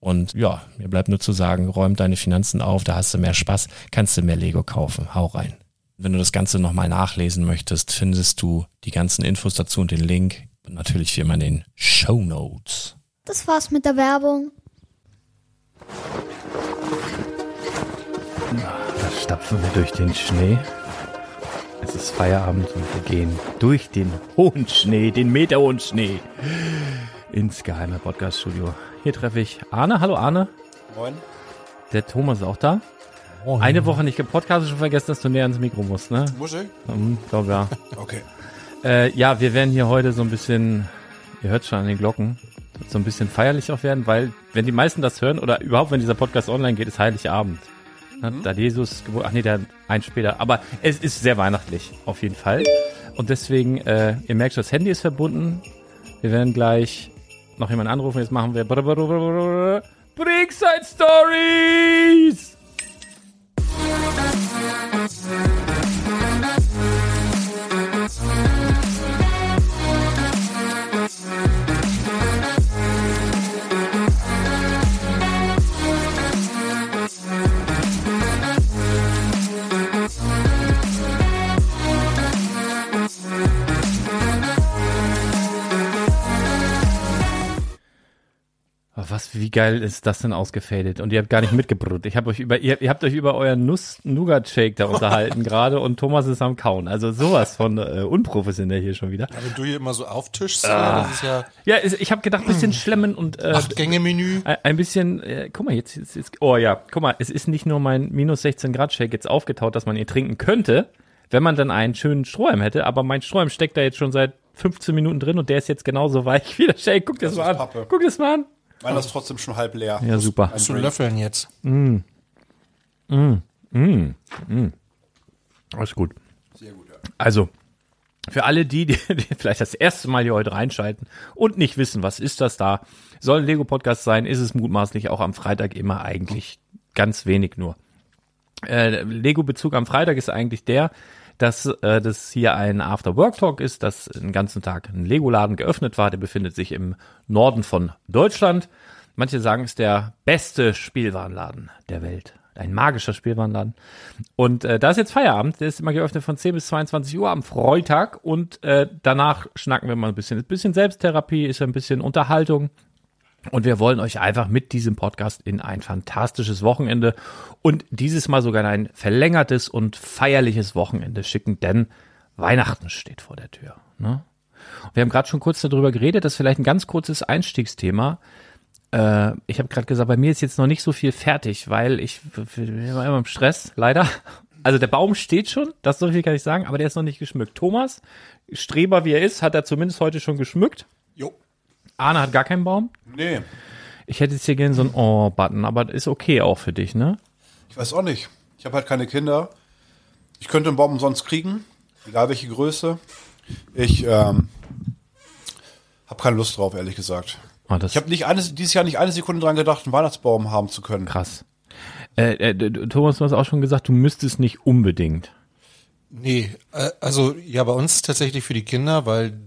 Und ja, mir bleibt nur zu sagen, räum deine Finanzen auf, da hast du mehr Spaß, kannst du mehr Lego kaufen. Hau rein. Wenn du das Ganze nochmal nachlesen möchtest, findest du die ganzen Infos dazu und den Link. Und natürlich wie immer in den Show Notes. Das war's mit der Werbung. Da stapfen wir durch den Schnee. Es ist Feierabend und wir gehen durch den hohen Schnee, den meterhohen Schnee, ins geheime Podcaststudio. Hier treffe ich Arne. Hallo Arne. Moin. Der Thomas ist auch da. Moin. Eine Woche nicht gepodcastet, schon vergessen, dass du näher ans Mikro musst, ne? Muss ich? Hm, glaube ja. okay. Äh, ja, wir werden hier heute so ein bisschen, ihr hört schon an den Glocken, so ein bisschen feierlich auch werden, weil wenn die meisten das hören oder überhaupt wenn dieser Podcast online geht, ist Heiligabend. Mhm. Da Jesus, ach nee, der ein später, aber es ist sehr weihnachtlich, auf jeden Fall. Und deswegen, äh, ihr merkt schon, das Handy ist verbunden. Wir werden gleich noch jemanden anrufen. Jetzt machen wir Brickside Stories! Wie geil ist das denn ausgefadet? Und ihr habt gar nicht mitgebrüht. Ich habe euch über, ihr, ihr, habt euch über euren Nuss-Nougat-Shake da unterhalten gerade und Thomas ist am Kauen. Also sowas von äh, unprofessionell hier schon wieder. Ja, wenn du hier immer so auftischst, ah. das ist ja. Ja, ich habe gedacht, bisschen schlemmen und äh, acht Gänge Menü. Ein, ein bisschen, äh, guck mal jetzt, jetzt, jetzt, oh ja, guck mal, es ist nicht nur mein minus 16 Grad Shake jetzt aufgetaut, dass man ihn trinken könnte, wenn man dann einen schönen Strohhalm hätte. Aber mein Strohhalm steckt da jetzt schon seit 15 Minuten drin und der ist jetzt genauso weich wie der Shake. Guck dir das, das mal an. Pappe. Guck dir das mal an. Meiner ist trotzdem schon halb leer. Ja, super. Zu löffeln jetzt. Mm. Alles gut. Sehr gut, ja. Also, für alle die, die, die vielleicht das erste Mal hier heute reinschalten und nicht wissen, was ist das da, soll ein Lego-Podcast sein, ist es mutmaßlich auch am Freitag immer eigentlich ganz wenig nur. Äh, Lego-Bezug am Freitag ist eigentlich der, dass äh, das hier ein After-Work-Talk ist, dass den ganzen Tag ein Lego-Laden geöffnet war. Der befindet sich im Norden von Deutschland. Manche sagen, es ist der beste Spielwarenladen der Welt. Ein magischer Spielwarenladen. Und äh, da ist jetzt Feierabend. Der ist immer geöffnet von 10 bis 22 Uhr am Freitag. Und äh, danach schnacken wir mal ein bisschen. Ein bisschen Selbsttherapie, ist ein bisschen Unterhaltung. Und wir wollen euch einfach mit diesem Podcast in ein fantastisches Wochenende und dieses Mal sogar in ein verlängertes und feierliches Wochenende schicken, denn Weihnachten steht vor der Tür. Ne? Wir haben gerade schon kurz darüber geredet, das ist vielleicht ein ganz kurzes Einstiegsthema. Äh, ich habe gerade gesagt, bei mir ist jetzt noch nicht so viel fertig, weil ich bin immer im Stress, leider. Also der Baum steht schon, das so viel kann ich sagen, aber der ist noch nicht geschmückt. Thomas, Streber wie er ist, hat er zumindest heute schon geschmückt. Jo. Arne hat gar keinen Baum. Nee, Ich hätte jetzt hier gerne so einen Oh-Button, aber das ist okay auch für dich, ne? ich weiß auch nicht. Ich habe halt keine Kinder. Ich könnte einen Baum umsonst kriegen, egal welche Größe. Ich ähm, habe keine Lust drauf, ehrlich gesagt. Oh, das Ich habe nicht eine, dieses Jahr nicht eine Sekunde dran gedacht, einen Weihnachtsbaum haben zu können. krass. Äh, äh, Thomas, du hast auch schon gesagt, du müsstest nicht unbedingt. Nee, äh, also ja, bei uns tatsächlich für die Kinder, weil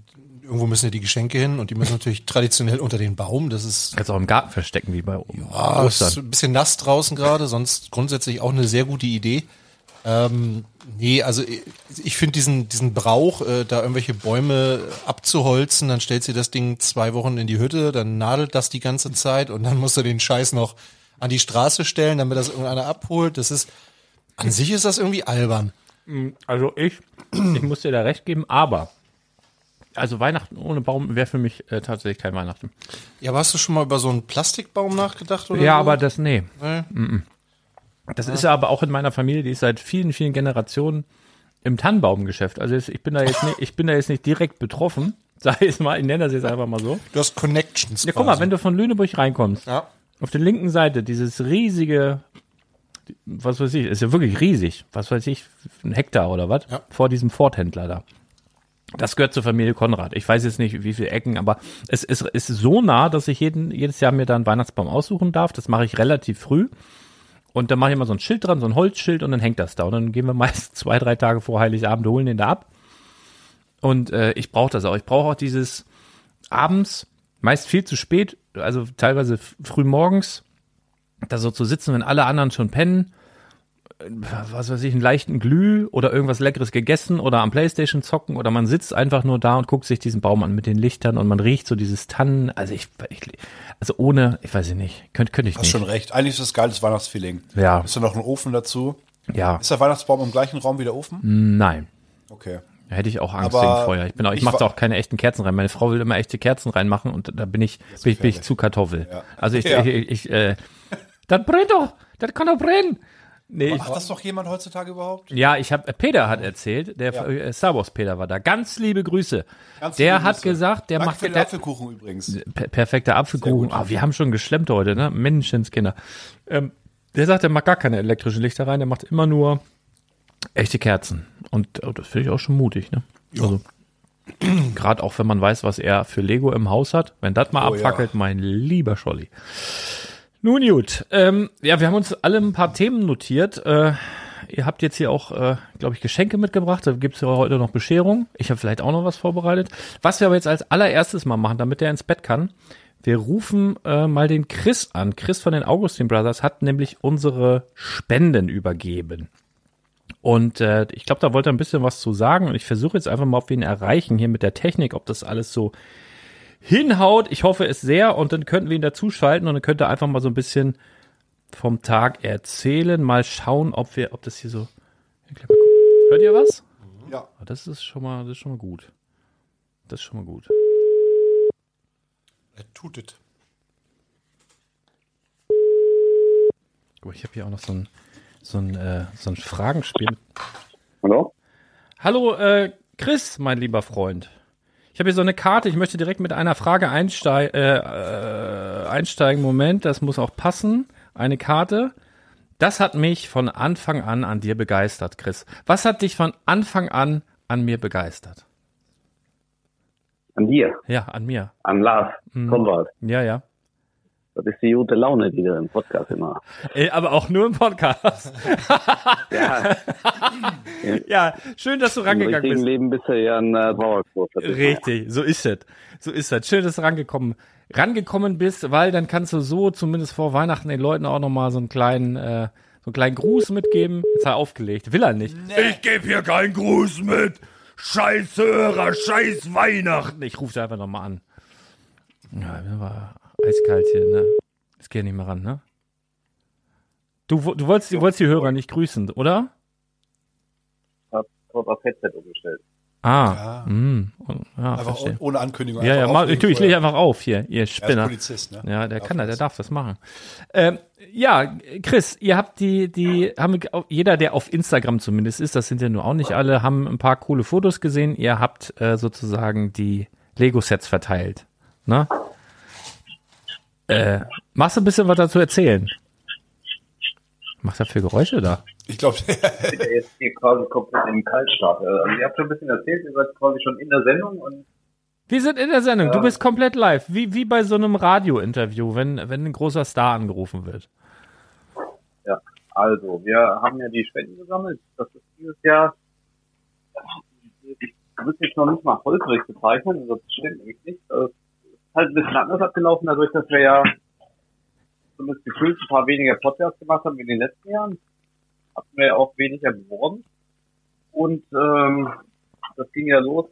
irgendwo müssen ja die Geschenke hin und die müssen natürlich traditionell unter den Baum. Das ist Kannst auch im Garten verstecken, wie bei ah, es ist ein bisschen nass draußen gerade, sonst grundsätzlich auch eine sehr gute Idee. Ähm, nee, also ich, ich finde diesen, diesen Brauch, äh, da irgendwelche Bäume abzuholzen, dann stellst du das Ding zwei Wochen in die Hütte, dann nadelt das die ganze Zeit und dann musst du den Scheiß noch an die Straße stellen, damit das irgendeiner abholt. Das ist, an sich ist das irgendwie albern. Also ich, ich muss dir da recht geben, aber also Weihnachten ohne Baum wäre für mich äh, tatsächlich kein Weihnachten. Ja, aber hast du schon mal über so einen Plastikbaum nachgedacht oder Ja, so? aber das, nee. Nee? Das ist ja aber auch in meiner Familie, die ist seit vielen, vielen Generationen im Tannenbaumgeschäft. Also jetzt, ich bin da jetzt nicht, ich bin da jetzt nicht direkt betroffen, sag ich es mal, ich nenne das jetzt einfach mal so. Du hast Connections. Ja, guck mal, wenn du von Lüneburg reinkommst, Ja. auf der linken Seite dieses riesige, was weiß ich, ist ja wirklich riesig, was weiß ich, ein Hektar oder was, Ja. vor diesem Ford-Händler da. Das gehört zur Familie Konrad. Ich weiß jetzt nicht, wie viele Ecken, aber es ist, ist so nah, dass ich jeden, jedes Jahr mir da einen Weihnachtsbaum aussuchen darf. Das mache ich relativ früh. Und dann mache ich immer so ein Schild dran, so ein Holzschild und dann hängt das da. Und dann gehen wir meist zwei, drei Tage vor Heiligabend, holen den da ab. Und äh, ich brauche das auch. Ich brauche auch dieses abends, meist viel zu spät, also teilweise früh morgens, da so zu sitzen, wenn alle anderen schon pennen, was weiß ich, einen leichten Glüh oder irgendwas Leckeres gegessen oder am Playstation zocken oder man sitzt einfach nur da und guckt sich diesen Baum an mit den Lichtern und man riecht so dieses Tannen, also ich, ich also ohne, ich weiß nicht, könnte könnte ich Hast nicht. schon recht. Eigentlich ist das geiles Weihnachtsfeeling. Ja. Ist da noch ein Ofen dazu? Ja, Ist der Weihnachtsbaum im gleichen Raum wie der Ofen? nein. Okay. Da hätte ich auch Angst Aber wegen Feuer. Ich bin auch, ich ich mache da auch keine echten Kerzen rein. Meine Frau will immer echte Kerzen reinmachen und da bin ich, bin ich, bin ich zu Kartoffel. Ja. Also ich, Ja. ich, ich, äh, das brennt doch, das kann doch brennen. Nee, Macht das doch jemand heutzutage überhaupt? ja, ich habe Peter hat erzählt, der Ja. äh, Star Wars Peter war da. Ganz liebe Grüße. Ganz der liebe hat Grüße. gesagt, der Danke macht für den der, Apfelkuchen übrigens. per perfekter Apfelkuchen. Ah, wir haben schon geschlemmt heute, ne? Menschenskinder. Ähm, der sagt, der macht gar keine elektrischen Lichter rein, der macht immer nur echte Kerzen. Und oh, das finde ich auch schon mutig, ne? Also, Gerade auch wenn man weiß, was er für Lego im Haus hat. Wenn das mal Oh, ja. abfackelt, mein lieber Scholli. Nun gut, ähm, ja, wir haben uns alle ein paar Themen notiert. Äh, ihr habt jetzt hier auch, äh, glaube ich, Geschenke mitgebracht. Da gibt's ja heute noch Bescherung. Ich habe vielleicht auch noch was vorbereitet. Was wir aber jetzt als allererstes mal machen, damit der ins Bett kann, wir rufen äh, mal den Chris an. Chris von den Augustin Brothers hat nämlich unsere Spenden übergeben. Und äh, ich glaube, da wollte er ein bisschen was zu sagen. Und ich versuche jetzt einfach mal, ob wir ihn erreichen hier mit der Technik, ob das alles so hinhaut. Ich hoffe es sehr. Und dann könnten wir ihn dazuschalten und dann könnte er einfach mal so ein bisschen vom Tag erzählen. Mal schauen, ob wir, ob das hier so. Hört ihr was? Ja. Ah, Das ist schon mal, das ist schon mal gut. Das ist schon mal gut. Er tut es. Guck, ich habe hier auch noch so ein, so ein, äh, so ein Fragenspiel. Hallo? Hallo, äh, Chris, mein lieber Freund. Ich habe hier so eine Karte. Ich möchte direkt mit einer Frage einsteig, äh, äh, einsteigen. Moment, das muss auch passen. Eine Karte. Das hat mich von Anfang an an dir begeistert, Chris. Was hat dich von Anfang an an mir begeistert? An dir, Ja, an mir. an Lars Mhm. Konrad. Ja, ja. Das ist die gute Laune, die du im Podcast immer. Äh, aber auch nur im Podcast. Ja, ja, schön, dass du im rangegangen bist. Leben bist du ja ein äh, Trauerkurs. Richtig, so ist es. So ist es. Schön, dass du rangekommen, rangekommen bist, weil dann kannst du so zumindest vor Weihnachten den Leuten auch nochmal so einen kleinen, äh, so einen kleinen Gruß mitgeben. Jetzt hat er aufgelegt. Will er nicht. Ich gebe hier keinen Gruß mit. Scheiß Hörer, scheiß Weihnachten. Ich rufe einfach nochmal an. Ja, das war eiskalt hier, ne? Jetzt geh nicht mehr ran, ne? Du, du wolltest, du wolltest die Hörer nicht grüßen, oder? hab dort auf Headset umgestellt. Ah, Ja. mm, ja Einfach verstehe. ohne Ankündigung. Ja, ja, auflegen natürlich, ich lege einfach auf hier, ihr Er ist Spinner. Polizist, ne? Ja, der Darf kann das, der darf das machen. Ähm, ja, Chris, ihr habt die, die, haben wir- jeder, der auf Instagram zumindest ist, das sind ja nur auch nicht alle, haben ein paar coole Fotos gesehen. Ihr habt äh, sozusagen die Lego-Sets verteilt. Ne? Äh, machst du ein bisschen was dazu erzählen? Macht er für Geräusche da? Ich glaube, Ich bin ja jetzt hier quasi komplett im Kaltstart. Also ihr habt schon ein bisschen erzählt, ihr seid quasi schon in der Sendung und Wir sind in der Sendung, du Ja. bist komplett live, wie, wie bei so einem Radio-Interview, wenn, wenn ein großer Star angerufen wird. ja, also wir haben ja die Spenden gesammelt. Das ist dieses Jahr, ich würde es jetzt noch nicht mal holprig bezeichnen, also das stimmt nämlich nicht. Also, ist halt ein bisschen anders abgelaufen, dadurch, dass wir ja zumindest gefühlt ein paar weniger Podcasts gemacht haben wie in den letzten Jahren. Hatten wir ja auch weniger beworben. Und ähm, das ging ja los,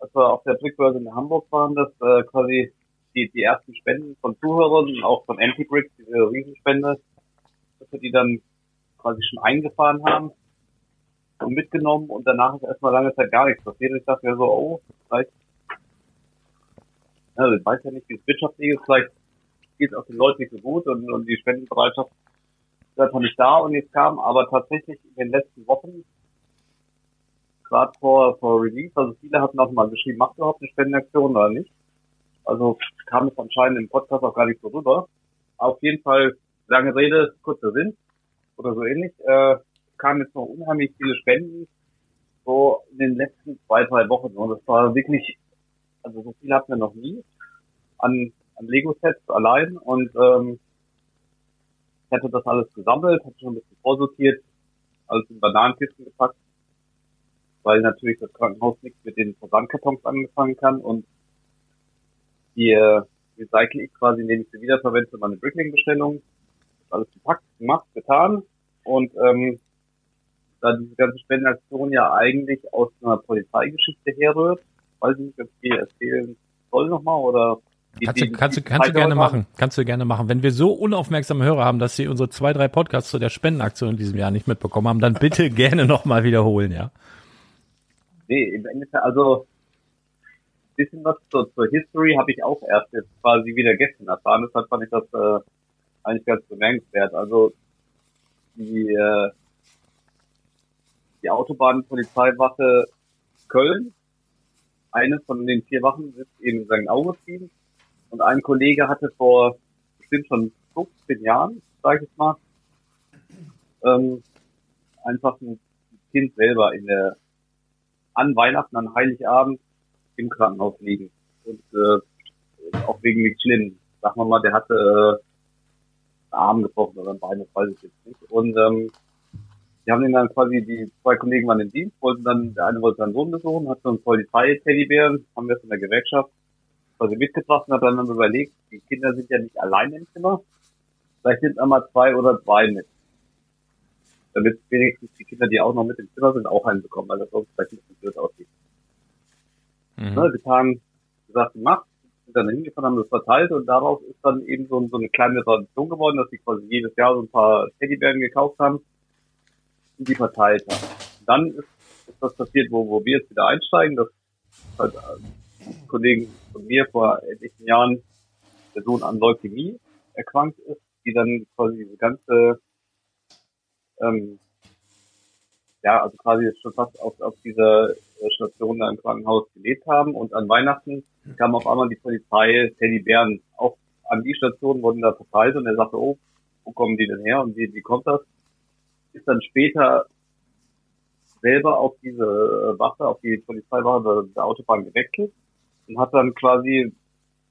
als wir auf der Brickbörse in Hamburg waren, dass äh, quasi die, die ersten Spenden von Zuhörern auch von Anti-Bricks, diese Riesenspende, dass wir die dann quasi schon eingefahren haben und mitgenommen und danach ist erstmal lange Zeit gar nichts passiert. Ich dachte mir so, oh, vielleicht, ja, ich weiß ja nicht, wie es wirtschaftlich ist, vielleicht geht es auch den Leuten nicht so gut und, und die Spendenbereitschaft ist einfach nicht da und jetzt kam aber tatsächlich in den letzten Wochen gerade vor, vor Release, also viele hatten auch mal geschrieben, macht überhaupt eine Spendenaktion oder nicht. Also kam es anscheinend im Podcast auch gar nicht so rüber. Auf jeden Fall, lange Rede, kurzer Sinn oder so ähnlich, äh, kamen jetzt noch unheimlich viele Spenden so in den letzten zwei, drei Wochen. Und das war wirklich, also so viel hatten wir noch nie an, an Lego-Sets allein und ähm, ich hatte das alles gesammelt, hatte schon ein bisschen vorsortiert, alles in Bananenkisten gepackt, weil natürlich das Krankenhaus nichts mit den Versandkartons angefangen kann und die äh, recycle ich quasi, indem ich sie wiederverwende meine Brickling-Bestellung. Alles gepackt, gemacht, getan und ähm, da diese ganze Spendenaktion ja eigentlich aus einer Polizeigeschichte herrührt, weiß ich nicht, ob ich erzählen soll nochmal oder Kannst du, kannst du, kannst du gerne machen. Kannst du gerne machen. Wenn wir so unaufmerksame Hörer haben, dass sie unsere zwei, drei Podcasts zu der Spendenaktion in diesem Jahr nicht mitbekommen haben, dann bitte gerne nochmal wiederholen, ja. Nee, im Endeffekt, also bisschen was zur, zur History habe ich auch erst jetzt quasi wieder gestern erfahren. Deshalb fand ich das äh, eigentlich ganz bemerkenswert. Also die, äh, die Autobahnpolizeiwache Köln, eine von den vier Wachen sitzt eben in St. Augustin und ein Kollege hatte vor bestimmt schon 15 Jahren, sage ich mal, ähm, einfach ein Kind selber in der an Weihnachten, an Heiligabend im Krankenhaus liegen. Und äh, auch wegen nichts Schlimmen. Sagen wir mal, der hatte äh, einen Arm gebrochen oder ein Bein, das weiß ich jetzt nicht. Und ähm, die haben ihn dann quasi, die zwei Kollegen waren im Dienst, wollten dann, der eine wollte seinen Sohn besuchen, hat so einen Polizei-Teddybären, haben wir von der Gewerkschaft quasi mitgebracht und hat dann überlegt, die Kinder sind ja nicht alleine im Zimmer, vielleicht sind einmal zwei oder zwei mit. Damit wenigstens die Kinder, die auch noch mit im Zimmer sind, auch einen bekommen, weil das sonst vielleicht nicht so blöd aussieht. Mhm. Ne, getan, gesagt, gemacht, sind dann hingefahren, haben das verteilt und daraus ist dann eben so, so eine kleine Tradition geworden, dass sie quasi jedes Jahr so ein paar Teddybären gekauft haben und die verteilt. Und dann ist, ist das passiert, wo, wo wir jetzt wieder einsteigen, dass halt, äh, Kollegen von mir vor etlichen Jahren der Sohn an Leukämie erkrankt ist, die dann quasi diese ganze ähm, ja, also quasi schon fast auf, auf dieser äh, Station da im Krankenhaus gelebt haben und an Weihnachten kam auf einmal die Polizei, Teddybären auch an die Station wurden da verteilt und er sagte, oh, wo kommen die denn her und wie, wie kommt das? Ist dann später selber auf diese Wache, auf die Polizeiwache der Autobahn gewechselt und hat dann quasi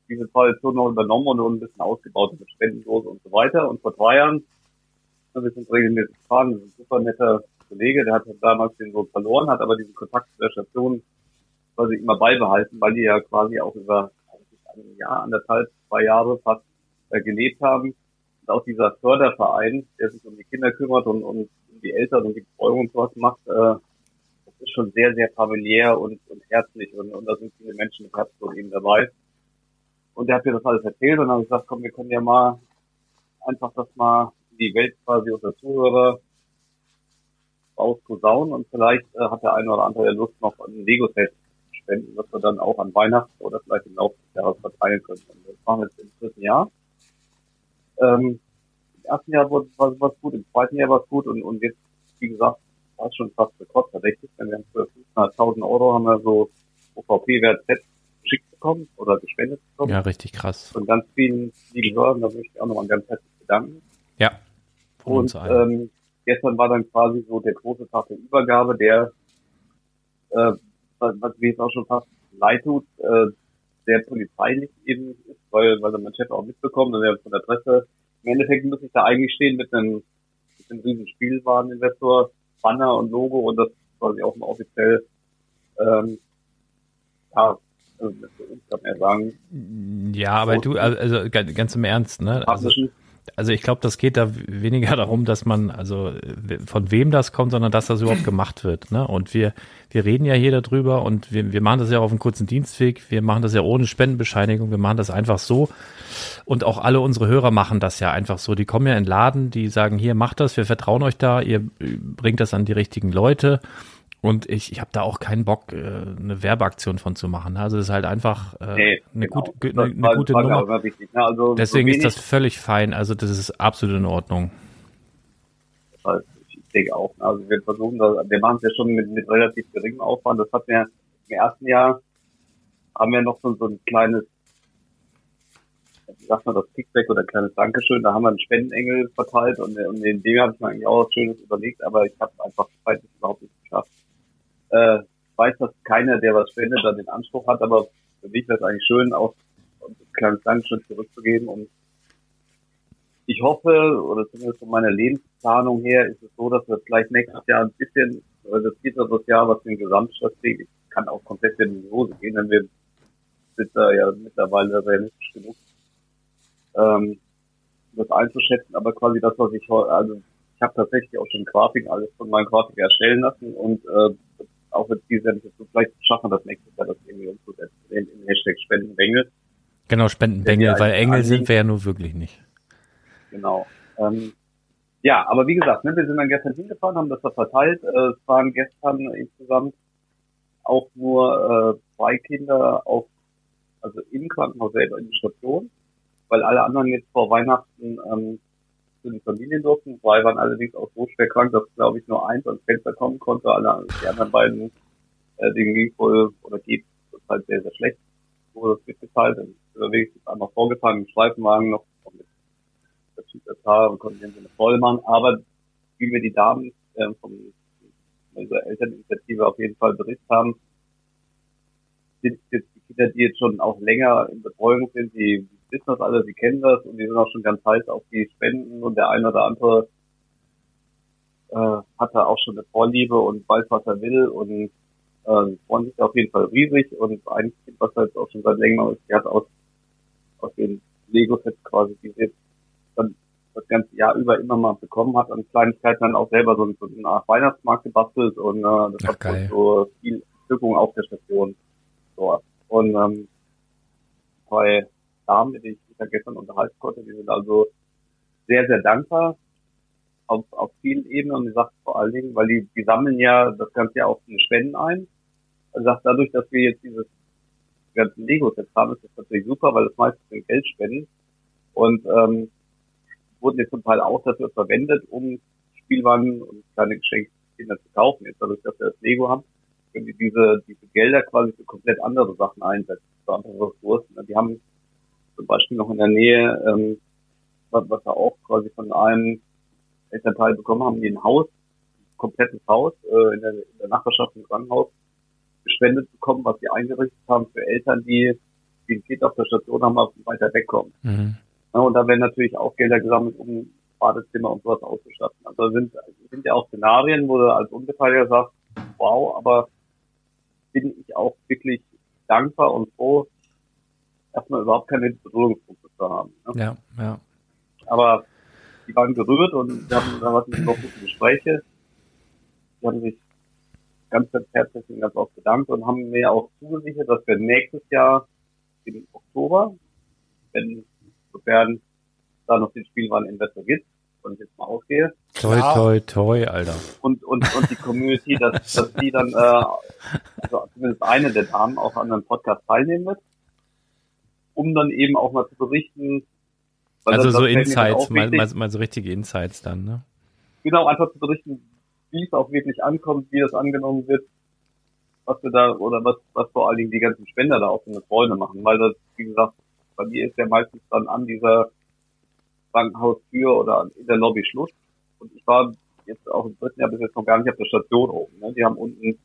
diese Tradition noch übernommen und ein bisschen ausgebaut mit Spendendose und so weiter. Und vor drei Jahren, wir sind regelmäßig gefahren, ein super netter Kollege, der hat damals den Sohn verloren, hat aber diesen Kontakt zu der Station quasi immer beibehalten, weil die ja quasi auch über ein Jahr, anderthalb, zwei Jahre fast äh, gelebt haben. Und auch dieser Förderverein, der sich um die Kinder kümmert und, und um die Eltern und die Betreuung und sowas macht, äh, das ist schon sehr, sehr familiär und, und herzlich und, und da sind viele Menschen mit Herzblut eben dabei. Und der hat mir das alles erzählt und dann habe ich gesagt, komm, wir können ja mal einfach das mal in die Welt quasi unter Zuhörer rausposaunen und vielleicht äh, hat der eine oder andere Lust noch ein Lego-Set spenden, was wir dann auch an Weihnachten oder vielleicht im Laufe des Jahres verteilen können. Und das machen wir jetzt im dritten Jahr. Ähm, Im ersten Jahr war es gut, im zweiten Jahr war es gut und, und jetzt, wie gesagt, war es schon fast rekordverdächtig, denn wir haben für 500.000 Euro haben wir so OVP-Wert Z geschickt bekommen oder gespendet bekommen. Ja, richtig krass. Von ganz vielen lieben Hörern, da möchte ich auch nochmal ganz herzlich bedanken. Ja. Und ähm, gestern war dann quasi so der große Tag der Übergabe, der, äh, was mir jetzt auch schon fast leid tut, äh, sehr polizeilich eben ist, weil, weil mein Chef auch mitbekommt und er von der Presse, im Endeffekt muss ich da eigentlich stehen mit einem, mit einem riesen Spielwareninvestor, Banner und Logo und das quasi auch mal offiziell, ähm, ja, also, kann man ja sagen. Ja, aber du, also ganz im Ernst, ne? Also, also ich glaube, das geht da weniger darum, dass man, also von wem das kommt, sondern dass das überhaupt gemacht wird. Ne? Und wir, wir reden ja hier darüber und wir, wir machen das ja auf einem kurzen Dienstweg, wir machen das ja ohne Spendenbescheinigung, wir machen das einfach so. Und auch alle unsere Hörer machen das ja einfach so. Die kommen ja in den Laden, die sagen, hier macht das, wir vertrauen euch da, ihr bringt das an die richtigen Leute. Und ich, ich habe da auch keinen Bock, äh, eine Werbeaktion von zu machen. Also das ist halt einfach äh, nee, eine, genau. gut, eine, eine gute Nummer. Wichtig, ne? also Deswegen so ist das völlig fein. Also das ist absolut in Ordnung. Ich denke auch. Ne? Also wir versuchen das, wir machen es ja schon mit, mit relativ geringem Aufwand. Das hat mir im ersten Jahr haben wir noch so, so ein kleines, wie sagt man das, Kickback oder ein kleines Dankeschön. Da haben wir einen Spendenengel verteilt und, und in dem habe ich mir eigentlich auch was Schönes überlegt, aber ich habe einfach zeitlich überhaupt nicht geschafft. Äh, weiß, dass keiner, der was spendet, da den Anspruch hat, aber für mich wäre es eigentlich schön, auch ein kleines Dankeschön zurückzugeben. Und ich hoffe, oder zumindest von meiner Lebensplanung her, ist es so, dass wir vielleicht nächstes Jahr ein bisschen, das geht das Jahr, was den Gesamtstrategie kann auch komplett in die Hose gehen, denn wir sind da ja mittlerweile realistisch genug, ähm, das einzuschätzen, aber quasi das, was ich heute, also ich habe tatsächlich auch schon Grafiken alles von meinen Grafiken erstellen lassen und äh, auch wenn die sind, so vielleicht schaffen das nächstes Jahr das irgendwie umzusetzen, in, in Hashtag Spendenbengel. Genau, Spendenbengel, weil Engel sind wir ja nur wirklich nicht. Genau. Ähm, ja, aber wie gesagt, ne, wir sind dann gestern hingefahren, haben das da verteilt. Äh, es waren gestern insgesamt auch nur äh, zwei Kinder auf, also im Krankenhaus selber in der Station, weil alle anderen jetzt vor Weihnachten ähm, zu den Familien durften. Zwei waren allerdings auch so schwer krank, dass, glaube ich, nur eins ans Fenster kommen konnte. Alle, die anderen beiden, äh, denen ging voll oder geht halt sehr, sehr schlecht. Wurde das mitgeteilt. Dann unterwegs ist einmal vorgefahren im Streifenwagen noch mit der das Haar und konnten den voll machen. Aber wie mir die Damen äh, von unserer Elterninitiative auf jeden Fall berichtet haben, sind jetzt die Kinder, die jetzt schon auch länger in Betreuung sind, die wissen das alle, sie kennen das und die sind auch schon ganz heiß auf die Spenden und der eine oder andere äh, hat da auch schon eine Vorliebe und weiß, was er will und äh, freuen sich auf jeden Fall riesig und ein Kind, was jetzt auch schon seit längerem ist, die hat aus, aus den Lego-Sets quasi, die sie jetzt dann das ganze Jahr über immer mal bekommen hat, an Kleinigkeiten dann auch selber so, so eine Art Weihnachtsmarkt gebastelt und äh, das Ach, hat geil. so viel Wirkung auf der Station dort. Und ähm, bei Damen, mit denen ich mich da gestern unterhalten konnte. Die sind also sehr, sehr dankbar auf, auf vielen Ebenen und die sagt vor allen Dingen, weil die, die sammeln ja das Ganze ja auch in Spenden ein. Also sagt dadurch, dass wir jetzt dieses ganze Lego-Set haben, ist das natürlich super, weil das meistens in Geld spenden. Und ähm, wurden jetzt zum Teil auch dafür verwendet, um Spielwagen und kleine Geschenke Kinder zu kaufen. Jetzt dadurch, dass wir das Lego haben, können die diese, diese Gelder quasi für komplett andere Sachen einsetzen, für andere Ressourcen. Die haben zum Beispiel noch in der Nähe ähm, was, was wir auch quasi von einem Elternteil bekommen haben, die ein Haus, ein komplettes Haus äh, in, der, in der Nachbarschaft im Krankenhaus gespendet bekommen, was sie eingerichtet haben für Eltern, die, die ein Kind auf der Station haben, aber weiter wegkommen. Mhm. Ja, und da werden natürlich auch Gelder gesammelt, um Badezimmer und sowas auszustatten. Also sind, sind ja auch Szenarien, wo du als Unbeteiligter sagst, wow, aber bin ich auch wirklich dankbar und froh, erstmal überhaupt keine Berührungspunkte zu haben. Ne? Ja, ja. Aber die waren gerührt und wir haben da was mit noch gute Gespräche. Die haben sich ganz, ganz herzlich und ganz oft bedankt und haben mir auch zugesichert, dass wir nächstes Jahr im Oktober, wenn sofern da noch den Spielwareninvestor gibt, von ich jetzt mal ausgehe, Toi, toi, toi, Alter. und, und, und die Community, dass, dass die dann, äh, also zumindest eine der Damen auch an einem Podcast teilnehmen wird, um dann eben auch mal zu berichten. Also das- so das Insights, mal, mal, mal so richtige Insights dann, ne? genau einfach zu berichten, wie es auch wirklich ankommt, wie das angenommen wird, was wir da oder was, was vor allen Dingen die ganzen Spender da auch für eine Freude machen, weil das, wie gesagt, bei mir ist ja meistens dann an dieser Krankenhaustür oder an- in der Lobby Schluss. Und ich war jetzt auch im dritten Jahr bis jetzt noch gar nicht auf der Station oben. Ne? Die haben unten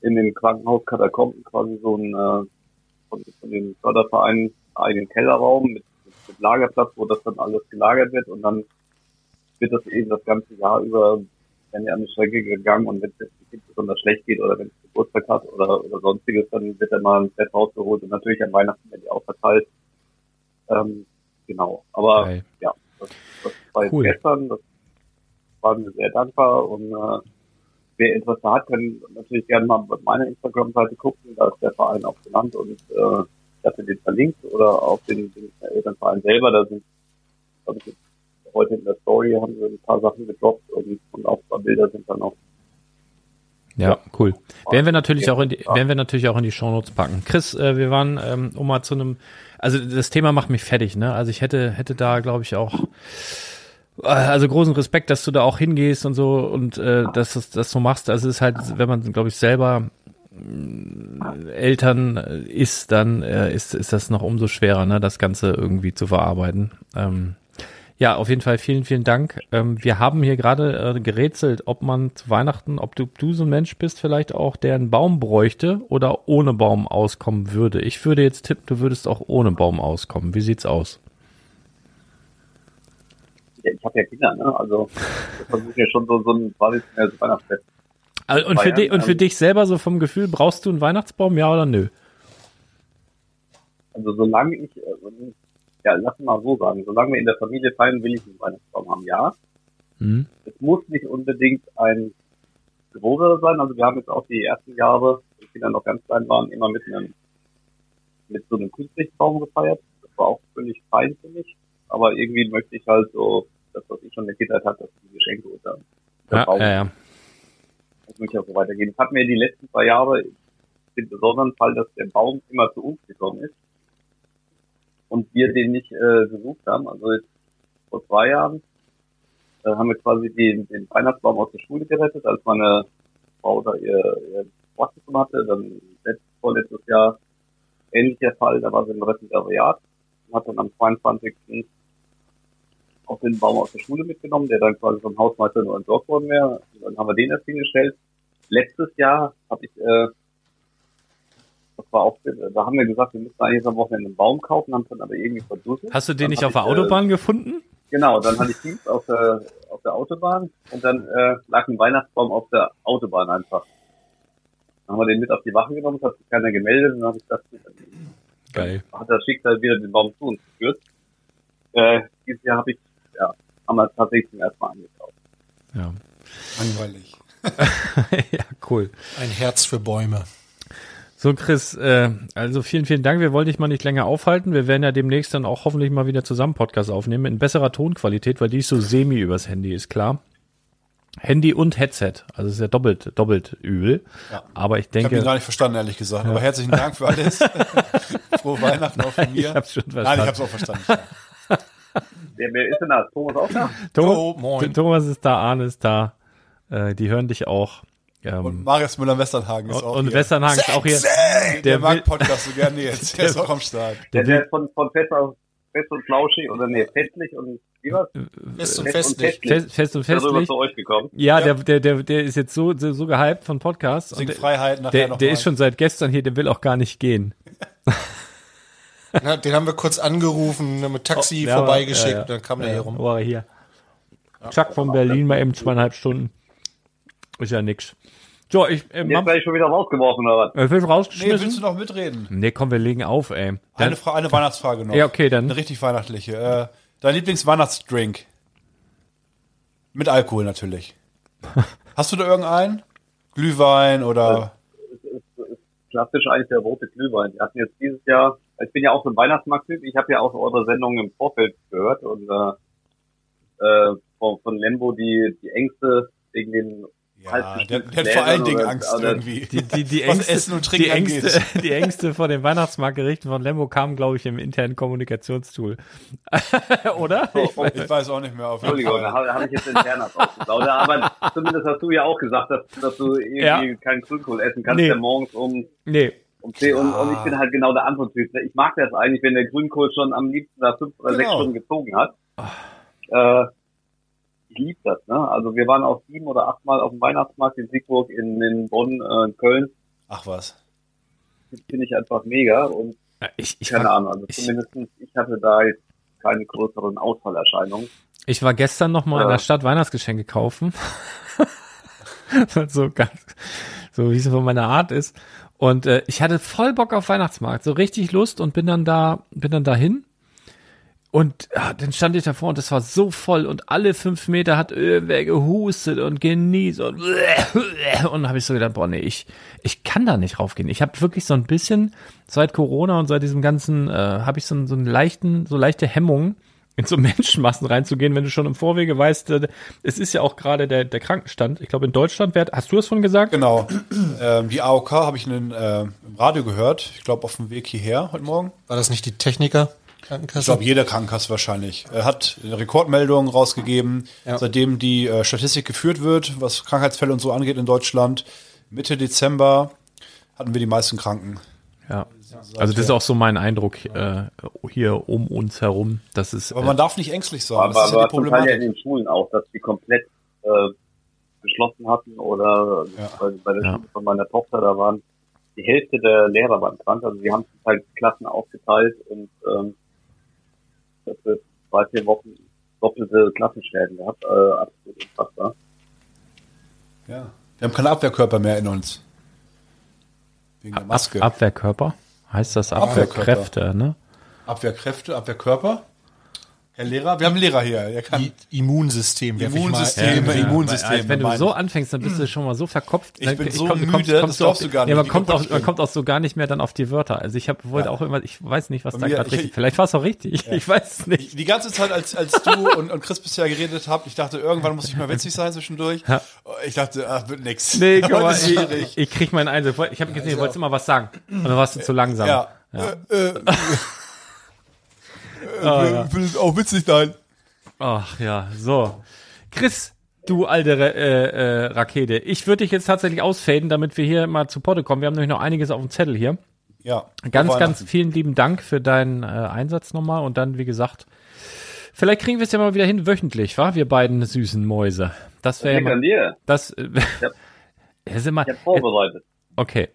in den Krankenhauskatakomben quasi so einen äh, von, von den Fördervereinen eigenen Kellerraum mit, mit, Lagerplatz, wo das dann alles gelagert wird und dann wird das eben das ganze Jahr über, wenn ihr an die Strecke gegangen und wenn es Kind besonders schlecht geht oder wenn es Geburtstag hat oder, oder sonstiges, dann wird dann mal ein Bett rausgeholt und natürlich an Weihnachten werden die auch verteilt. Ähm, genau. Aber Geil. ja, das, das war jetzt Cool. gestern, das waren wir sehr dankbar und äh, wer Interesse hat, kann natürlich gerne mal auf meine Instagram-Seite gucken, da ist der Verein auch genannt und äh, ich hatte den verlinkt oder auf den, den Elternverein selber, da sind, ich, heute in der Story haben wir ein paar Sachen gedroppt und, und auch ein paar Bilder sind dann auch. Ja, cool. Werden wir natürlich auch in die, werden wir natürlich auch in die Shownotes packen. Chris, äh, wir waren ähm, um mal zu einem, also das Thema macht mich fertig, ne? Also ich hätte hätte da glaube ich auch also großen Respekt, dass du da auch hingehst und so und äh, dass du das so machst. Also es ist halt, wenn man glaube ich selber mh, Eltern äh, ist, dann äh, ist ist das noch umso schwerer, ne? Das Ganze irgendwie zu verarbeiten. Ähm, ja, auf jeden Fall vielen, vielen Dank. Ähm, wir haben hier gerade äh, gerätselt, ob man zu Weihnachten, ob du, du so ein Mensch bist, vielleicht auch, der einen Baum bräuchte oder ohne Baum auskommen würde. Ich würde jetzt tippen, du würdest auch ohne Baum auskommen. Wie sieht's aus? Ich habe ja Kinder, ne? Also das versuche ich ja schon so, so ein traditionelles Weihnachtsfest. Also, und, für dich, und für ähm, dich selber so vom Gefühl, brauchst du einen Weihnachtsbaum, ja oder nö? Also solange ich, äh, ja, lass mal so sagen, solange wir in der Familie feiern, will ich einen Weihnachtsbaum haben, ja. Hm? Es muss nicht unbedingt ein größerer sein. Also wir haben jetzt auch die ersten Jahre, als die Kinder noch ganz klein waren, immer mit einem mit so einem künstlichen Baum gefeiert. Das war auch völlig fein für mich. Aber irgendwie möchte ich halt so, das, was ich schon in der Kindheit hatte, dass die Geschenke unter Ja, Baum, ja, ja. das möchte ich auch so weitergeben. Es hat mir die letzten zwei Jahre den besonderen Fall, dass der Baum immer zu uns gekommen ist und wir den nicht äh, gesucht haben. Also jetzt vor zwei Jahren äh, haben wir quasi den, den Weihnachtsbaum aus der Schule gerettet, als meine Frau da ihr, ihr Praktikum hatte. Dann letztes, vorletztes Jahr ähnlicher Fall, da war sie im Referendariat und hat dann am 22. auch den Baum aus der Schule mitgenommen, der dann quasi vom Hausmeister nur entsorgt worden wäre. Dann haben wir den erst hingestellt. Letztes Jahr habe ich, äh, das war auch, da haben wir gesagt, wir müssen eigentlich am Wochenende einen Baum kaufen, haben dann aber irgendwie verdusselt. Hast du den Dann nicht auf der äh, Autobahn gefunden? Genau, dann hatte ich Dienst auf der, auf der Autobahn und dann äh, lag ein Weihnachtsbaum auf der Autobahn einfach. Dann haben wir den mit auf die Wache genommen, es hat sich keiner gemeldet und dann habe ich dann Geil. hat das Schicksal wieder den Baum zu uns geführt. Äh, dieses Jahr habe ich, ja, haben wir tatsächlich zum ersten Mal angekauft. Ja. Langweilig. ja, cool. Ein Herz für Bäume. So, Chris, äh, also vielen, vielen Dank. Wir wollen dich mal nicht länger aufhalten. Wir werden ja demnächst dann auch hoffentlich mal wieder zusammen Podcast aufnehmen in besserer Tonqualität, weil die ist so semi übers Handy, ist klar. Handy und Headset, also ist ja doppelt, doppelt übel. Ja. Aber ich Ich habe ihn denke, gar nicht verstanden, ehrlich gesagt. Aber herzlichen Dank für alles. Frohe Weihnachten auch von mir. ich hab's schon Nein, ich verstanden. habe es auch verstanden. Wer, wer ist denn da? Thomas auch da? Thomas, Oh, moin. Thomas ist da, Arne ist da. Äh, die hören dich auch. Und Ähm, Marius Müller-Westernhagen ist und auch und hier. Westernhagen ist auch hier. Der, Der mag Podcast so gerne jetzt. Der ist auch am Start. der Der, der ist von, von Fest fest und flauschig oder nee, festlich und wie was? Fest und Fest und festlich. Fest, fest und Darüber festlich. zu euch gekommen. Ja, der, der, der, der ist jetzt so, so, so gehypt von Podcasts. Und der, Freiheit nachher der, noch der mal. ist schon seit gestern hier, der will auch gar nicht gehen. Na, den haben wir kurz angerufen, mit Taxi Oh, vorbeigeschickt, ja, ja. dann kam der Ja, hier rum. War er hier. Chuck von Berlin mal eben zweieinhalb Stunden. Ist ja nix. So, ich, äh, Jetzt werde ich schon wieder rausgeworfen, oder was? äh, will Nee, willst du rausgeschmissen? noch mitreden? Nee, komm, wir legen auf, ey. Dann, Eine, Fra eine Weihnachtsfrage noch. ja, okay, dann. Eine richtig weihnachtliche. Äh, dein Lieblingsweihnachtsdrink? Mit Alkohol natürlich. Hast du da irgendeinen? Glühwein oder? Klassisch eigentlich der rote Glühwein. Wir hatten jetzt dieses Jahr, ich bin ja auch so ein Weihnachtsmarkttyp, ich habe ja auch eure Sendungen im Vorfeld gehört und äh, äh, von, von Lembo die, die Ängste wegen den Ja, der, der hat vor allen Dingen Angst oder- irgendwie. Die, die, die, Was Ängste, Essen und Trinken die, Ängste, angeht. die Ängste vor den Weihnachtsmarktgerichten von Lembo kamen, glaube ich, im internen Kommunikationstool. Oder? Ich weiß- Ich weiß auch nicht mehr auf Entschuldigung, da habe hab ich jetzt intern was ausgeplaudert. Aber zumindest hast du ja auch gesagt, dass, dass du irgendwie Ja. keinen Grünkohl essen kannst, Nee. der morgens um, nee. 10 und, und ich bin halt genau der andere Typ. Ich mag das eigentlich, wenn der Grünkohl schon am liebsten da fünf oder sechs Genau. Stunden gezogen hat. Äh, ich liebe das, ne? Also wir waren auch sieben oder acht Mal auf dem Weihnachtsmarkt in Siegburg, in, in Bonn, äh, in Köln. Ach was. Das finde ich einfach mega und Ich, ich, keine war, Ahnung, also ich- zumindest ich hatte da jetzt keine größeren Ausfallerscheinungen. ich war gestern noch mal in Ja. der Stadt Weihnachtsgeschenke kaufen. so ganz, so wie es von meiner Art ist. Und äh, ich hatte voll Bock auf Weihnachtsmarkt, so richtig Lust und bin dann da, bin dann dahin. Und ja, dann stand ich davor und es war so voll und alle fünf Meter hat irgendwer gehustet und genießt und und habe ich so gedacht, boah, nee, ich, ich kann da nicht raufgehen. Ich habe wirklich so ein bisschen seit Corona und seit diesem ganzen, äh, habe ich so, so einen leichten, so leichte Hemmung, in so Menschenmassen reinzugehen, wenn du schon im Vorwege weißt, äh, es ist ja auch gerade der, der Krankenstand. Ich glaube, in Deutschland, wer, hast du das von gesagt? Genau. ähm, die AOK habe ich in, den, äh, im Radio gehört. Ich glaube, auf dem Weg hierher heute Morgen. War das nicht die Techniker? Ich Krankenkasse? glaube, jeder Krankenkasse wahrscheinlich. Er hat eine Rekordmeldung rausgegeben, Ja. seitdem die äh, Statistik geführt wird, was Krankheitsfälle und so angeht in Deutschland. Mitte Dezember hatten wir die meisten Kranken. Ja. Also das ist auch so mein Eindruck äh, hier um uns herum. Das ist Aber äh, man darf nicht ängstlich sein. Aber, Das ist ja die aber Teil ja in Problematik. den Schulen auch, dass die komplett äh, geschlossen hatten oder Ja. bei, bei der Ja. Schule von meiner Tochter, da waren die Hälfte der Lehrer waren krank. Also die haben zum Teil Klassen aufgeteilt und ähm, das wird drei, vier Wochen doppelte Klassenschäden gehabt. Äh, absolut unfassbar. Ja. Wir haben keine Abwehrkörper mehr in uns. Wegen der Maske. Ab Abwehrkörper. Heißt das Abwehrkörper. Abwehrkräfte, ne? Abwehrkräfte, Abwehrkörper. Herr Lehrer, wir haben einen Lehrer hier. Der kann I Immunsystem. ich Immunsystem, ja, Immunsystem. Also wenn du so ich. anfängst, dann bist du schon mal so verkopft. Ich bin so komm- müde, kommst- das kommst glaubst auch- du gar nicht, Ja, man kommt, auch, ich man kommt auch so gar nicht mehr dann auf die Wörter. Also ich habe wollte Ja. auch immer, ich weiß nicht, was da gerade ich- richtig. Vielleicht war es auch richtig. Ich weiß es nicht. Die ganze Zeit, als, als du und, und Chris bisher geredet habt, ich dachte, irgendwann muss ich mal witzig sein zwischendurch. Ja. Ich dachte, ach, wird nix. Nee, guck Heute mal, ich, schwierig. ich krieg meinen Einsatz. Ich habe gesehen, du wolltest immer was sagen. Und dann warst du zu langsam. Ja. Äh, äh, äh, will auch witzig sein. Ach ja, so. Chris, du alte äh, äh, Rakete. Ich würde dich jetzt tatsächlich ausfaden, damit wir hier mal zu Potte kommen. Wir haben nämlich noch einiges auf dem Zettel hier. Ja. Ganz, ganz vielen lieben Dank für deinen äh, Einsatz nochmal. Und dann, wie gesagt, vielleicht kriegen wir es ja mal wieder hin, wöchentlich, wa? Wir beiden süßen Mäuse. Das wäre ja mal, dir. das, äh, Ja. das ist immer, Ich habe vorbereitet. okay.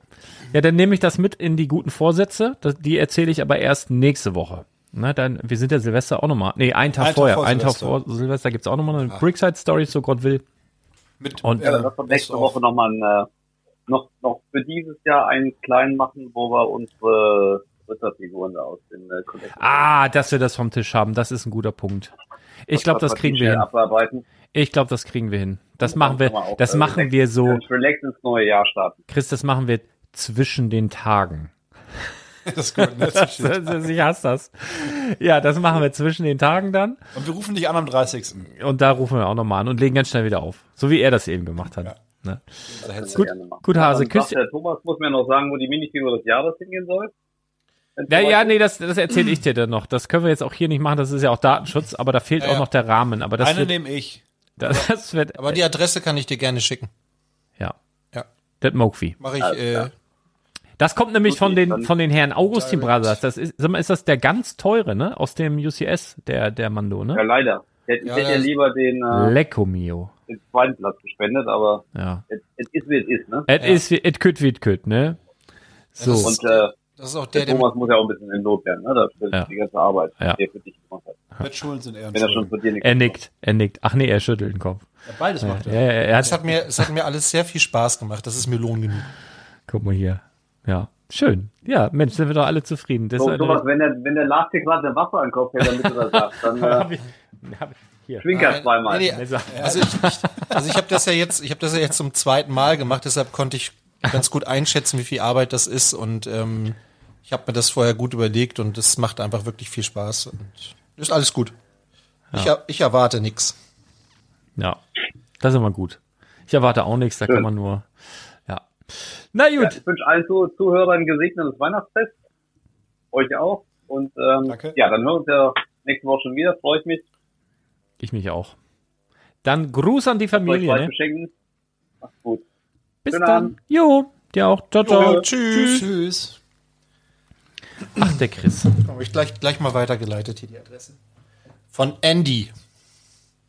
Ja, dann nehme ich das mit in die guten Vorsätze. Das, die erzähle ich aber erst nächste Woche. Na, dann, wir sind ja Silvester auch nochmal. Nee, einen Tag Tag vorher. vor einen Tag Silvester. vor Silvester gibt's auch nochmal eine Brickside Story, so Gott will. Mit, Und- Ja, äh, uns nächste Woche nochmal ein, äh, noch, noch für dieses Jahr einen kleinen machen, wo wir unsere Ritterfiguren da aus den äh, Collector Ah, dass wir das vom Tisch haben, das ist ein guter Punkt. Ich glaube, das kriegen wir hin. Abarbeiten. Ich glaube, das kriegen wir hin. Das Und machen wir, auch, das äh, machen relax- wir so, Relax ins neue Jahr starten. Chris, das machen wir zwischen den Tagen. Das ist gut, ne? Das ist schön. ich hasse das. Ja, das machen wir zwischen den Tagen dann. Und wir rufen dich an am 30. Und da rufen wir auch nochmal an und legen ganz schnell wieder auf. So wie er das eben gemacht hat. Ja. Ne? Das Gut, gerne machen. gut, Hase, Dann küss- sagt Der Thomas muss mir noch sagen, wo die Minifigur des Jahres hingehen soll. Ja, ja, nee, das, das erzähle ich dir dann noch. Das können wir jetzt auch hier nicht machen, das ist ja auch Datenschutz, aber da fehlt Ja, auch ja. noch der Rahmen. Aber das Eine wird, nehme ich. das, das wird, Aber die Adresse kann ich dir gerne schicken. ja, Ja. das Mokwi. Mache ich, äh. Das kommt nämlich von den, von den Herren Augustin. Brothers. Das ist, sag mal, ist das der ganz teure, ne? Aus dem UCS, der, der Mando, Ja, ne? leider. Ich hätte, Ja, ich hätte ja das- lieber den, äh, Lecco mio. den zweiten Platz gespendet, aber Ja. es es ist wie es ist, ne? Es ist, wie- et küt wie et küt, ne? So. das Und äh, Das ist auch der der, Thomas muss ja auch ein bisschen in Not werden, ne? Dafür Ja. die ganze Arbeit, Ja. die er für dich gemacht hat. Bettschulen sind eher Wenn er schon dir er nickt, er nickt. Ach nee, er schüttelt den Kopf. Ja, beides macht Ja, er. ja, er Es hat, hat mir, es hat mir alles sehr viel Spaß gemacht. Das ist mir Lohn genug. guck mal hier. Ja, schön. Ja, Mensch, sind wir doch alle zufrieden. Das So, ist sowas, wenn der, wenn der Lars dir gerade eine Waffe an den Kopf hält, damit du das sagst, dann äh, hab ich, hab ich, hier. schwinker zweimal. Nee, nee, Also, Also ich, ich, also ich habe das ja jetzt, ich habe das ja jetzt zum zweiten Mal gemacht, deshalb konnte ich ganz gut einschätzen, wie viel Arbeit das ist und ähm, ich habe mir das vorher gut überlegt und es macht einfach wirklich viel Spaß und ist alles gut. Ich, er- ich erwarte nix. Ja, das ist immer gut. Ich erwarte auch nichts, da kann man nur, ja. Na Ja, gut, ich wünsche allen Zuh- Zuhörern ein gesegnetes Weihnachtsfest. Euch auch. Und ähm, Danke. ja, dann hören wir uns ja nächste Woche schon wieder. Freue ich mich. ich mich auch. Dann Gruß an die Familie, ne? beschenken. Macht's gut. Bis Schönen dann. Abend. Jo, dir auch. Ciao, ciao. tschüss. Tschüss. Ach, der Chris. Habe ich gleich, gleich mal weitergeleitet hier die Adresse. Von Andy.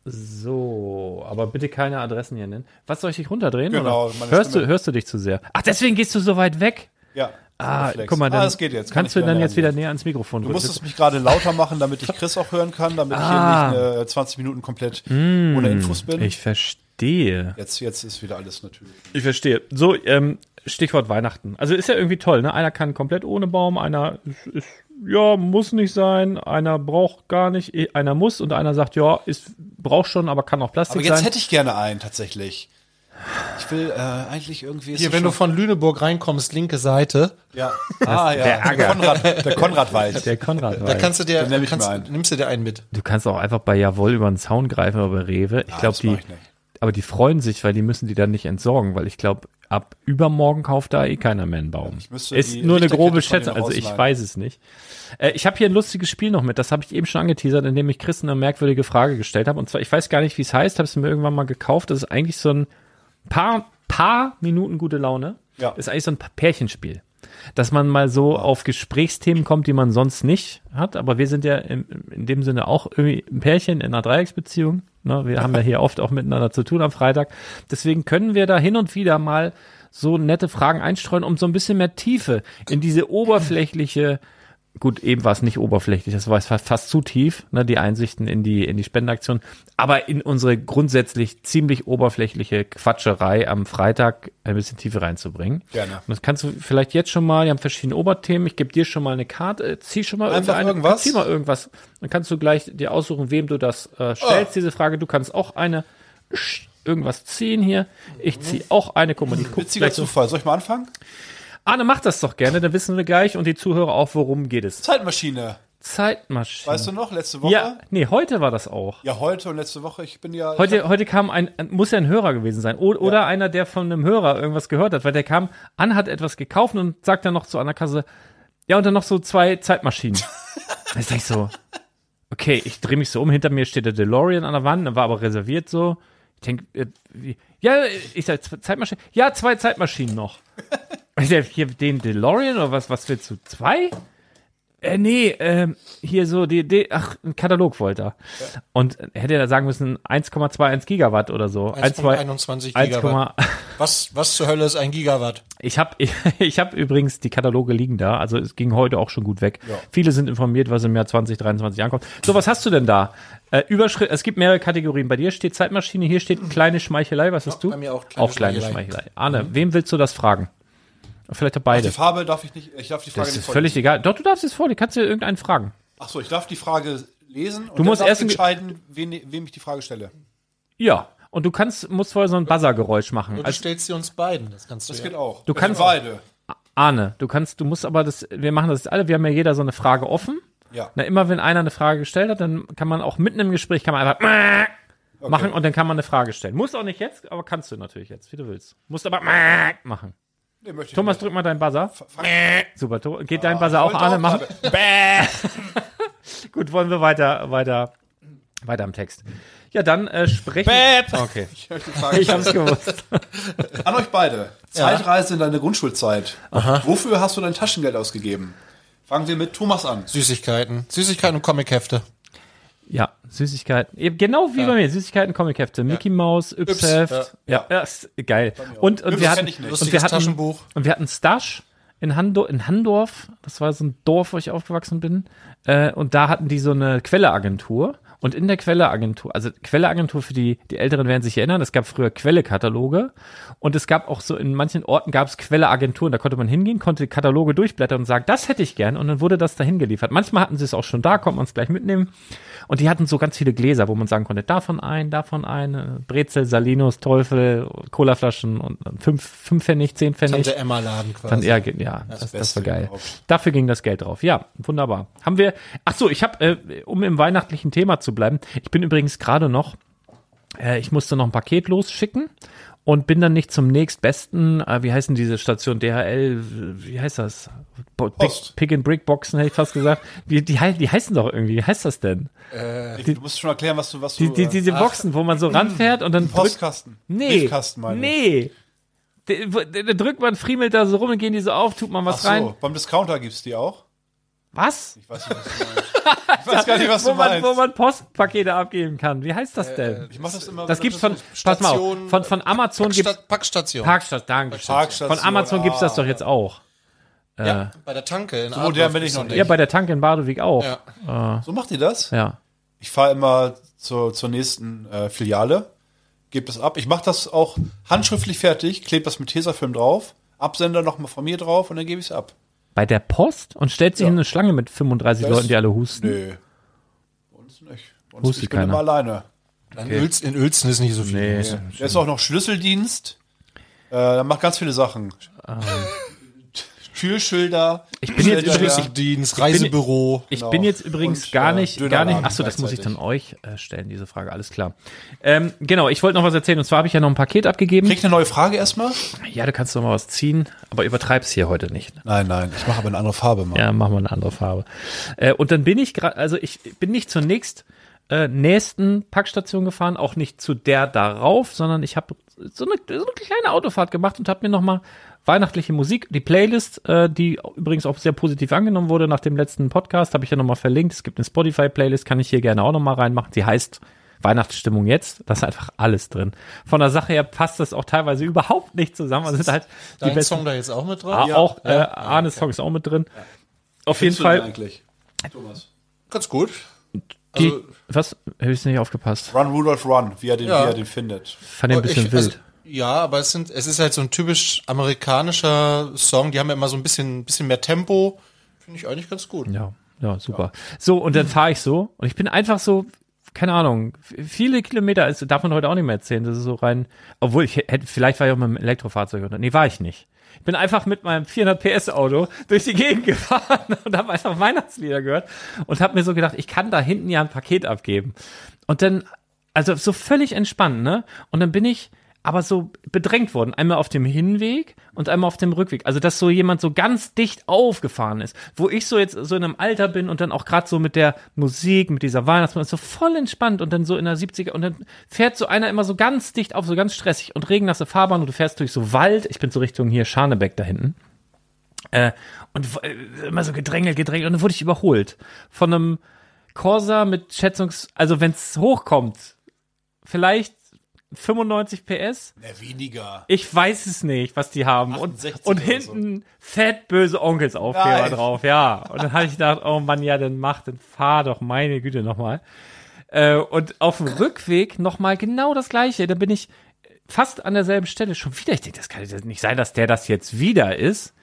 So, aber bitte keine Adressen hier nennen. Was soll ich dich runterdrehen? Genau, Hörst du, hörst du dich zu sehr? Ach, deswegen gehst du so weit weg? Ja. Ah, Reflex. guck mal, dann ah, das geht jetzt. Kann kannst du dann jetzt wieder näher ans Mikrofon Du musstest mich gerade lauter machen, damit ich Chris auch hören kann, damit Ah. ich hier nicht äh, 20 Minuten komplett ohne Infos bin. Ich verstehe. Jetzt, jetzt ist wieder alles natürlich. Ich verstehe. So, ähm, Stichwort Weihnachten. Also ist ja irgendwie toll, ne? Einer kann komplett ohne Baum, einer ist, ist ja, muss nicht sein, einer braucht gar nicht, eh, einer muss und einer sagt, ja, ist, braucht schon, aber kann auch Plastik Aber jetzt sein. hätte ich gerne einen, tatsächlich. Ich will äh, eigentlich irgendwie. Hier, wenn du von Lüneburg reinkommst, linke Seite, Ja. Ah, ja. der. Konrad, der Konrad der Konrad da weiß. kannst du dir, kannst, nimmst du dir einen mit. Du kannst auch einfach bei Jawohl über den Zaun greifen oder bei Rewe. Ich Ah, glaube, das die, mach ich nicht. Aber die freuen sich, weil die müssen die dann nicht entsorgen, weil ich glaube, ab übermorgen kauft da eh keiner mehr einen Baum. Ist nur eine grobe Schätzung, also ich weiß es nicht. Äh, ich habe hier ein lustiges Spiel noch mit, das habe ich eben schon angeteasert, indem ich Chris eine merkwürdige Frage gestellt habe. Und zwar, ich weiß gar nicht, wie es heißt, habe es mir irgendwann mal gekauft. Das ist eigentlich so ein paar, paar Minuten gute Laune. Ja. Das ist eigentlich so ein Pärchenspiel. Dass man mal so auf Gesprächsthemen kommt, die man sonst nicht hat. Aber wir sind ja in, in dem Sinne auch irgendwie ein Pärchen in einer Dreiecksbeziehung. Ne? Wir haben ja hier oft auch miteinander zu tun am Freitag. Deswegen können wir da hin und wieder mal so nette Fragen einstreuen, um so ein bisschen mehr Tiefe in diese oberflächliche Gut, eben war es nicht oberflächlich, das war fast, fast zu tief, ne, die Einsichten in die, in die Spendenaktion. Aber in unsere grundsätzlich ziemlich oberflächliche Quatscherei am Freitag ein bisschen Tiefe reinzubringen. Gerne. Und das kannst du vielleicht jetzt schon mal, wir haben verschiedene Oberthemen, ich gebe dir schon mal eine Karte, zieh schon mal Einfach irgendeine- irgendwas? Zieh mal irgendwas. Dann kannst du gleich dir aussuchen, wem du das äh, stellst, diese Frage. Du kannst auch eine irgendwas ziehen hier. Ich ziehe auch eine, guck mal, die guckt Witziger. Zufall. Soll ich mal anfangen? Arne, mach das doch gerne, dann wissen wir gleich und die Zuhörer auch, worum geht es. Zeitmaschine. Zeitmaschine. Weißt du noch, letzte Woche? Ja, nee, heute war das auch. Ja, heute und letzte Woche. Ich bin ja. Heute, heute kam ein, muss ja ein Hörer gewesen sein. O- Oder einer, der von einem Hörer irgendwas gehört hat, weil der kam an, hat etwas gekauft und sagt dann noch zu einer Kasse, ja, und dann noch so zwei Zeitmaschinen. da ist ich so, okay, ich drehe mich so um, hinter mir steht der DeLorean an der Wand, der war aber reserviert so. Ich denke, äh, ja, ich sag, Zeitmaschinen, ja, zwei Zeitmaschinen noch. Hier den DeLorean oder was, was willst du, zwei? Äh, nee, ähm, hier so die, die ach, ein Katalog wollte er. Und hätte er da sagen müssen 1,21 Gigawatt oder so. 1,21 1,1 Gigawatt. Was, was zur Hölle ist ein Gigawatt? Ich habe ich, ich hab übrigens die Kataloge liegen da, also es ging heute auch schon gut weg. Viele sind informiert, was im Jahr 2023 ankommt. So, was hast du denn da? Äh, Überschrift, es gibt mehrere Kategorien. Bei dir steht Zeitmaschine, hier steht kleine Schmeichelei. Was hast du? bei mir auch kleine kleine Schmeichelei. Schmeichelei. Arne, wem willst du das fragen? Vielleicht auch die beide. Farbe darf ich nicht. Ich darf die Frage Das nicht ist völlig vorlesen. egal. Doch, du darfst es vor, du kannst dir irgendeinen fragen. Ach so, ich darf die Frage lesen. Und Du musst erst entscheiden, wen, wem ich die Frage stelle. Ja. Und du kannst, musst vorher so ein Buzzergeräusch machen. Und du Also, stellst sie uns beiden. Das kannst du Das ja. geht auch. Du Wir kannst- beide. Arne, du kannst, du musst aber das, wir machen das jetzt alle, wir haben ja jeder so eine Frage offen. Ja. Na, immer wenn einer eine Frage gestellt hat, dann kann man auch mitten im Gespräch kann man einfach machen und dann kann man eine Frage stellen. Muss auch nicht jetzt, aber kannst du natürlich jetzt, wie du willst. Musst aber machen. Nee, Thomas, drück mal deinen Buzzer. Fang- Super, geht dein Buzzer auch, Arne? auch Machen. Bäh. Gut, wollen wir weiter, weiter Weiter am Text. Ja, dann äh, sprechen. Okay. Ich Ich hab's gewusst. An euch beide. Zeitreise in deine Grundschulzeit. Wofür hast du dein Taschengeld ausgegeben? Fangen wir mit Thomas an. Süßigkeiten. Süßigkeiten und Comichefte. Ja, Süßigkeiten. Eben Genau wie bei mir. Süßigkeiten, Comichefte. Mickey Mouse, Yps-Heft. Ja. ja, ist geil. Und, und Yps wir hatten, und wir hatten, Taschenbuch. und wir hatten Stash in, Hando in Handorf. Das war so ein Dorf, wo ich aufgewachsen bin. Äh, und da hatten die so eine Quelleagentur. Und in der Quelleagentur, also Quelleagentur für die, die Älteren werden sich erinnern, es gab früher Quellekataloge und es gab auch so, in manchen Orten gab es Quelleagenturen, da konnte man hingehen, konnte Kataloge durchblättern und sagen, das hätte ich gern und dann wurde das dahin geliefert. Manchmal hatten sie es auch schon da, konnte man es gleich mitnehmen und die hatten so ganz viele Gläser, wo man sagen konnte, davon ein, davon ein, äh, Brezel, Salinos, Teufel, Colaflaschen und fünf, fünf Pfennig, zehn Pfennig. Tante Emma Laden quasi. Dann, ja, ja das, das, Beste war geil. überhaupt. Dafür ging das Geld drauf. Ja, wunderbar. Haben wir, ach so, ich habe, äh, um im weihnachtlichen Thema zu bleiben, ich bin übrigens gerade noch, äh, ich musste noch ein Paket losschicken und bin dann nicht zum nächstbesten, äh, wie heißen diese Station, DHL, wie heißt das? Post. Pick, and Brick Boxen, hätte ich fast gesagt. Wie, die, die heißen doch irgendwie, wie heißt das denn? du musst schon erklären, was du, was Die, du, die, äh, diese Boxen, wo man so ranfährt und dann drückt, Postkasten. nee, Briefkasten, meine ich. nee. Da, drückt man, friemelt da so rum und gehen die so auf, tut man Ach was so, rein. beim Discounter gibt's die auch? Was? Ich weiß nicht, was du meinst. Ich weiß gar nicht, was wo du man, meinst. wo man Postpakete abgeben kann. Wie heißt das denn? ich mach das immer das gibt's von, pass mal auf, Station, von, von Amazon gibt's, Packstat Packstation. Parkstation, danke. Parkstation, Von Amazon gibt's das ah. doch jetzt auch. ja, bei der Tanke in So modern bin ich noch nicht. Ja, bei der Tanke in Badewig auch. Ja. Ja. So macht ihr das? ja. Ich fahre immer zur, zur nächsten äh, Filiale, gebe das ab. Ich mache das auch handschriftlich fertig, klebe das mit Tesafilm drauf, Absender nochmal von mir drauf und dann gebe ich es ab. Bei der Post und stellt sich Ja. in eine Schlange mit 35 Das- Leuten, die alle husten. Nö. Bei uns nicht. Uns, Hustet ich bin keiner. immer alleine. In, Uelzen, in Uelzen ist nicht so viel. Nee. Der ist auch noch Schlüsseldienst. Äh, der macht ganz viele Sachen. Türschilder. Ich bin jetzt übrigens- her. Schlüsseldienst, Reisebüro. Ich Genau. bin jetzt übrigens Und, gar äh, nicht, gar Dönerladen nicht. Achso, das muss ich dann euch äh, stellen, diese Frage. Alles klar. Ähm, genau, ich wollte noch was erzählen. Und zwar habe ich ja noch ein Paket abgegeben. Krieg ich eine neue Frage erstmal? Ja, du kannst doch mal was ziehen, aber übertreib's hier heute nicht. Nein, nein. Ich mache aber eine andere Farbe mal. Ja, machen wir eine andere Farbe. Äh, und dann bin ich gerade, also ich bin nicht zur nächst äh, nächsten Packstation gefahren, auch nicht zu der darauf, sondern ich habe so eine, so eine kleine Autofahrt gemacht und habe mir nochmal weihnachtliche Musik, die Playlist, äh, die übrigens auch sehr positiv angenommen wurde nach dem letzten Podcast, habe ich ja nochmal verlinkt. Es gibt eine Spotify-Playlist, kann ich hier gerne auch nochmal reinmachen. Die heißt Weihnachtsstimmung jetzt. Da ist einfach alles drin. Von der Sache her passt das auch teilweise überhaupt nicht zusammen. Also sind halt die Dein besten, Song da jetzt auch mit drauf? Ah, auch äh, Arnes Song ist auch mit drin. Auf jeden Fall. Eigentlich. Thomas. Ganz gut. Die, Also- was? Habe ich nicht aufgepasst? Run, Rudolph, Run, wie er den, Ja. wie er den findet. Fand den ein bisschen Ich- wild. also, ja, aber es sind, es ist halt so ein typisch amerikanischer Song. Die haben ja immer so ein bisschen, bisschen mehr Tempo. Finde ich eigentlich ganz gut. ja, ja, super. So, und dann fahre ich so und ich bin einfach so, keine Ahnung, viele Kilometer, also darf man heute auch nicht mehr erzählen, das ist so rein, obwohl ich hätte, vielleicht war ich auch mit einem Elektrofahrzeug oder, nee, war ich nicht. Ich bin einfach mit meinem 400 PS Auto durch die Gegend gefahren und habe einfach Weihnachtslieder gehört und habe mir so gedacht, ich kann da hinten ja ein Paket abgeben. Und dann, also so völlig entspannt, ne? Und dann bin ich aber so bedrängt worden. Einmal auf dem Hinweg und einmal auf dem Rückweg. Also, dass so jemand so ganz dicht aufgefahren ist, wo ich so jetzt so in einem Alter bin und dann auch gerade so mit der Musik, mit dieser Weihnachtsmusik, so voll entspannt und dann so in der 70er und dann fährt so einer immer so ganz dicht auf, so ganz stressig und regennasse Fahrbahn und du fährst durch so Wald. Ich bin so Richtung hier Scharnebeck da hinten. Äh, und äh, immer so gedrängelt, gedrängelt und dann wurde ich überholt von einem Corsa mit Schätzungs, also wenn es hochkommt, vielleicht 95 PS. Ja, weniger. Ich weiß es nicht, was die haben. Und, 68 und hinten fett böse Onkelsaufkleber Nein. drauf, ja. Und dann habe ich gedacht, oh Mann, ja, dann mach, dann fahr doch, meine Güte, nochmal. Äh, und auf dem Rückweg nochmal genau das gleiche. Da bin ich fast an derselben Stelle schon wieder. Ich denke, das kann nicht sein, dass der das jetzt wieder ist.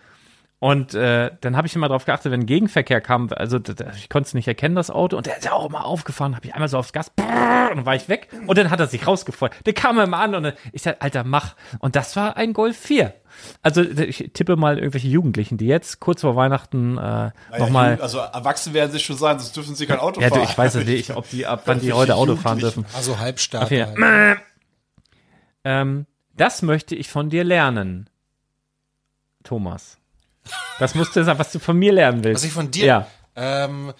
Und äh, dann habe ich immer darauf geachtet, wenn Gegenverkehr kam, also ich konnte es nicht erkennen, das Auto, und der ist ja auch immer aufgefahren, habe ich einmal so aufs Gas, brrr, und dann war ich weg, und dann hat er sich rausgefreut. Der kam immer an und dann, ich sag, Alter, mach. Und das war ein Golf 4. Also ich tippe mal irgendwelche Jugendlichen, die jetzt kurz vor Weihnachten äh, Naja, nochmal. Also erwachsen werden sie schon sein, sonst dürfen sie kein Auto Ja, fahren. du, ich weiß es nicht, ob die ab wann die heute Auto fahren dürfen. Also halbstark. Okay. halt. Ähm, das möchte ich von dir lernen, Thomas. Das musst du sagen, was du von mir lernen willst. Was ich von dir. Ja. Ähm,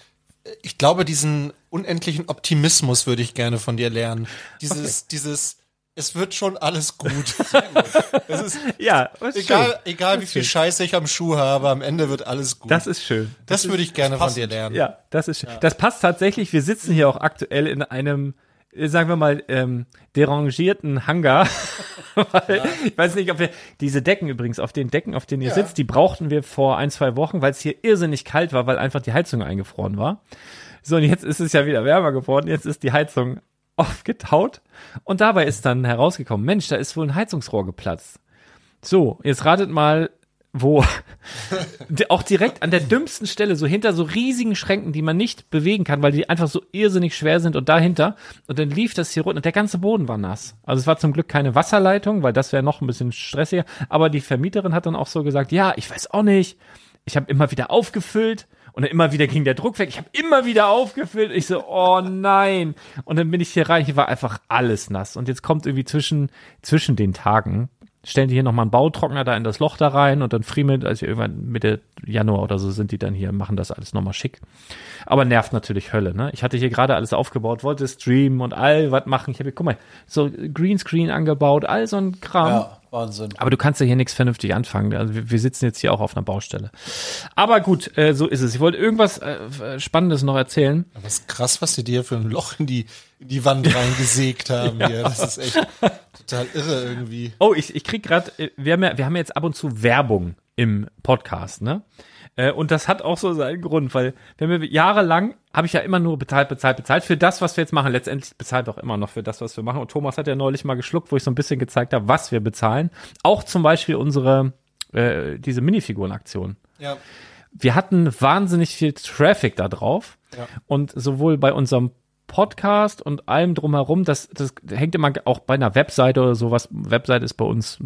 ich glaube, diesen unendlichen Optimismus würde ich gerne von dir lernen. Dieses, dieses, es wird schon alles gut. Es ist, Ja, ist egal, schön. egal wie viel Scheiße ich am Schuh habe, am Ende wird alles gut. Das ist schön. das würde ich gerne von dir lernen. Ja, das ist schön. Das passt tatsächlich. Wir sitzen hier auch aktuell in einem, sagen wir mal, ähm, derangierten Hangar. weil, Ich weiß nicht, ob wir, diese Decken übrigens, auf den Decken, auf denen ihr sitzt, die brauchten wir vor ein, zwei Wochen, weil es hier irrsinnig kalt war, weil einfach die Heizung eingefroren war. So, und jetzt ist es ja wieder wärmer geworden. Jetzt ist die Heizung aufgetaut. Und dabei ist dann herausgekommen, Mensch, da ist wohl ein Heizungsrohr geplatzt. So, jetzt ratet mal, wo auch direkt an der dümmsten Stelle, so hinter so riesigen Schränken, die man nicht bewegen kann, weil die einfach so irrsinnig schwer sind und dahinter. Und dann lief das hier runter und der ganze Boden war nass. Also es war zum Glück keine Wasserleitung, weil das wäre noch ein bisschen stressiger. Aber die Vermieterin hat dann auch so gesagt, ja, ich weiß auch nicht. Ich habe immer wieder aufgefüllt und dann immer wieder ging der Druck weg. Ich habe immer wieder aufgefüllt. Ich so, oh nein. Und dann bin ich hier rein. Hier war einfach alles nass. Und jetzt kommt irgendwie zwischen, zwischen den Tagen, stellen die hier nochmal einen Bautrockner da in das Loch da rein und dann friemeln, also irgendwann Mitte Januar oder so sind die dann hier, machen das alles nochmal schick. Aber nervt natürlich Hölle, ne? Ich hatte hier gerade alles aufgebaut, wollte streamen und all was machen. Ich habe hier, guck mal, so Greenscreen angebaut, all so ein Kram. Ja, Wahnsinn. Aber du kannst ja hier nichts vernünftig anfangen. Also wir, wir sitzen jetzt hier auch auf einer Baustelle. Aber gut, äh, so ist es. Ich wollte irgendwas äh, Spannendes noch erzählen. Aber ist krass, was die dir für ein Loch in die, in die Wand reingesägt haben hier. Das ist echt total irre irgendwie. Oh, ich, ich krieg gerade, wir haben ja, wir haben ja jetzt ab und zu Werbung im Podcast, ne? Äh, Und das hat auch so seinen Grund, weil wir haben ja jahrelang habe ich ja immer nur bezahlt, bezahlt, bezahlt für das, was wir jetzt machen. Letztendlich bezahlt auch immer noch für das, was wir machen. Und Thomas hat ja neulich mal geschluckt, wo ich so ein bisschen gezeigt habe, was wir bezahlen. Auch zum Beispiel unsere äh, diese Minifigurenaktion. Ja. wir hatten wahnsinnig viel Traffic da drauf. Ja. Und sowohl bei unserem Podcast und allem drumherum, das, das hängt immer auch bei einer Webseite oder sowas. Webseite ist bei uns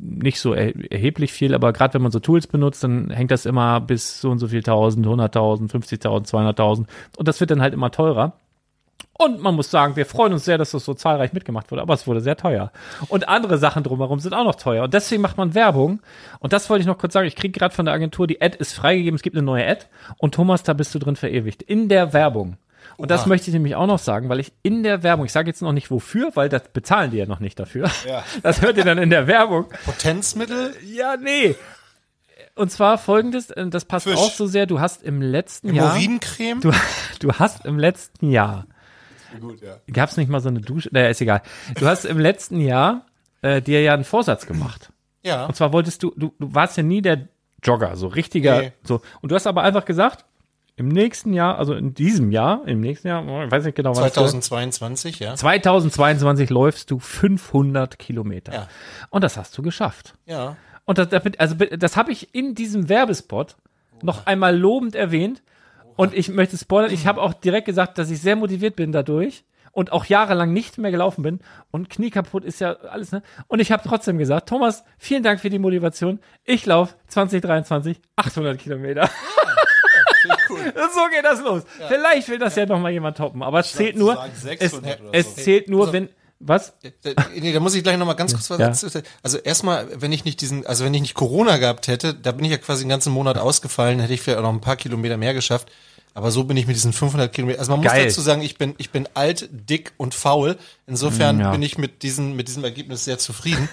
nicht so er, erheblich viel, aber gerade wenn man so Tools benutzt, dann hängt das immer bis so und so viel tausend, 100.000, 50.000, 200.000 und das wird dann halt immer teurer. Und man muss sagen, wir freuen uns sehr, dass das so zahlreich mitgemacht wurde, aber es wurde sehr teuer. Und andere Sachen drumherum sind auch noch teuer. Und deswegen macht man Werbung. Und das wollte ich noch kurz sagen. Ich kriege gerade von der Agentur, die Ad ist freigegeben, es gibt eine neue Ad. Und Thomas, da bist du drin verewigt. In der Werbung. Und das möchte ich nämlich auch noch sagen, weil ich in der Werbung, ich sage jetzt noch nicht wofür, weil das bezahlen die ja noch nicht dafür. Ja. Das hört ihr dann in der Werbung. Potenzmittel? Ja, nee. Und zwar folgendes, äh, das passt Fisch. auch so sehr, du hast im letzten Jahr, Urincreme? du, du hast im letzten Jahr Gut, ja. Gab's nicht mal so eine Dusche? Naja, ist egal. Du hast im letzten Jahr äh, dir ja einen Vorsatz gemacht. Ja. Und zwar wolltest du, du, du warst ja nie der Jogger, so richtiger, Nee. so. Und du hast aber einfach gesagt, im nächsten Jahr, also in diesem Jahr, im nächsten Jahr, ich weiß nicht genau, wann wird, 2022, ja. 2022 läufst du 500 Kilometer. Ja. Und das hast du geschafft. Ja. Und das, also das habe ich in diesem Werbespot noch einmal lobend erwähnt. Und ich möchte spoilern, ich habe auch direkt gesagt, dass ich sehr motiviert bin dadurch und auch jahrelang nicht mehr gelaufen bin. Und Knie kaputt ist ja alles, ne? Und ich habe trotzdem gesagt, Thomas, vielen Dank für die Motivation. Ich laufe 2023 800 Kilometer. so geht das los. Vielleicht will das ja, noch mal jemand toppen, aber es zählt nur, es, 600 oder es so. zählt nur, Also- wenn, was? Äh, Nee, da muss ich gleich noch mal ganz kurz was Ja. dazu sagen. Also erstmal, wenn ich nicht diesen, also wenn ich nicht Corona gehabt hätte, da bin ich ja quasi den ganzen Monat ausgefallen, hätte ich vielleicht auch noch ein paar Kilometer mehr geschafft. Aber so bin ich mit diesen 500 Kilometern. Also man Geil. muss dazu sagen, ich bin, ich bin alt, dick und faul. Insofern Mm, ja. bin ich mit diesen, mit diesem Ergebnis sehr zufrieden.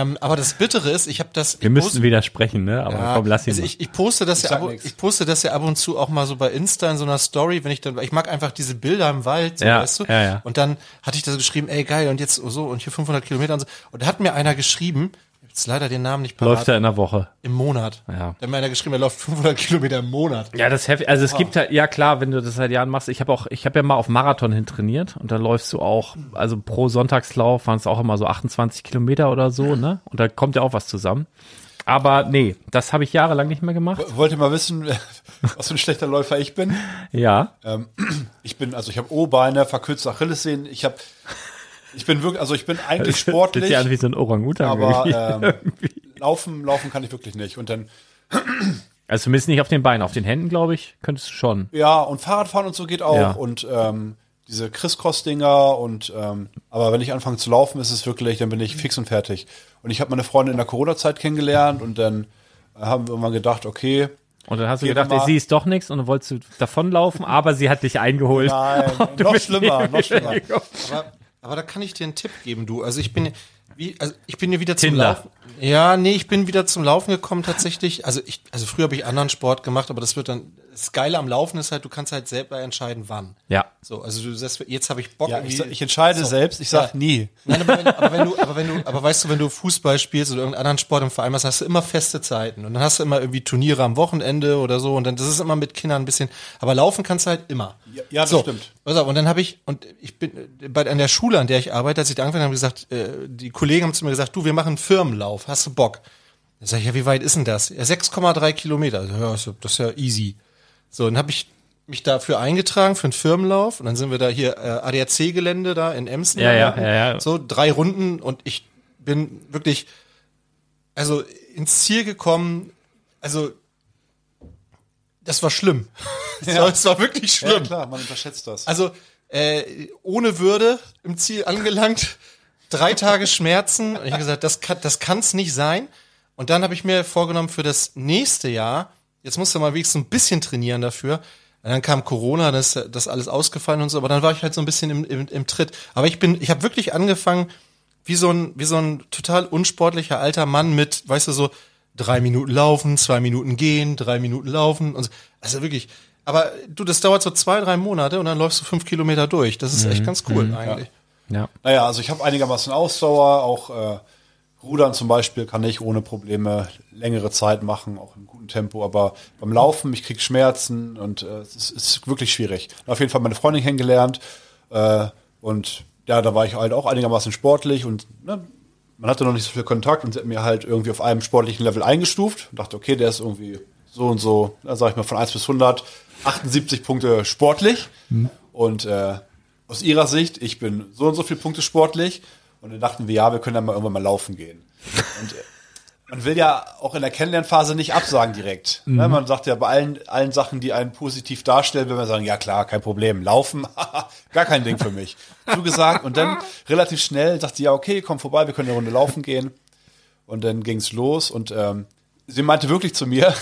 Ähm, aber das Bittere ist, ich habe das. Wir ich müssten poste- widersprechen, ne? Aber Ja, komm, lass ihn also ich, ich poste das ja sag ab, nix. ich poste das ja ab und zu auch mal so bei Insta in so einer Story, wenn ich dann, ich mag einfach diese Bilder im Wald, so, Ja, weißt du? ja, ja. Und dann hatte ich da so geschrieben, ey geil und jetzt so und hier 500 Kilometer und so. Und da hat mir einer geschrieben, ich jetzt leider den Namen nicht parat, Läuft ja in der Woche. im Monat. Ja. Da hat mir einer geschrieben, er läuft 500 Kilometer im Monat. Ja, das ist heftig. Also es gibt halt, ja klar, wenn du das seit Jahren machst. Ich habe auch, ich habe ja mal auf Marathon hin trainiert und da läufst du auch, also pro Sonntagslauf waren es auch immer so 28 Kilometer oder so, ne? Und da kommt ja auch was zusammen. Aber nee, das habe ich jahrelang nicht mehr gemacht. Wollt ihr mal wissen, was für ein schlechter Läufer ich bin? Ja. Ähm, ich bin, also ich habe O-Beine, verkürzte Achillessehnen. Ich habe, ich bin wirklich, also ich bin eigentlich sportlich, sich an wie so ein Orangutan. aber ähm, laufen, laufen kann ich wirklich nicht. Und dann, also zumindest nicht auf den Beinen. Auf den Händen, glaube ich, könntest du schon. ja, und Fahrradfahren und so geht auch. Ja. Und ähm, diese Criss-Cross-Dinger und ähm, aber wenn ich anfange zu laufen, ist es wirklich, dann bin ich fix und fertig. Und ich habe meine Freundin in der Corona-Zeit kennengelernt und dann haben wir irgendwann gedacht, okay, Und dann hast du gedacht, mal- ey, sie ist doch nichts und dann wolltest du davonlaufen, aber sie hat dich eingeholt. Nein, noch schlimmer, noch schlimmer. gekommen. Aber, aber da kann ich dir einen Tipp geben, du. Also ich bin wie, also ich bin ja wieder zum Tinder. Laufen. Ja, nee, ich bin wieder zum Laufen gekommen tatsächlich. Also ich, also früher habe ich anderen Sport gemacht, aber das wird dann. Das Geile am Laufen ist halt, du kannst halt selber entscheiden, wann. Ja. So, also du sagst, jetzt habe ich Bock. Ja, ich, ich entscheide selbst, ich sag Ja. nie. Nein, aber wenn, aber wenn du, aber wenn du, aber weißt du, wenn du Fußball spielst oder irgendeinen anderen Sport im Verein hast, hast du immer feste Zeiten und dann hast du immer irgendwie Turniere am Wochenende oder so und dann das ist immer mit Kindern ein bisschen. Aber laufen kannst du halt immer. Ja, ja, das so, stimmt. Auf, und dann habe ich und ich bin bei an der Schule, an der ich arbeite, als ich da angefangen habe, gesagt, äh, die Kollegen haben zu mir gesagt, du, wir machen einen Firmenlauf, hast du Bock? Dann sag ich, ja, wie weit ist denn das? Ja, 6,3 Kilometer. Ist ja- das ist ja easy. So, dann habe ich mich dafür eingetragen für einen Firmenlauf und dann sind wir da hier äh, ADAC-Gelände da in Emsen. Ja, ja, ja, ja. So drei Runden und ich bin wirklich also ins Ziel gekommen. Also das war schlimm. Es war, es war wirklich Ja, schlimm. klar, man unterschätzt das. Also äh, ohne Würde im Ziel angelangt, drei Tage Schmerzen. Und ich habe gesagt, das kann das kann's nicht sein. Und dann habe ich mir vorgenommen für das nächste Jahr, jetzt musst du mal wenigstens ein bisschen trainieren dafür. Und dann kam Corona, das das alles ausgefallen und so, aber dann war ich halt so ein bisschen im, im, im Tritt. Aber ich bin, ich habe wirklich angefangen, wie so ein, wie so ein total unsportlicher alter Mann mit, weißt du, so drei Minuten laufen, zwei Minuten gehen, drei Minuten laufen und so. Also wirklich. Aber du, das dauert so zwei, drei Monate und dann läufst du fünf Kilometer durch. Das ist echt ganz cool eigentlich. Ja. Naja, also ich habe einigermaßen Ausdauer, auch äh, Rudern zum Beispiel kann ich ohne Probleme längere Zeit machen, auch im guten Tempo, aber beim Laufen, ich krieg Schmerzen und äh, es ist, ist wirklich schwierig. Auf jeden Fall meine Freundin kennengelernt äh, und ja, da war ich halt auch einigermaßen sportlich und ne, man hatte noch nicht so viel Kontakt und sie hat mir halt irgendwie auf einem sportlichen Level eingestuft und dachte, okay, der ist irgendwie so und so, da sage ich mal von 1 bis 100, 78 Punkte sportlich und äh, aus ihrer Sicht, ich bin so und so viele Punkte sportlich. Und dann dachten wir, ja, wir können ja mal irgendwann mal laufen gehen. Und äh, man will ja auch in der Kennenlernphase nicht absagen direkt. Ne? Man sagt ja bei allen, allen Sachen, die einen positiv darstellen, will man sagen, ja klar, kein Problem. Laufen, gar kein Ding für mich. Zugesagt. Und dann relativ schnell sagt sie, ja, okay, komm vorbei, wir können eine Runde laufen gehen. Und dann ging's los und ähm, sie meinte wirklich zu mir,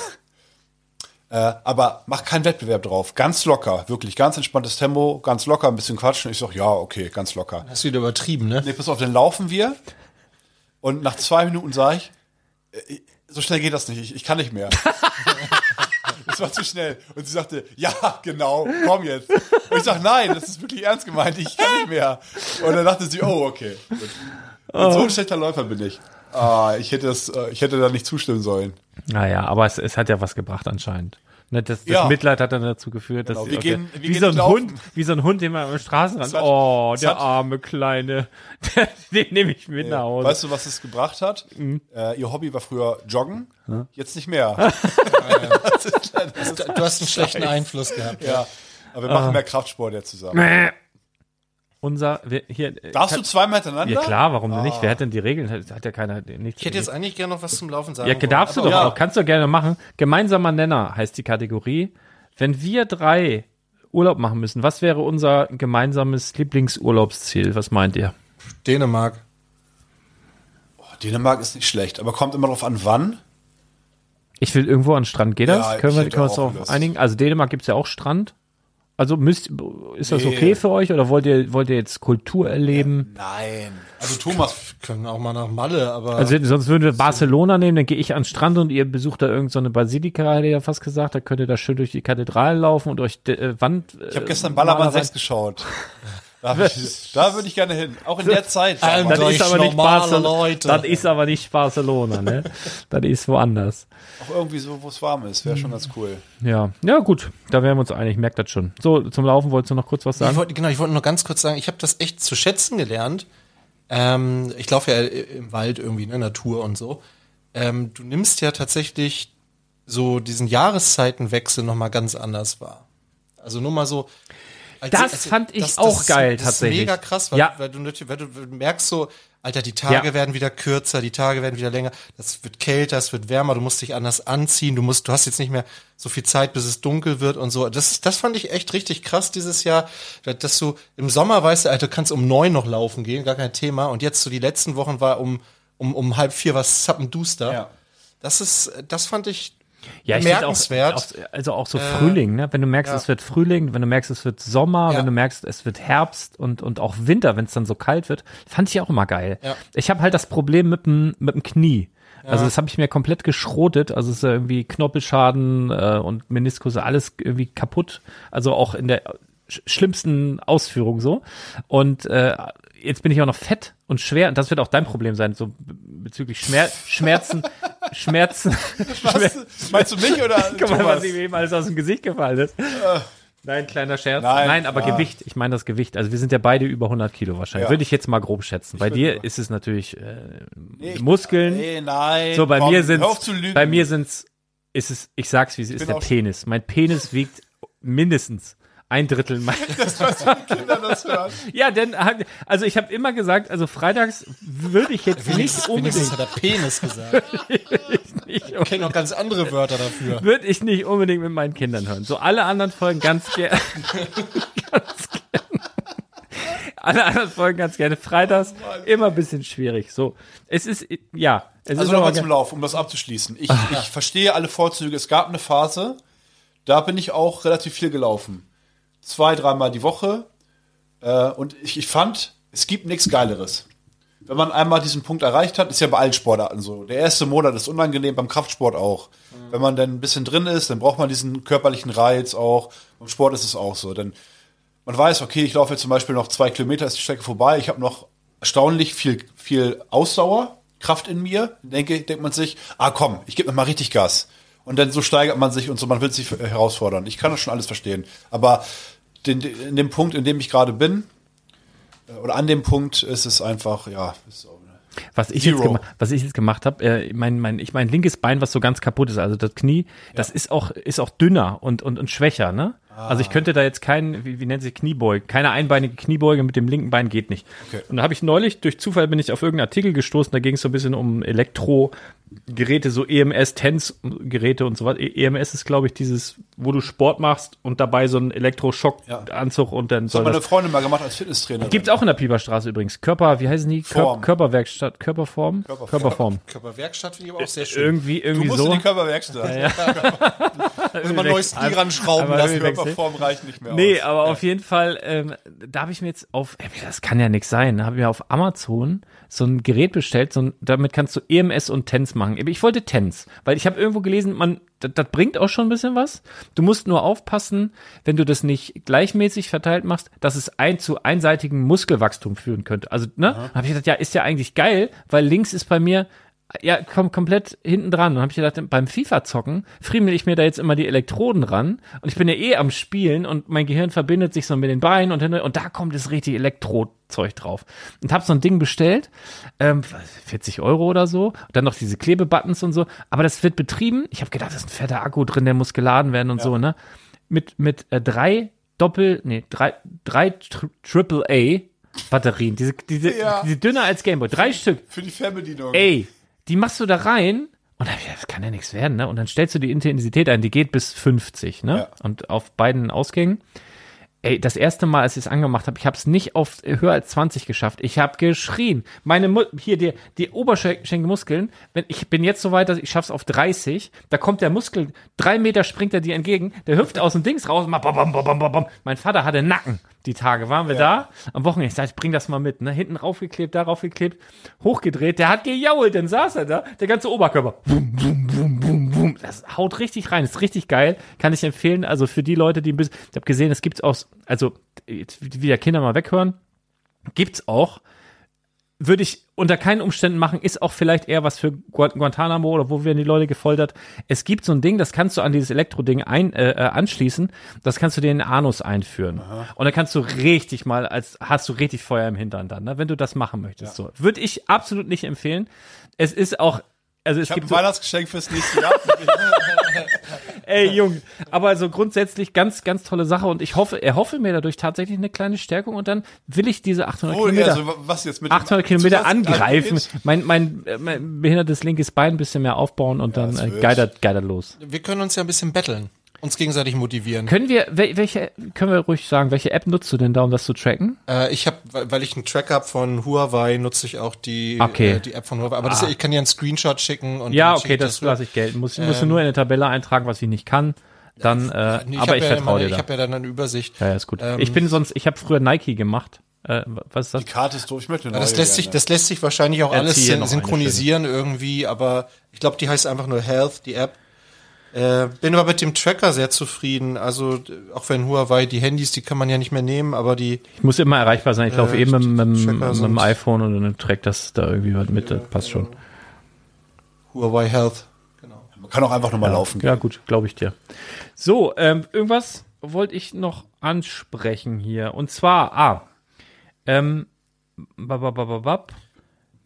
äh, aber mach keinen Wettbewerb drauf. Ganz locker, wirklich ganz entspanntes Tempo, ganz locker, ein bisschen quatschen. Ich sag, ja, okay, ganz locker. Hast du wieder übertrieben, ne? Nee, pass auf, dann laufen wir. Und nach zwei Minuten sage ich, äh, so schnell geht das nicht, ich, ich kann nicht mehr. Das war zu schnell. Und sie sagte, ja, genau, komm jetzt. Und ich sag, nein, das ist wirklich ernst gemeint, ich kann nicht mehr. Und dann dachte sie, oh, okay. Gut. Und so ein schlechter Läufer bin ich. Ah, ich hätte das, äh, ich hätte da nicht zustimmen sollen. Naja, aber es, es hat ja was gebracht anscheinend. Ne, das, das Ja. Mitleid hat dann dazu geführt, dass Genau, wir gehen- der, wir wie gehen so ein laufen. Hund, wie so ein Hund, den man am Straßenrand, hat- oh, der hat- arme Kleine, den nehme ich mit nach Hause. Weißt du, was es gebracht hat? Äh, ihr Hobby war früher Joggen, jetzt nicht mehr. das ist, das ist, Du hast einen schlechten Einfluss gehabt. ja. Aber wir machen mehr Kraftsport jetzt zusammen. Unser, wir, hier, äh, Darfst kann- du zweimal hintereinander? Ja klar, warum denn nicht? Wer hat denn die Regeln? Hat, hat ja keiner nichts. Ich hätte jetzt eigentlich gerne noch was zum Laufen sagen ja, wollen, darfst du aber- doch ja. auch, kannst du gerne machen. Gemeinsamer Nenner heißt die Kategorie. Wenn wir drei Urlaub machen müssen, was wäre unser gemeinsames Lieblingsurlaubsziel? Was meint ihr? Dänemark. Oh, Dänemark ist nicht schlecht, aber kommt immer darauf an, wann. Ich will irgendwo an den Strand. Geht das? Ja, können ich wir, hätte können wir uns auch darauf einigen? Also Dänemark gibt's ja auch Strand. Also müsst, ist das Nee. okay für euch oder wollt ihr, wollt ihr jetzt Kultur erleben? Nein. Also Thomas, Können auch mal nach Malle, aber Also sonst würden wir Barcelona nehmen, dann gehe ich an den Strand und ihr besucht da irgendeine so eine Basilika, hätte ich ja fast gesagt. Da könnt ihr da schön durch die Kathedrale laufen und durch die äh, Wand. ich habe gestern Ballermann 6 geschaut. Ich- da würde ich gerne hin. Auch in der Zeit. Ähm, Das ist aber nicht Barcelona. Leute. Das ist aber nicht Barcelona, ne? das ist woanders. Auch irgendwie so, wo es warm ist. Wäre schon ganz cool. Ja, ja gut, da wären wir uns einig, merkt das schon. So, zum Laufen wolltest du noch kurz was Ich sagen? wollte, genau, ich wollte nur ganz kurz sagen, ich habe das echt zu schätzen gelernt. Ähm, ich laufe ja im Wald irgendwie, ne, Natur und so. Ähm, du nimmst ja tatsächlich so diesen Jahreszeitenwechsel nochmal ganz anders wahr. Also nur mal so. Als- Das fand ich auch ist, geil, das tatsächlich. Ist mega krass, weil, Ja. weil, du, weil du merkst so, Alter, die Tage Ja. werden wieder kürzer, die Tage werden wieder länger, das wird kälter, es wird wärmer, du musst dich anders anziehen, du musst, du hast jetzt nicht mehr so viel Zeit, bis es dunkel wird und so. Das, das fand ich echt richtig krass dieses Jahr, dass du im Sommer weißt, Alter, du kannst um neun noch laufen gehen, gar kein Thema. Und jetzt so die letzten Wochen war um, um, um halb vier was zappenduster. Ja. Das ist, das fand ich Ja, bemerkenswert. Auch, auch, also auch so Frühling, ne? Wenn du merkst, ja. es wird Frühling, wenn du merkst, es wird Sommer, Ja. wenn du merkst, es wird Herbst und, und auch Winter, wenn es dann so kalt wird, fand ich auch immer geil. Ja. Ich habe halt das Problem mit dem, mit dem Knie. Also das habe ich mir komplett geschrotet. Also es ist irgendwie Knorpelschaden äh, und Meniskus, alles irgendwie kaputt. Also auch in der sch schlimmsten Ausführung so. Und äh, jetzt bin ich auch noch fett und schwer. Und das wird auch dein Problem sein, so be- bezüglich Schmer Schmerzen, Schmerzen. Was? Meinst du mich oder Guck mal, was ihm eben alles aus dem Gesicht gefallen ist. Nein, kleiner Scherz. Nein, Nein, aber ja. Gewicht. Ich meine das Gewicht. Also wir sind ja beide über 100 Kilo wahrscheinlich. Ja. Würde ich jetzt mal grob schätzen. Bei würde dir ist es natürlich äh, Nee, ich- Muskeln. Nee, nein. so, bei komm, mir sind hör auf zu lügen. bei mir sind's, ist es, ich sag's wie es ist, der Penis. Mein Penis wiegt mindestens ein Drittel mein, Kinder das hören. Ja, denn also ich habe immer gesagt, also freitags würde ich jetzt nicht Wenigstens unbedingt hat er Penis gesagt. nicht, Ich kenne noch ganz andere Wörter dafür. würde ich nicht unbedingt mit meinen Kindern hören. So alle anderen Folgen ganz gerne. ganz gerne. Alle anderen Folgen ganz gerne. Freitags immer ein bisschen schwierig. So, es ist ja, es Also nochmal zum Lauf, um das abzuschließen. Ich, ich verstehe alle Vorzüge. Es gab eine Phase, da bin ich auch relativ viel gelaufen. Zwei, dreimal die Woche. Äh, und ich, ich fand, es gibt nichts Geileres. Wenn man einmal diesen Punkt erreicht hat, ist ja bei allen Sportarten so. Der erste Monat ist unangenehm, beim Kraftsport auch. Wenn man dann ein bisschen drin ist, dann braucht man diesen körperlichen Reiz auch. Beim Sport ist es auch so. Denn man weiß, okay, ich laufe jetzt zum Beispiel noch zwei Kilometer, ist die Strecke vorbei. Ich habe noch erstaunlich viel, viel Ausdauer, Kraft in mir. Denke, denkt man sich, ah komm, ich gebe mir mal richtig Gas. Und dann so steigert man sich und so, man will sich herausfordern. Ich kann das schon alles verstehen. Aber den, in dem Punkt, in dem ich gerade bin, äh, oder an dem Punkt ist es einfach, ja, ist so, ne? Was ich, Zero. jetzt gemacht, was ich jetzt gemacht habe, äh, mein, mein, ich mein linkes Bein, was so ganz kaputt ist, also das Knie, das ist auch, ist auch dünner und, und, und schwächer, ne? Also ich könnte da jetzt keinen, wie, wie nennt sich Kniebeuge, keine einbeinige Kniebeuge mit dem linken Bein geht nicht. Okay. Und da habe ich neulich, durch Zufall bin ich auf irgendeinen Artikel gestoßen, da ging es so ein bisschen um Elektrogeräte, so E EMS-Tens-Geräte und so was. E- EMS ist, glaube ich, dieses, wo du Sport machst und dabei so einen Elektroschock-Anzug und dann Das soll hat meine das Freundin mal gemacht als Fitnesstrainer. Gibt's auch in der Pieperstraße übrigens. Körper, wie heißen die? Form. Körperwerkstatt, Körperform? Körperform. Körperform. Körperwerkstatt finde ich aber auch sehr schön. Irgendwie, Du irgendwie musst so. in die Körperwerkstatt. Muss man neues Stil ranschrauben lassen. Körperform reicht nicht mehr Nee, aus. aber auf jeden Fall, ähm, da habe ich mir jetzt auf, ey, das kann ja nix sein, da habe ich mir auf Amazon so ein Gerät bestellt, so ein, damit kannst du EMS und TENS machen. Ich wollte TENS, weil ich habe irgendwo gelesen, man, das, das bringt auch schon ein bisschen was. Du musst nur aufpassen, wenn du das nicht gleichmäßig verteilt machst, dass es ein zu einseitigen Muskelwachstum führen könnte. Also, ne? Habe ich gedacht, ja, ist ja eigentlich geil, weil links ist bei mir ja, komm komplett hinten dran. Und habe ich gedacht, beim FIFA-Zocken friemel ich mir da jetzt immer die Elektroden ran. Und ich bin ja eh am Spielen und mein Gehirn verbindet sich so mit den Beinen und, und da kommt das richtig Elektrozeug drauf. Und habe so ein Ding bestellt, ähm, 40 Euro oder so. Und dann noch diese Klebebuttons und so. Aber das wird betrieben. Ich habe gedacht, das ist ein fetter Akku drin, der muss geladen werden und so, ne? Mit, mit äh, drei Doppel, nee, drei, drei Tri- Triple A Batterien. Diese, diese, Ja. diese dünner als Gameboy. Drei Stück. Für die Fernbedienung. Ey, die machst du da rein und dann, das kann ja nichts werden, ne? Und dann stellst du die Intensität ein, die geht bis 50, ne? Ja. Und auf beiden Ausgängen. Ey, das erste Mal, als ich es angemacht habe, ich habe es nicht auf höher als 20 geschafft. Ich habe geschrien. Meine Mu hier die die Oberschenkelmuskeln, wenn ich bin jetzt so weit, dass ich schaff's auf 30, da kommt der Muskel, drei Meter springt er dir entgegen, der hüpft aus dem Dings raus, und macht bam, bam, bam, bam, bam. Mein Vater hatte Nacken die Tage, waren wir da am Wochenende. Ich sag, ich bring das mal mit, ne? Hinten raufgeklebt, darauf geklebt, hochgedreht, der hat gejault, dann saß er da, der ganze Oberkörper. Bum, bum, bum, bum, bum. Das haut richtig rein, ist richtig geil, kann ich empfehlen. Also für die Leute, die ein bisschen, ich habe gesehen, es gibt's auch, also wieder Kinder mal weghören, gibt's auch würde ich unter keinen Umständen machen, ist auch vielleicht eher was für Gua- Guantanamo oder wo werden die Leute gefoltert. Es gibt so ein Ding, das kannst du an dieses Elektroding ein, äh, äh, anschließen, das kannst du dir in den Anus einführen. Und dann kannst du richtig mal, als hast du richtig Feuer im Hintern dann, ne? wenn du das machen möchtest. So. Würde ich absolut nicht empfehlen. Es ist auch, also es Ich habe gibt ein so, Weihnachtsgeschenk fürs nächste Jahr. ey Jung, aber so grundsätzlich ganz, ganz tolle Sache und ich hoffe, er hoffe mir dadurch tatsächlich eine kleine Stärkung und dann will ich diese 800 Oh, Kilometer. also, was jetzt mit dem 800 Kilometer angreifen, Also, mein, mein, äh, mein behindertes linkes Bein ein bisschen mehr aufbauen und dann das äh, geidert, geidert los. Wir können uns ja ein bisschen betteln. Uns gegenseitig motivieren. Können wir, wel- welche, können wir ruhig sagen, welche App nutzt du denn da, um das zu tracken? Äh, ich habe, weil ich einen Tracker habe von Huawei, nutze ich auch die, Okay. äh, die App von Huawei. Aber das, ich kann dir einen Screenshot schicken und Ja, okay, ich das rüber. lasse ich gelten. Muss, musst du nur in eine Tabelle eintragen, was ich nicht kann. Dann, äh, Nee, aber ich ja vertraue dir Ich habe ja dann eine Übersicht. Ja, ja, ist gut. Ähm, ich bin sonst, ich habe früher Nike gemacht. Äh, was ist das? Die Karte ist durch, ich möchte eine das lässt sich, gerne. das lässt sich wahrscheinlich auch alles Erziehe noch eine synchronisieren irgendwie, aber ich glaube, die heißt einfach nur Health, die App. Äh, bin aber mit dem Tracker sehr zufrieden. Also auch wenn Huawei die Handys, die kann man ja nicht mehr nehmen, aber die Ich muss immer erreichbar sein. Ich laufe Äh, eben mit, mit, mit, mit dem sind- iPhone und dann trackt das da irgendwie was mit. Das passt schon. Huawei Health. Genau. Man kann auch einfach nur mal laufen. Ja, gut, glaube ich dir. So, ähm, irgendwas wollte ich noch ansprechen hier. Und zwar, ah, ähm,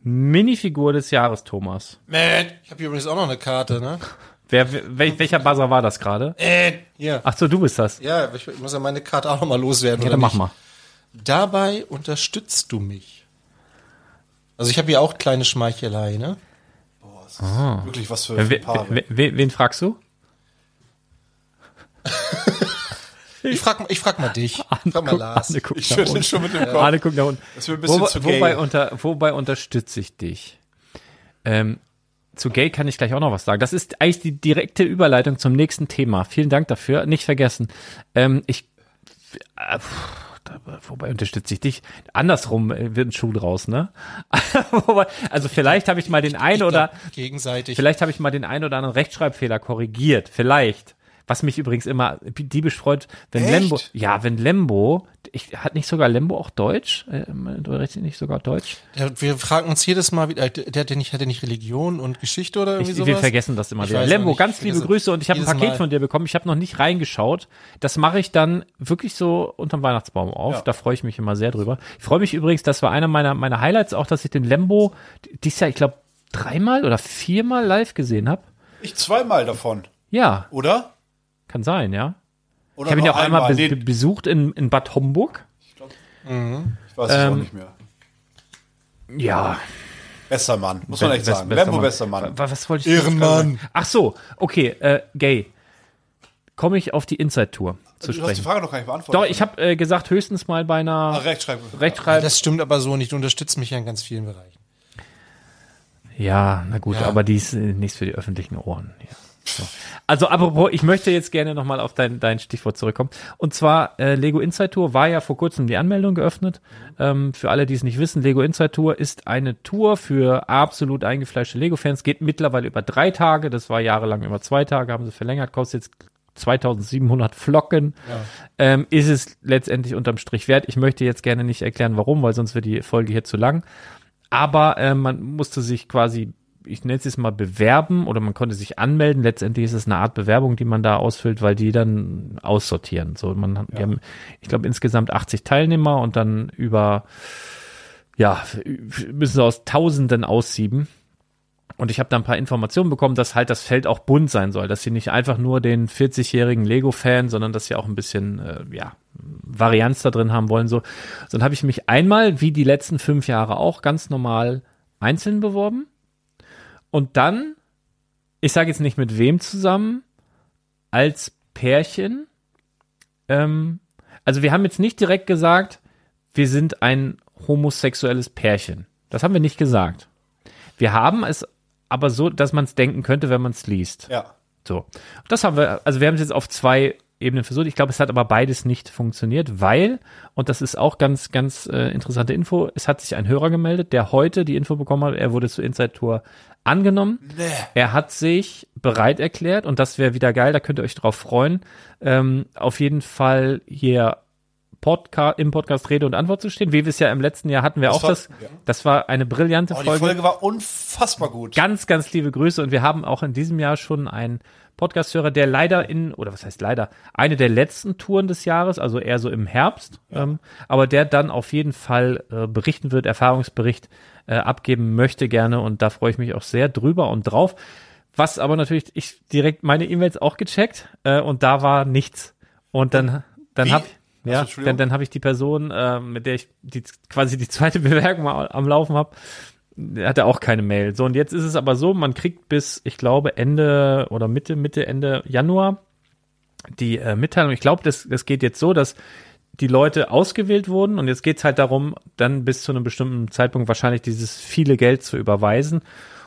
Minifigur des Jahres, Thomas. Man, ich habe hier übrigens auch noch eine Karte, ne? Wer, wel, welcher Buzzer war das gerade? Äh, hier. Ach so, du bist das. Ja, ich muss ja meine Karte auch noch mal loswerden. Ja, dann mach nicht? mal. Dabei unterstützt du mich. Also ich habe hier auch kleine Schmeichelei, ne? Wirklich was für, Äh, für we, Paare. we, we, wen fragst du? Ich frag, ich frag mal dich. Frag mal Guck, Lars. Arne Ich schüttel schon mit dem Kopf. Arne guckt nach unten. Das wird ein bisschen Wo, zu gay. wobei, unter, wobei unterstütze ich dich? Ähm, zu gay kann ich gleich auch noch was sagen. Das ist eigentlich die direkte Überleitung zum nächsten Thema. Vielen Dank dafür. Nicht vergessen. Ähm, ich, äh, wobei unterstütze ich dich. Andersrum äh, wird ein Schuh draus, ne? Also vielleicht habe ich mal den einen oder gegenseitig. Vielleicht habe ich mal den einen oder anderen Rechtschreibfehler korrigiert. Vielleicht. Was mich übrigens immer diebisch freut, wenn Echt? Lembo, ja, wenn Lembo, ich, hat nicht sogar Lembo auch Deutsch? Äh, richtig nicht sogar Deutsch? Der, wir fragen uns jedes Mal wieder, der der hat ja nicht, hat der nicht Religion und Geschichte oder irgendwie Ich, sowas? wir vergessen das immer Ich wieder. Lembo, ganz liebe Grüße und ich habe ein Paket Mal. von dir bekommen. Ich habe noch nicht reingeschaut. Das mache ich dann wirklich so unterm Weihnachtsbaum auf. Ja. Da freue ich mich immer sehr drüber. Ich freue mich übrigens, das war einer meiner, meiner Highlights auch, dass ich den Lembo dieses Jahr, ich glaube, dreimal oder viermal live gesehen habe. Ich zweimal davon, Ja, oder? Kann sein, ja. Oder Ich habe ihn ja auch einmal Nee, be besucht in, in Bad Homburg. ich weiß es auch ähm, nicht mehr. Ja. Bester Mann, muss man echt sagen. bester Lembo, Mann. bester Mann. Was, was wollte ich Ehrenmann. Ach so, okay, äh, gay. Komme ich auf die Inside-Tour zu Du hast die sprechen? Frage noch gar nicht beantwortet. Doch, ich habe äh, gesagt, höchstens mal bei einer Ach, Rechtschreib. Rechtschreib. Das stimmt aber so nicht. Du unterstützt mich ja in ganz vielen Bereichen. Ja, na gut, Ja. aber die ist äh, nichts für die öffentlichen Ohren. Ja. So. Also apropos, ich möchte jetzt gerne nochmal auf dein, dein Stichwort zurückkommen. Und zwar, äh, Lego Inside Tour war ja vor kurzem die Anmeldung geöffnet. Ähm, für alle, die es nicht wissen, Lego Inside Tour ist eine Tour für absolut eingefleischte Lego-Fans. Geht mittlerweile über drei Tage. Das war jahrelang über zwei Tage, haben sie verlängert, kostet jetzt 2700 Flocken. Ähm, ist es letztendlich unterm Strich wert. Ich möchte jetzt gerne nicht erklären, warum, weil sonst wird die Folge hier zu lang. Aber äh, man musste sich quasi, ich nenne es jetzt mal bewerben oder man konnte sich anmelden. Letztendlich ist es eine Art Bewerbung, die man da ausfüllt, weil die dann aussortieren. So, man, die haben, ich glaube, insgesamt 80 Teilnehmer und dann über, ja, müssen sie aus Tausenden aussieben. Und ich habe da ein paar Informationen bekommen, dass halt das Feld auch bunt sein soll, dass sie nicht einfach nur den 40-jährigen Lego-Fan, sondern dass sie auch ein bisschen, äh, ja, Varianz da drin haben wollen. So dann habe ich mich einmal, wie die letzten fünf Jahre auch, ganz normal einzeln beworben. Und dann, ich sage jetzt nicht mit wem zusammen, als Pärchen. Ähm, also wir haben jetzt nicht direkt gesagt, wir sind ein homosexuelles Pärchen. Das haben wir nicht gesagt. Wir haben es aber so, dass man es denken könnte, wenn man es liest. Ja. So. Das haben wir, also wir haben es jetzt auf zwei Ebenen versucht. Ich glaube, es hat aber beides nicht funktioniert, weil, und das ist auch ganz, ganz äh, interessante Info, es hat sich ein Hörer gemeldet, der heute die Info bekommen hat, er wurde zur Inside Tour angenommen. Er hat sich bereit erklärt, und das wäre wieder geil, da könnt ihr euch drauf freuen, ähm, auf jeden Fall hier Podcast, im Podcast Rede und Antwort zu stehen. Wie wir es ja im letzten Jahr hatten wir Das auch war- das. ja. Das war eine brillante Oh, die Folge. Folge war unfassbar gut. Ganz, ganz liebe Grüße und wir haben auch in diesem Jahr schon einen Podcast-Hörer, der leider in, oder was heißt leider, eine der letzten Touren des Jahres, also eher so im Herbst, ähm, aber der dann auf jeden Fall äh, berichten wird, Erfahrungsbericht äh, abgeben möchte gerne und da freue ich mich auch sehr drüber und drauf. Was aber natürlich, ich direkt meine E-Mails auch gecheckt äh, und da war nichts. Und dann, dann Wie? hab Achso, ja, Entschuldigung. dann, dann habe ich die Person, äh, mit der ich die, quasi die zweite Bewerbung mal am Laufen habe, hatte auch keine Mail. So, und jetzt ist es aber so, man kriegt bis, ich glaube, Ende oder Mitte, Mitte, Ende Januar die äh, Mitteilung, ich glaube, das, das geht jetzt so, dass die Leute ausgewählt wurden und jetzt geht's halt darum, dann bis zu einem bestimmten Zeitpunkt wahrscheinlich dieses viele Geld zu überweisen.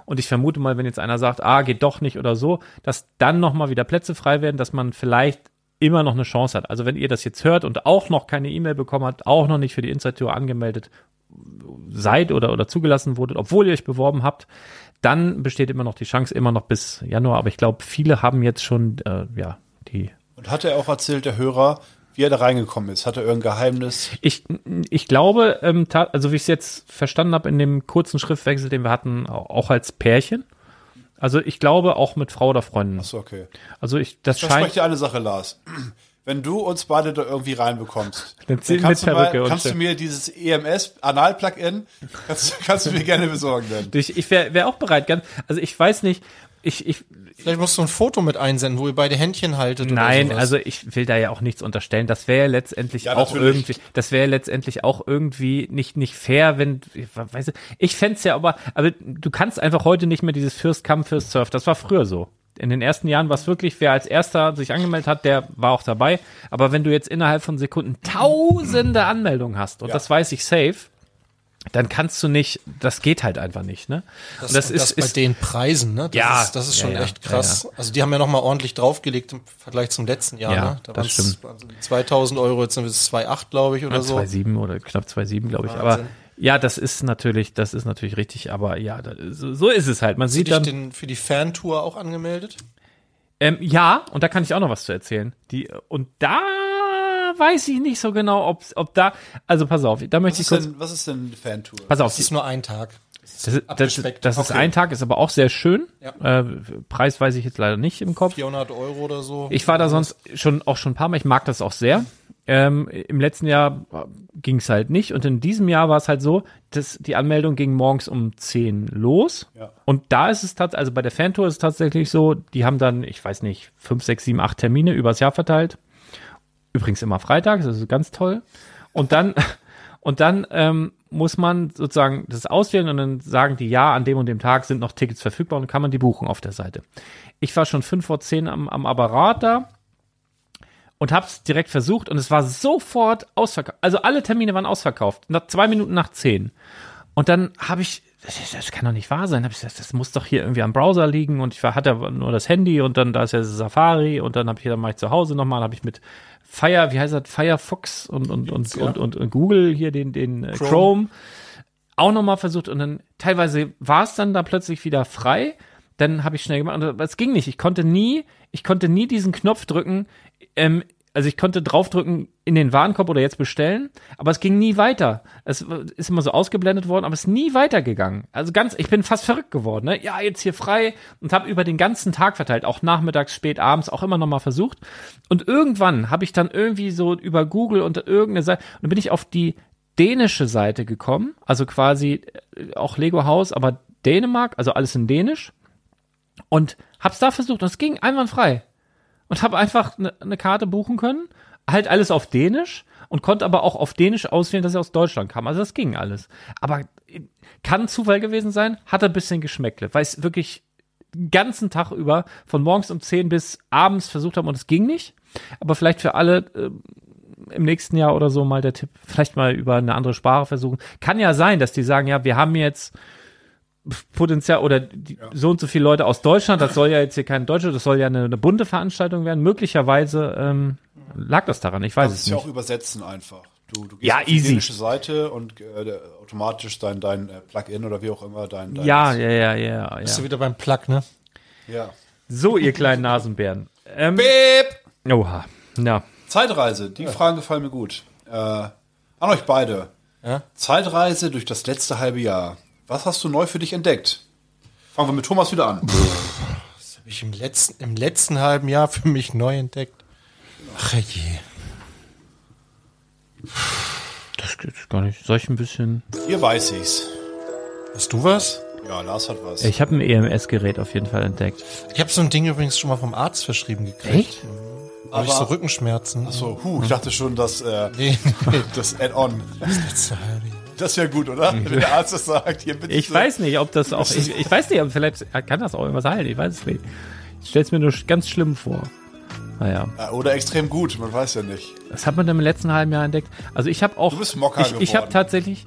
Und ich vermute mal, wenn jetzt einer sagt, ah, geht doch nicht oder so, dass dann nochmal wieder Plätze frei werden, dass man vielleicht immer noch eine Chance hat. Also wenn ihr das jetzt hört und auch noch keine E-Mail bekommen habt, auch noch nicht für die Inside Tour angemeldet seid oder, oder zugelassen wurdet, obwohl ihr euch beworben habt, dann besteht immer noch die Chance, immer noch bis Januar. Aber ich glaube, viele haben jetzt schon, äh, ja, die Und hat er auch erzählt, der Hörer, wie er da reingekommen ist? Hat er irgendein Geheimnis? Ich, ich glaube, ähm, also wie ich es jetzt verstanden habe in dem kurzen Schriftwechsel, den wir hatten, au- auch als Pärchen. Also ich glaube auch mit Frau oder Freundin. Achso, okay. Also ich, das Das scheint. ja eine Sache, Lars. Wenn du uns beide da irgendwie reinbekommst, Dann dann zieh- kannst, mit du, mal, Perücke und kannst du mir dieses EMS-Anal-Plugin, kannst, kannst du mir gerne besorgen dann. Ich, ich wäre wär auch bereit, ganz, also ich weiß nicht, ich, ich, Vielleicht musst du ein Foto mit einsenden, wo ihr beide Händchen haltet. nein, also ich will da ja auch nichts unterstellen. Das wäre ja letztendlich Ja, auch natürlich. irgendwie, das wäre letztendlich auch irgendwie nicht, nicht fair, wenn, ich weiß, ich fänd's ja aber, aber du kannst einfach heute nicht mehr dieses First Come, First Surf, das war früher so. In den ersten Jahren war es wirklich, wer als erster sich angemeldet hat, der war auch dabei. Aber wenn du jetzt innerhalb von Sekunden tausende Anmeldungen hast, und Ja. das weiß ich safe, dann kannst du nicht, das geht halt einfach nicht, ne? Das, und das und ist, das bei ist den Preisen, ne? Das Ja, ist, das ist ja, schon ja, echt krass. ja, Also die haben ja noch mal ordentlich draufgelegt im Vergleich zum letzten Jahr, Ja, ne? Da das stimmt. also 2000 Euro, jetzt sind es 2,8, glaube ich, oder so. 2,7 oder knapp 2,7, glaube ich. Wahnsinn. Aber ja, das ist natürlich, das ist natürlich richtig, aber ja, so, so ist es halt. Man Hast du sieht dich dann, den, für die Fantour auch angemeldet? ähm, ja, und da kann ich auch noch was zu erzählen. Die, und da weiß ich nicht so genau, ob, ob da, also pass auf, da möchte Was ich ist kurz, denn, was ist denn die Fantour? pass auf, Das ist nur ein Tag. das, ist, das, das ist Okay. ein Tag, ist aber auch sehr schön. Ja. Äh, Preis weiß ich jetzt leider nicht im Kopf. 400 Euro oder so. Ich war da sonst schon auch schon ein paar Mal. Ich mag das auch sehr. Ähm, Im letzten Jahr ging es halt nicht und in diesem Jahr war es halt so, dass die Anmeldung ging morgens um 10 los. Ja. Und da ist es tatsächlich, also bei der Fantour ist es tatsächlich so, die haben dann, ich weiß nicht, 5, 6, 7, 8 Termine übers Jahr verteilt. Übrigens immer freitags, das ist ganz toll. Und dann, und dann ähm, muss man sozusagen das auswählen und dann sagen die, ja, an dem und dem Tag sind noch Tickets verfügbar und kann man die buchen auf der Seite. Ich war schon 5 vor 10 am, am Apparat da und hab's direkt versucht und es war sofort ausverkauft. Also alle Termine waren ausverkauft. Nach zwei Minuten nach zehn. Und dann habe ich, das, das kann doch nicht wahr sein. Hab ich gesagt, das muss doch hier irgendwie am Browser liegen und ich war, hatte nur das Handy und dann da ist ja Safari und dann habe ich dann mal ich zu Hause nochmal, habe ich mit Fire, wie heißt das, Firefox und und und, ja. und, und, und Google hier den den äh, Chrome. Chrome. auch nochmal versucht und dann teilweise war es dann da plötzlich wieder frei. Dann habe ich schnell gemacht, aber es ging nicht. Ich konnte nie, ich konnte nie diesen Knopf drücken. Ähm, also ich konnte draufdrücken in den Warenkorb oder jetzt bestellen, aber es ging nie weiter. Es ist immer so ausgeblendet worden, aber es ist nie weitergegangen. Also ganz, ich bin fast verrückt geworden. Ne? Ja, jetzt hier frei und habe über den ganzen Tag verteilt, auch nachmittags, spät abends, auch immer noch mal versucht. Und irgendwann habe ich dann irgendwie so über Google und irgendeine Seite, und dann bin ich auf die dänische Seite gekommen, also quasi äh, auch Lego Haus, aber Dänemark, also alles in Dänisch. Und hab's da versucht und es ging einwandfrei. Und habe einfach eine ne Karte buchen können, halt alles auf Dänisch und konnte aber auch auf Dänisch auswählen, dass er aus Deutschland kam. Also das ging alles. Aber äh, kann Zufall gewesen sein, hat ein bisschen Geschmäckle, weil es wirklich den ganzen Tag über von morgens um 10 bis abends versucht haben und es ging nicht. Aber vielleicht für alle äh, im nächsten Jahr oder so mal der Tipp, vielleicht mal über eine andere Sprache versuchen. Kann ja sein, dass die sagen, ja, wir haben jetzt Potenzial oder die, so und so viele Leute aus Deutschland, das soll ja jetzt hier kein Deutsche, das soll ja eine, eine bunte Veranstaltung werden. Möglicherweise ähm, lag das daran, ich weiß Das es ist ja nicht. auch übersetzen einfach. Du, du gehst Ja, auf die easy. dänische Seite und äh, automatisch dein, dein äh, Plugin oder wie auch immer dein, dein Ja, ja, ja, ja, Bist du ja. wieder beim Plug, ne? ja. So, ihr kleinen Nasenbären. Ähm, Beep. oha, na. Zeitreise, die Fragen gefallen mir gut. Äh, an euch beide. Ja? Zeitreise durch das letzte halbe Jahr. Was hast du neu für dich entdeckt? Fangen wir mit Thomas wieder an. Habe ich im letzten, im letzten halben Jahr für mich neu entdeckt. Ach je. Das geht gar nicht. Soll ich ein bisschen. Hier weiß ich's. Hast du was? Ja, Lars hat was. Ich habe ein EMS-Gerät auf jeden Fall entdeckt. Ich habe so ein Ding übrigens schon mal vom Arzt verschrieben gekriegt. Habe ich so Rückenschmerzen. So, huh, ich dachte schon, dass äh, Nee, das Add-on. letzte halbe Jahr. Das wäre gut, oder? Wenn der Arzt das sagt, hier bitte. Ich weiß nicht, ob das auch. Ich, ich weiß nicht, ob vielleicht kann das auch irgendwas heilen. Ich weiß es nicht. Ich stelle es mir nur ganz schlimm vor. Naja, Ja, Oder extrem gut, man weiß ja nicht. das hat man im letzten halben Jahr entdeckt. Also ich habe auch. Du bist Mocker Ich, ich habe tatsächlich.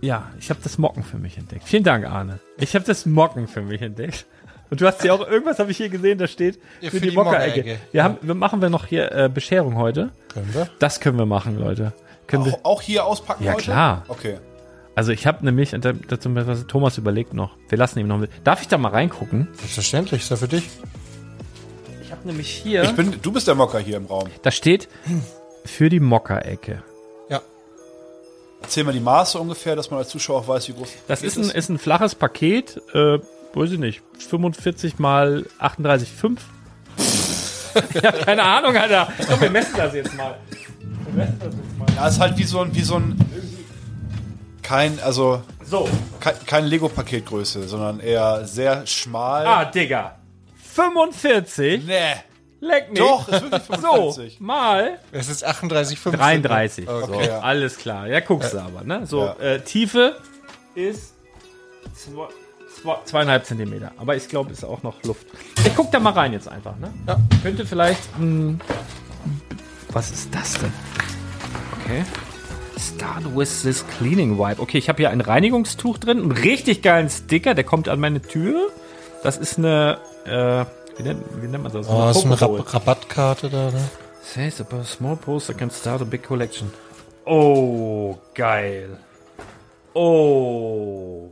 Ja, ich habe das Mocken für mich entdeckt. Vielen Dank, Arne. Ich habe das Mocken für mich entdeckt. Und du hast ja auch irgendwas habe ich hier gesehen, da steht Ja, für, die, Mockerecke. Wir haben, wir machen wir noch hier äh, Bescherung heute. Können wir? Das können wir machen, Leute. Können wir, Auch, auch hier auspacken Ja, heute? klar. Okay. also ich habe nämlich, und da- dazu was Thomas überlegt noch. Wir lassen ihm noch. Darf ich da mal reingucken? Selbstverständlich, ist ja für dich. Ich habe nämlich hier. Ich bin, du bist der Mocker hier im Raum. da steht für die Mockerecke. Ja. Erzähl mal die Maße ungefähr, dass man als Zuschauer auch weiß, wie groß Das ist ein, ist ein flaches Paket, äh, weiß ich nicht, 45 mal 38,5. ich habe keine Ahnung, Alter. Das mal. Wir messen das jetzt mal. Ja, ist halt wie so ein, wie so ein, kein, also, So. kein, kein Lego-Paketgröße, sondern eher sehr schmal. Ah, Digga. 45? Nee. Leck mich. Doch, ist wirklich So, 45. mal Es ist 38,5. 33. So, Okay, ja. alles klar. Ja, guckst du aber, ne? So, Ja. äh, Tiefe ist zwei, zwei, zweieinhalb Zentimeter. Aber ich glaube, ist auch noch Luft. Ich guck da mal rein jetzt einfach, ne? Ja. Könnte vielleicht. Mh, was ist das denn? Okay. Start with this cleaning wipe. Okay, ich habe hier ein Reinigungstuch drin, einen richtig geilen Sticker, der kommt an meine Tür. Das ist eine, äh, wie nennt, wie nennt man das? Oh, ist eine. Rab Rabattkarte da, ne? Says about a small poster can start a big collection. Oh, geil. Oh.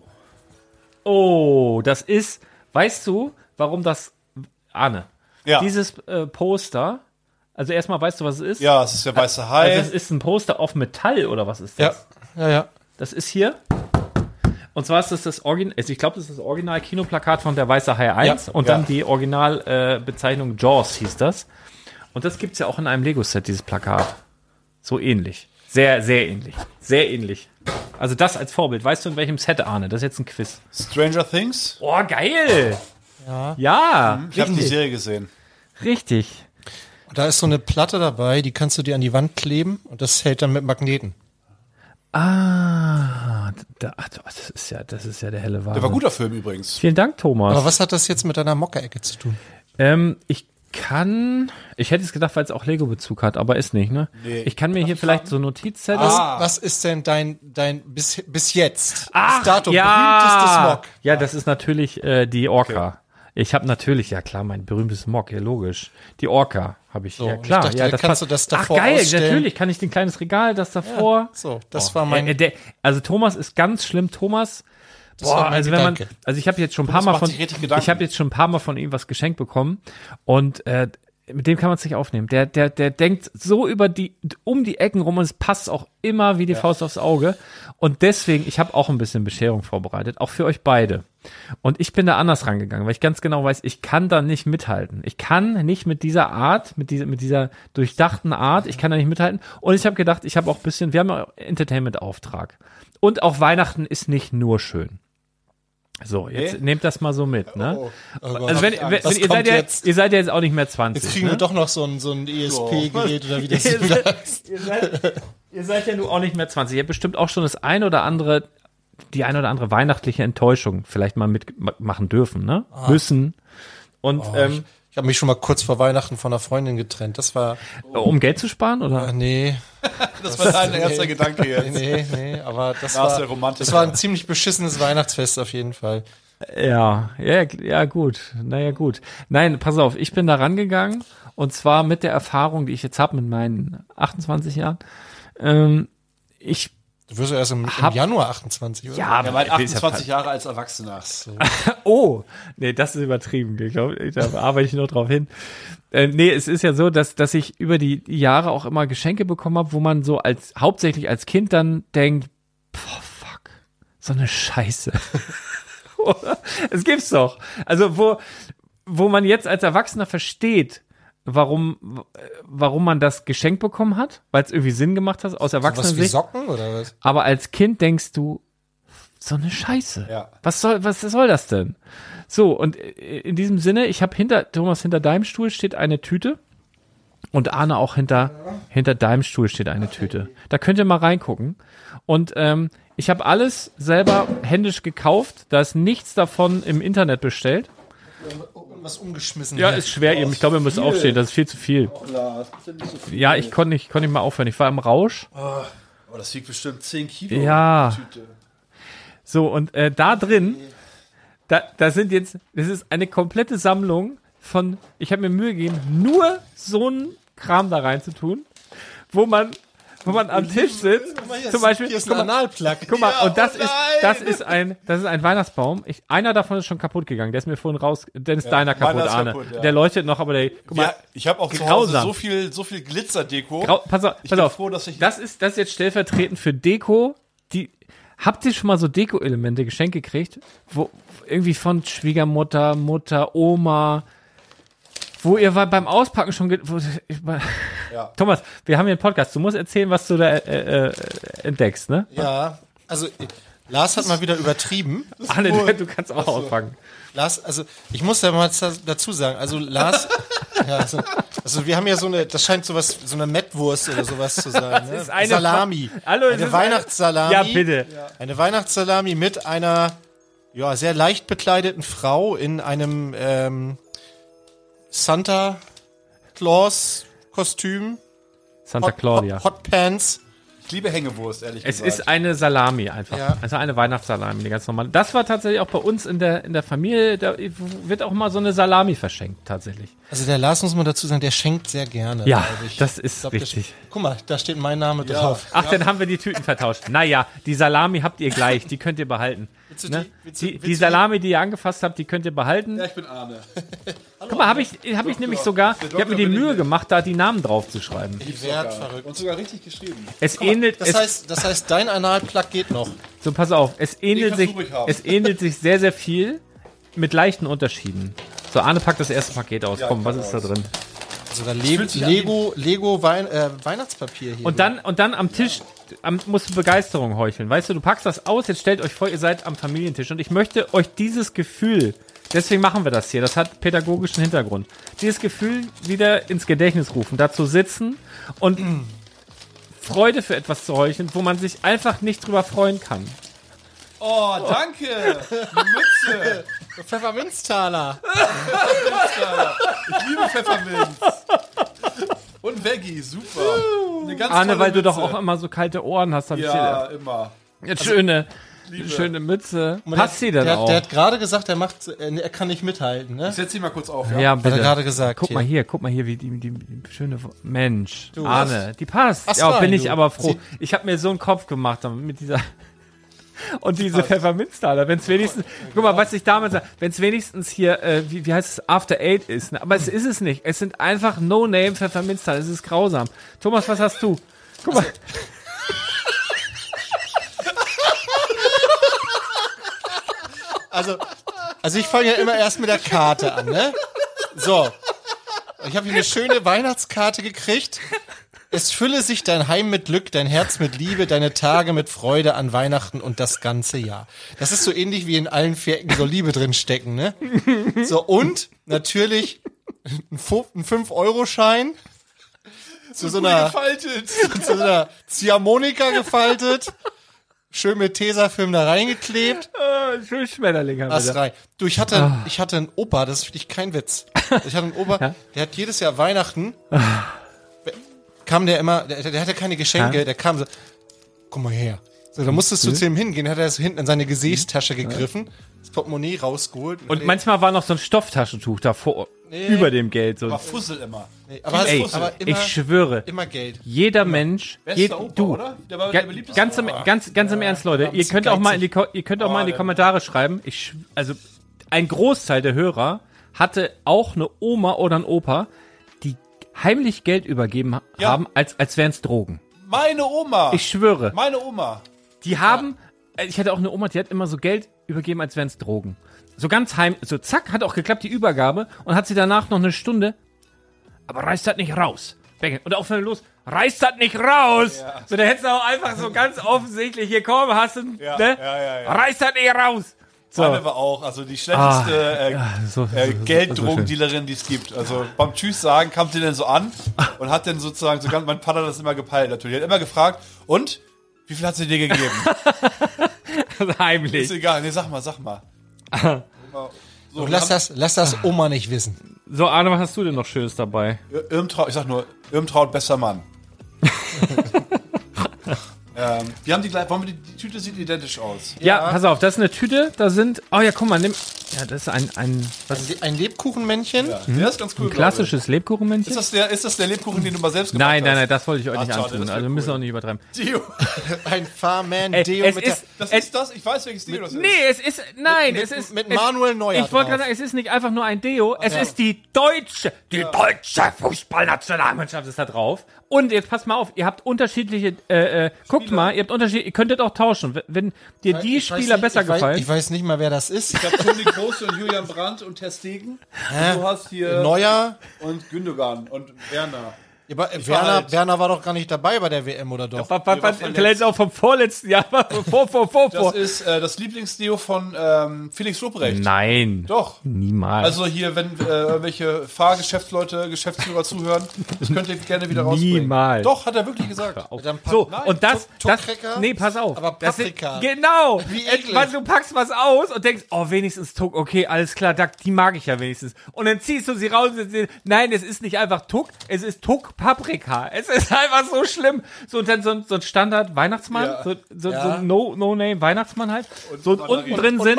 Oh, das ist, weißt du, warum das, Arne, Ja. dieses äh, Poster, also erstmal weißt du, was es ist? Ja, es ist der weiße Hai. Also es ist ein Poster auf Metall oder was ist Ja, das? ja, ja. Das ist hier. Und zwar ist das das Original, also ich glaube, das ist das Original-Kinoplakat von Der Weiße Hai 1 Ja, und ja. dann die Originalbezeichnung äh, Jaws hieß das. Und das gibt's ja auch in einem Lego-Set, dieses Plakat. So ähnlich. Sehr, sehr ähnlich. Sehr ähnlich. Also das als Vorbild. Weißt du, in welchem Set, Arne? Das ist jetzt ein Quiz. Stranger Things. Oh, geil! Ja. Ja, Ich habe die Serie gesehen. richtig. Und da ist so eine Platte dabei, die kannst du dir an die Wand kleben und das hält dann mit Magneten. Ah, da, ach, das ist ja, das ist ja der helle Wahnsinn. Der war guter Film übrigens. Vielen Dank, Thomas. Aber was hat das jetzt mit deiner Mockerecke zu tun? Ähm, ich kann, ich hätte es gedacht, weil es auch Lego-Bezug hat, aber ist nicht, ne? Nee. Ich kann mir hier vielleicht so Notizzettel. Was, Ah. was ist denn dein, dein bis, bis jetzt Ach, bis dato ja. berühmtestes Mock? Ja, das ist natürlich äh, die Orca. Ich habe natürlich, ja klar, mein berühmtes Mock, ja logisch. Die Orca habe ich, So, ja und ich klar. dachte, ja, kannst passt. du das davor Ach geil, ausstellen? natürlich kann ich den kleines Regal, das davor. So, das war mein. Äh, der, also Thomas ist ganz schlimm. Thomas, Das boah, war mein also wenn man, Gedanke. also ich habe jetzt schon ein paar Mal von, ich habe jetzt schon ein paar Mal von ihm was geschenkt bekommen und äh, mit dem kann man es nicht aufnehmen. Der, der, der denkt so über die, um die Ecken rum und es passt auch immer wie die Faust aufs Auge. Und deswegen, ich habe auch ein bisschen Bescherung vorbereitet, auch für euch beide. Und ich bin da anders rangegangen, weil ich ganz genau weiß, ich kann da nicht mithalten. Ich kann nicht mit dieser Art, mit dieser, mit dieser durchdachten Art, ich kann da nicht mithalten. Und ich habe gedacht, ich habe auch ein bisschen, wir haben ja Entertainment-Auftrag. Und auch Weihnachten ist nicht nur schön. So, jetzt Nee? nehmt das mal so mit, ne? Oh, oh Also wenn, wenn, wenn ihr seid ja, jetzt? ihr seid ja jetzt auch nicht mehr 20. Jetzt kriegen ne? wir doch noch so ein, so ein ESP-Gerät oder wie das ihr, wieder seid, ihr, seid, ihr seid ja nun auch nicht mehr 20. Ihr habt bestimmt auch schon das ein oder andere, die ein oder andere weihnachtliche Enttäuschung vielleicht mal mitmachen dürfen, ne? Ah. Müssen. Und Oh, ähm, ich ich habe mich schon mal kurz vor Weihnachten von einer Freundin getrennt. Das war, um Geld zu sparen, oder? äh, nee, Das war dein erster Gedanke nee, jetzt. nee, nee, aber das Da ist war, das war ein ziemlich beschissenes Weihnachtsfest auf jeden Fall. Ja, ja, ja, gut. Naja, gut. Nein, pass auf, ich bin da rangegangen und zwar mit der Erfahrung, die ich jetzt habe mit meinen 28 Jahren. Ähm, ich Du wirst ja erst im, im Januar 28, oder? ja, Er es ja 28 Jahre als Erwachsener. Oh, nee, das ist übertrieben. Ich glaube, da arbeite ich noch drauf hin. Äh, nee, es ist ja so, dass, dass ich über die Jahre auch immer Geschenke bekommen habe, wo man so als, hauptsächlich als Kind dann denkt, boah, fuck, so eine Scheiße. Oder? Es gibt's doch. Also, wo, wo man jetzt als Erwachsener versteht, warum, warum man das geschenkt bekommen hat, weil es irgendwie Sinn gemacht hat aus Was wie. Socken oder was? Aber als Kind denkst du, so eine Scheiße. Ja. Was soll, was soll das denn? So, und in diesem Sinne, ich habe hinter, Thomas, hinter deinem Stuhl steht eine Tüte. Und Arne auch hinter, hinter deinem Stuhl steht eine Tüte. Da könnt ihr mal reingucken. Und ähm, ich habe alles selber händisch gekauft. Da ist nichts davon im Internet bestellt. Was umgeschmissen. Ja, ist schwer eben. Ich glaube, ihr müsst aufstehen. Das ist viel zu viel. Lars, ist denn nicht so viel? Ja, ich konnte nicht, konnte nicht mal aufhören. Ich war im Rausch. Aber das wiegt bestimmt 10 Kilo. Ja. die Tüte. So, und äh, da drin, da, da sind jetzt, das ist eine komplette Sammlung von, ich habe mir Mühe gegeben, nur so einen Kram da reinzutun, wo man, wo man am Tisch sitzt, hier zum ist- Beispiel, ist guck mal, guck mal, und das oh ist, das ist ein, das ist ein Weihnachtsbaum. Ich, einer davon ist schon kaputt gegangen, der ist mir vorhin raus, der ist deiner kaputt, ist Arne. kaputt, ja. Der leuchtet noch, aber der, guck mal, Ja, ich habe auch grausam. so viel, so viel Glitzerdeko. Grau, pass auf, Ich pass bin auf. froh, dass ich- das ist das ist jetzt stellvertretend für Deko. Die habt ihr schon mal so Deko-Elemente geschenkt gekriegt, wo irgendwie von Schwiegermutter, Mutter, Oma, wo ihr war beim Auspacken schon. Wo, ich, Ja. Thomas, wir haben hier einen Podcast. Du musst erzählen, was du da äh, äh, entdeckst, ne? Ja, also äh, Lars hat mal wieder übertrieben. Arne, du kannst auch auspacken. Lars, also ich muss ja mal dazu sagen, also Lars, ja, also, also wir haben ja so eine, das scheint sowas, so eine Mettwurst oder sowas zu sein, ne? ist eine Salami, Hallo, eine Weihnachtssalami, Ja, bitte. eine Weihnachtssalami mit einer, ja, sehr leicht bekleideten Frau in einem ähm, Santa Claus Kostüm, Santa Claudia. Hot, Hotpants. Ich liebe Hängewurst, ehrlich Es gesagt. ist eine Salami einfach. Ja. Also eine Weihnachtssalami, die ganz normale. Das war tatsächlich auch bei uns in der, in der Familie. Da wird auch mal so eine Salami verschenkt, tatsächlich. Also der Lars muss man dazu sagen, der schenkt sehr gerne. Ja, das ist Ich glaub, der richtig. sch- Guck mal, da steht mein Name drauf. Ach, dann haben wir die Tüten vertauscht. Naja, die Salami habt ihr gleich, die könnt ihr behalten. Willst du Ne? die- willst du- Die, willst die Salami, die ihr angefasst habt, die könnt ihr behalten. ja, ich bin Arne. Guck mal, habe ich, hab ich nämlich sogar, der ich habe mir die Mühe gemacht, da die Namen drauf zu schreiben. Ich werd verrückt. Und sogar richtig geschrieben. Es ähnelt, Das es, heißt, das heißt, dein Analplug geht noch. so pass auf, es ähnelt sich, es ähnelt sich sehr, sehr viel mit leichten Unterschieden. So, Arne packt das erste Paket aus. Ja, Komm, was ist da aus. drin? Also da Le fühlt sich an Lego, Lego Wein äh, Weihnachtspapier hier. Und dann, und dann am Tisch am, musst du Begeisterung heucheln. Weißt du, du packst das aus, jetzt stellt euch vor, ihr seid am Familientisch. Und ich möchte euch dieses Gefühl, deswegen machen wir das hier, das hat pädagogischen Hintergrund, dieses Gefühl wieder ins Gedächtnis rufen, da zu sitzen und Freude für etwas zu heucheln, wo man sich einfach nicht drüber freuen kann. Oh, danke. Eine Mütze. Pfefferminztaler. Ich liebe Pfefferminz. Und Veggie, super. Eine ganz Arne, tolle weil du doch auch immer so kalte Ohren hast, hab Ja, immer. ich dir. Jetzt schöne, schöne Mütze. Passt sie denn der, auch? Der hat gerade gesagt, er macht, äh, er kann nicht mithalten, ne? Ich setz sie mal kurz auf, ja? ja, Hat er bitte. gerade gesagt. Guck mal hier, guck mal hier, wie die, die, die schöne Mensch, Du, Arne, die passt. Ach, ja, nein, bin ich du. aber froh. Sie- Ich habe mir so einen Kopf gemacht mit dieser und diese Pfefferminztaler, wenn es wenigstens, guck mal, was ich damals sage, wenn es wenigstens hier, äh, wie, wie heißt es, After Eight ist, ne? aber es ist es nicht. Es sind einfach No-Name Pfefferminztaler. Es ist grausam. Thomas, was hast du? Guck mal, Also, also ich fange ja immer erst mit der Karte an, ne? So. Ich habe hier eine schöne Weihnachtskarte gekriegt. Es fülle sich dein Heim mit Glück, dein Herz mit Liebe, deine Tage mit Freude an Weihnachten und das ganze Jahr. Das ist so ähnlich wie in allen vier Ecken so Liebe drin stecken, ne? So, und natürlich ein 5-Euro-Schein zu so einer, zu so einer Ziehharmonika gefaltet, schön mit Tesafilm da reingeklebt. äh, schön Schmetterling haben wir da. rein. Du, ich hatte, ich hatte einen Opa, das ist wirklich kein Witz. Ich hatte einen Opa, der hat jedes Jahr Weihnachten, kam der immer, der, der hatte keine Geschenke, Ja. der kam so, komm mal her. So, da musstest du zu ihm hingehen, hat er so hinten in seine Gesäßtasche gegriffen, das Portemonnaie rausgeholt. Und manchmal war noch so ein Stofftaschentuch davor, über dem Geld. So. War Fussel immer. nee, aber, Ey, aber immer, ich schwöre, immer Geld. jeder Mensch, Bester jed, Opa, du, oder? Der war der beliebteste ganz, im, ganz, ganz im Ernst, Leute, ihr könnt auch mal in die, Ko- ihr könnt auch mal in die der- Kommentare schreiben. Ich, also ein Großteil der Hörer hatte auch eine Oma oder einen Opa, die heimlich Geld übergeben Ja. haben, als als wären es Drogen. Meine Oma. Ich schwöre, Meine Oma. die haben, äh, ich hatte auch eine Oma, die hat immer so Geld übergeben, als wären es Drogen. So ganz heim, so zack, hat auch geklappt, die Übergabe, und hat sie danach noch eine Stunde, aber reißt das nicht raus. Und auch wenn los, reißt das nicht raus. So, da hättest du auch einfach so ganz offensichtlich, hier komm, hast du, Ja, ne? ja, ja, ja. Reißt das nicht raus. So. Meine war auch, also die schlechteste Ah, äh, ja, so- äh, so- Gelddrogendealerin, die es gibt. Also beim Tschüss sagen kam sie dann so an und hat dann sozusagen so ganz, mein Vater hat das immer gepeilt natürlich. Er hat immer gefragt, und? Wie viel hat sie dir gegeben? Heimlich. Ist egal, nee, sag mal, sag mal. Immer Und lass das, lass das Oma nicht wissen. So, Arne, was hast du denn noch Schönes dabei? Ir- Irmtraut, ich sag nur, Irmtraut, besser Mann. ähm, wir haben die gleich, wollen wir die, die Tüte sieht identisch aus. Ja, pass auf, das ist eine Tüte, da sind, oh ja, guck mal, nimm, ja, das ist ein, ein, was, Ein, Le- ein Lebkuchenmännchen. Ja, der ist ganz cool. ein klassisches Lebkuchenmännchen? Ist das, der, ist das der Lebkuchen, den du mal selbst gemacht Nein, nein, hast? nein, das wollte ich euch Ach, nicht schade, antun. das Also wir müssen cool. auch nicht übertreiben. Dio. Ein Farman Ey, Deo es mit ist, Das es, ist das? Ich weiß, welches Deo das ist. nee, es ist, nein, mit- es ist, mit Manuel Neuer Ich wollte gerade sagen, es ist nicht einfach nur ein Deo, es ist die deutsche, die deutsche Fußballnationalmannschaft ist da drauf. Und jetzt passt mal auf, ihr habt unterschiedliche, äh, äh, guckt mal, ihr habt unterschiedliche, ihr könntet auch tauschen. Wenn- dir die Ich weiß Spieler nicht, besser ich weiß, gefallen. Ich weiß nicht mal, wer das ist. Ich habe Toni Große und Julian Brandt und Ter Stegen. Und du hast hier Neuer. und Gündogan und Werner. Ja, aber war Werner, halt- Werner war doch gar nicht dabei bei der WM, oder doch? Was, was, war was, verletzt. vielleicht auch vom vorletzten Jahr, vor, vor, vor, Das vor. ist äh, das Lieblingsdeo von ähm, Felix Lobrecht. Nein. Doch. Niemals. Also hier, wenn äh, irgendwelche Fahrgeschäftsleute, Geschäftsführer zuhören, das könnt ihr gerne wieder rausbringen. Niemals. Doch, hat er wirklich gesagt. So, Nein, und das, das, nee, pass auf. Aber Das sind- Paprika. Genau. Wie eklig. Weil du packst was aus und denkst, oh, wenigstens Tuck, okay, alles klar, die mag ich ja wenigstens. Und dann ziehst du sie raus und sie, nein, es ist nicht einfach Tuck, es ist Tuck Paprika. Es ist einfach so schlimm. So, und dann so, ein- so ein Standard Weihnachtsmann, Ja. so, so, Ja. so ein No-Name Weihnachtsmann halt. so und unten drin Und sind.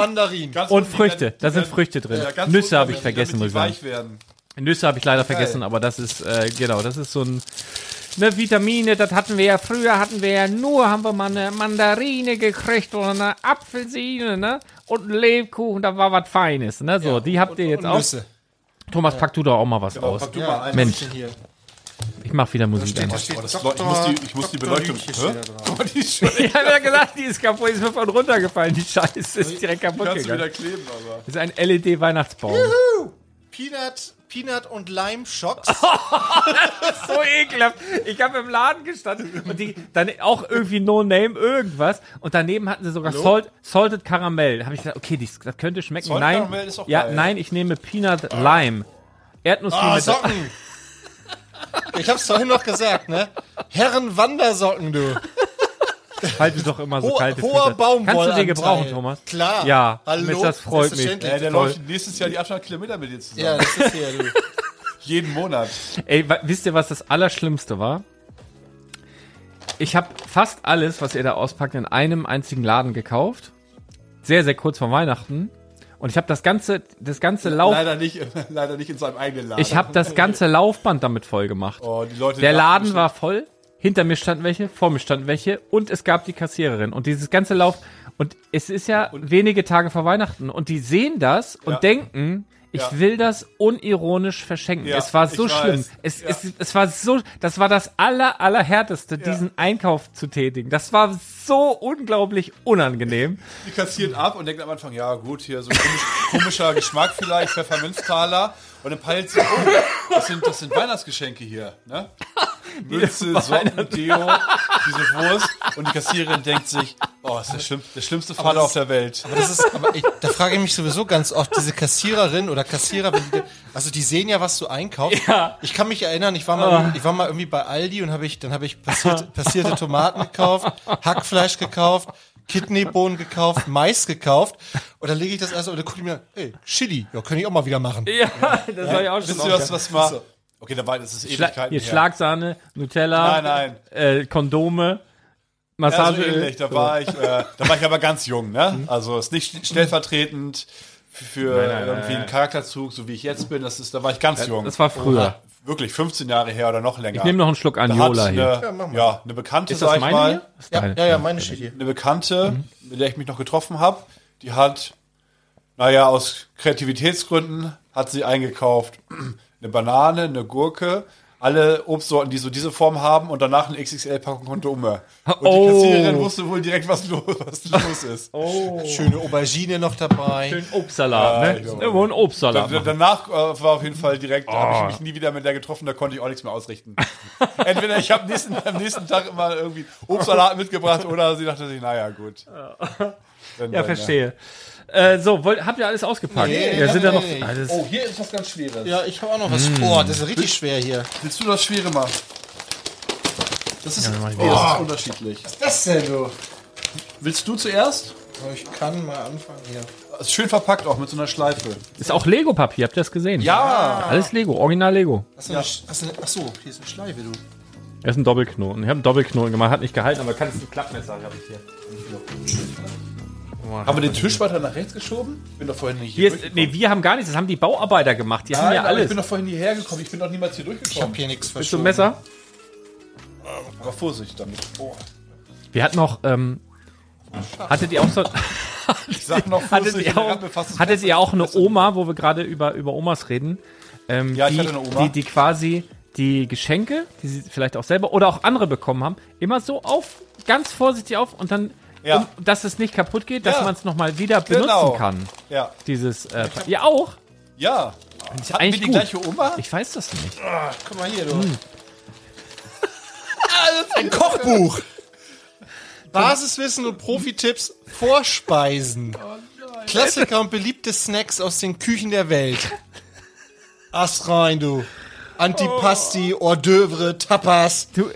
Ganz und unten, die Früchte. Da sind Früchte drin. Ja, Nüsse habe ich vergessen, muss ich sagen. Nüsse habe ich leider vergessen, aber das ist, äh, genau, das ist so ein, ne, Vitamine, das hatten wir ja, früher hatten wir ja nur, haben wir mal eine Mandarine gekriegt oder eine Apfelsine, ne, und einen Lebkuchen, da war was Feines, ne, so, die habt ihr jetzt Und auch. Nüsse. Thomas, pack du doch auch mal was aus. Pack du mal ein. Mensch, Hier. Ich mach wieder Musik. Da steht Oh, das Dr. ich muss die, ich muss die. Beleuchtung. Steht da. Guck mal, die ist schon, Ich habe ja gesagt, die ist kaputt, die ist mir von runtergefallen, die Scheiße ist direkt kaputt kannst du wieder gegangen. kleben, aber. Das ist ein LED-Weihnachtsbaum. Peanut, Peanut und Lime Shocks. so ekelhaft. Ich habe im Laden gestanden und die dann auch irgendwie No Name irgendwas und daneben hatten sie sogar Salt, Salted Caramel. Da habe ich gesagt, okay, dies, das könnte schmecken. Salted nein, Caramel ist auch ja, geil. nein, ich nehme Peanut Lime. Erdnussfee Ah, Socken. Ich hab's vorhin noch gesagt, ne? Herren Wandersocken, du. Halte doch immer so Ho kalte hoher. Baumwollanteil. Kannst du dir gebrauchen, Thomas? Klar. Ja, Hallo. Mensch, das freut mich. Ja, der läuft nächstes Jahr die 800 Kilometer mit dir zusammen. Ja, das ist hier, du. Jeden Monat. Ey, wisst ihr, was das Allerschlimmste war? Ich habe fast alles, was ihr da auspackt, in einem einzigen Laden gekauft. Sehr, sehr kurz vor Weihnachten. Und ich habe das ganze, das ganze Lauf, Leider nicht, leider nicht in seinem eigenen Laden. ich habe das ganze Laufband damit voll gemacht. oh, die Leute Der Laden war voll. Hinter mir standen welche, vor mir standen welche und es gab die Kassiererin. Und dieses ganze Lauf, und es ist ja wenige Tage vor Weihnachten und die sehen das und Ja. denken, ich Ja. will das unironisch verschenken. Ja, es war so schlimm. Es, Ja. es, es war so, das war das aller, allerhärteste, diesen Einkauf zu tätigen. Das war so unglaublich unangenehm. Die kassiert ab und denkt am Anfang, ja gut, hier so ein komisch, komischer Geschmack vielleicht, Pfefferminztaler. Und dann peilt sie, oh, das sind, das sind Weihnachtsgeschenke hier, ne? Mütze, Socken, Deo, diese Wurst. Und die Kassiererin denkt sich, oh, das ist der, schlimm, der schlimmste Vater auf der Welt. Aber das ist, aber ich, da frage ich mich sowieso ganz oft, diese Kassiererin oder Kassierer, die, also die sehen ja, was du einkaufst. Ja. Ich kann mich erinnern, ich war mal, ich war mal irgendwie bei Aldi und habe ich, dann habe ich passierte, passierte Tomaten gekauft, Hackfleisch gekauft, Kidneybohnen gekauft, Mais gekauft. Und dann lege ich das erst und dann gucke ich mir, ey, Chili, ja, kann ich auch mal wieder machen. Ja, das war ja auch schon. Wisst ihr was, was mal... Okay, da war, das ist Schla Ewigkeiten hier her. Schlagsahne, Nutella, Nein, nein. Äh, Kondome, Ja, so Massage. ähnlich. Da war ich, äh, da war ich aber ganz jung, ne? Also ist nicht stellvertretend für Nein, nein, irgendwie nein, einen Charakterzug, so wie ich jetzt bin. Das ist, da war ich ganz jung. das war früher. Wirklich 15 Jahre her oder noch länger. Ich nehme noch einen Schluck hat Anjola hier. eine, Ja, mach mal. ja, eine Bekannte, Ist das sag ich meine mal, hier? Ist Ja, ja, ja, meine steht hier. eine Bekannte, mit der ich mich noch getroffen habe, die hat, naja, aus Kreativitätsgründen hat sie eingekauft eine Banane, eine Gurke, alle Obstsorten, die so diese Form haben und danach eine XXL-Packung Kondome. Und Oh. die Kassiererin wusste wohl direkt, was los, was los ist. Schöne Aubergine noch dabei. Schön Obstsalat, Ja, ne? Irgendwo ein Obstsalat. Da-. Danach äh, war auf jeden Fall direkt, da Oh. habe ich mich nie wieder mit der getroffen, da konnte ich auch nichts mehr ausrichten. Entweder ich habe nächsten, am nächsten Tag immer irgendwie Obstsalat mitgebracht oder sie dachte sich, naja, gut. Wenn Ja, dann, verstehe. Äh, so, wollt, habt ihr alles ausgepackt? Nee, ja, sind da nee, noch. nee. Das- Oh, hier ist was ganz Schweres. Ja, ich habe auch noch was. Boah, das ist richtig schwer hier. Willst du das Schwere machen? Das ist, mach ich oh, das ist unterschiedlich. Was denn, du? Willst du zuerst? Ich kann mal anfangen hier. Ist schön verpackt auch mit so einer Schleife. Ist auch Lego-Papier, habt ihr das gesehen? Ja! Alles Lego, original Lego. Hast du eine, hast du eine, ach so, hier ist eine Schleife, du. Er ist ein Doppelknoten. Ich habe einen Doppelknoten gemacht, hat nicht gehalten, aber kannst du ein Klappmesser habe ich hier. Haben wir den Tisch weiter nach rechts geschoben? Ich bin doch vorhin nicht Hier hier, ist, nee, wir haben gar nichts, das haben die Bauarbeiter gemacht. Die haben Nein, ja aber ich alles. bin doch vorhin hierher gekommen. Ich bin doch niemals hier Ich habe durchgekommen. hier nichts Bist du ein verschoben. Messer? Aber Vorsicht damit. Oh. Wir hatten noch, ähm, hattet ihr auch so, Ich sag noch hattet Vorsicht. ihr auch, hattet ihr auch eine Oma, wo wir gerade über, über Omas reden? Ähm, Ja, ich die, hatte eine Oma. Die, die quasi die Geschenke, die sie vielleicht auch selber oder auch andere bekommen haben, immer so auf, ganz vorsichtig auf und dann, Ja. um, dass es nicht kaputt geht, dass Ja. man es nochmal wieder benutzen Genau. kann. Ja. Dieses, äh, ihr auch? Ja. Ist Hatten wir die gut. gleiche Oma? Ich weiß das nicht. Guck mal hier, du. Ein Kochbuch. Basiswissen und Profitipps Vorspeisen. Klassiker und beliebte Snacks aus den Küchen der Welt. Ass rein, du. Antipasti, Hors d'oeuvre, Tapas. Du,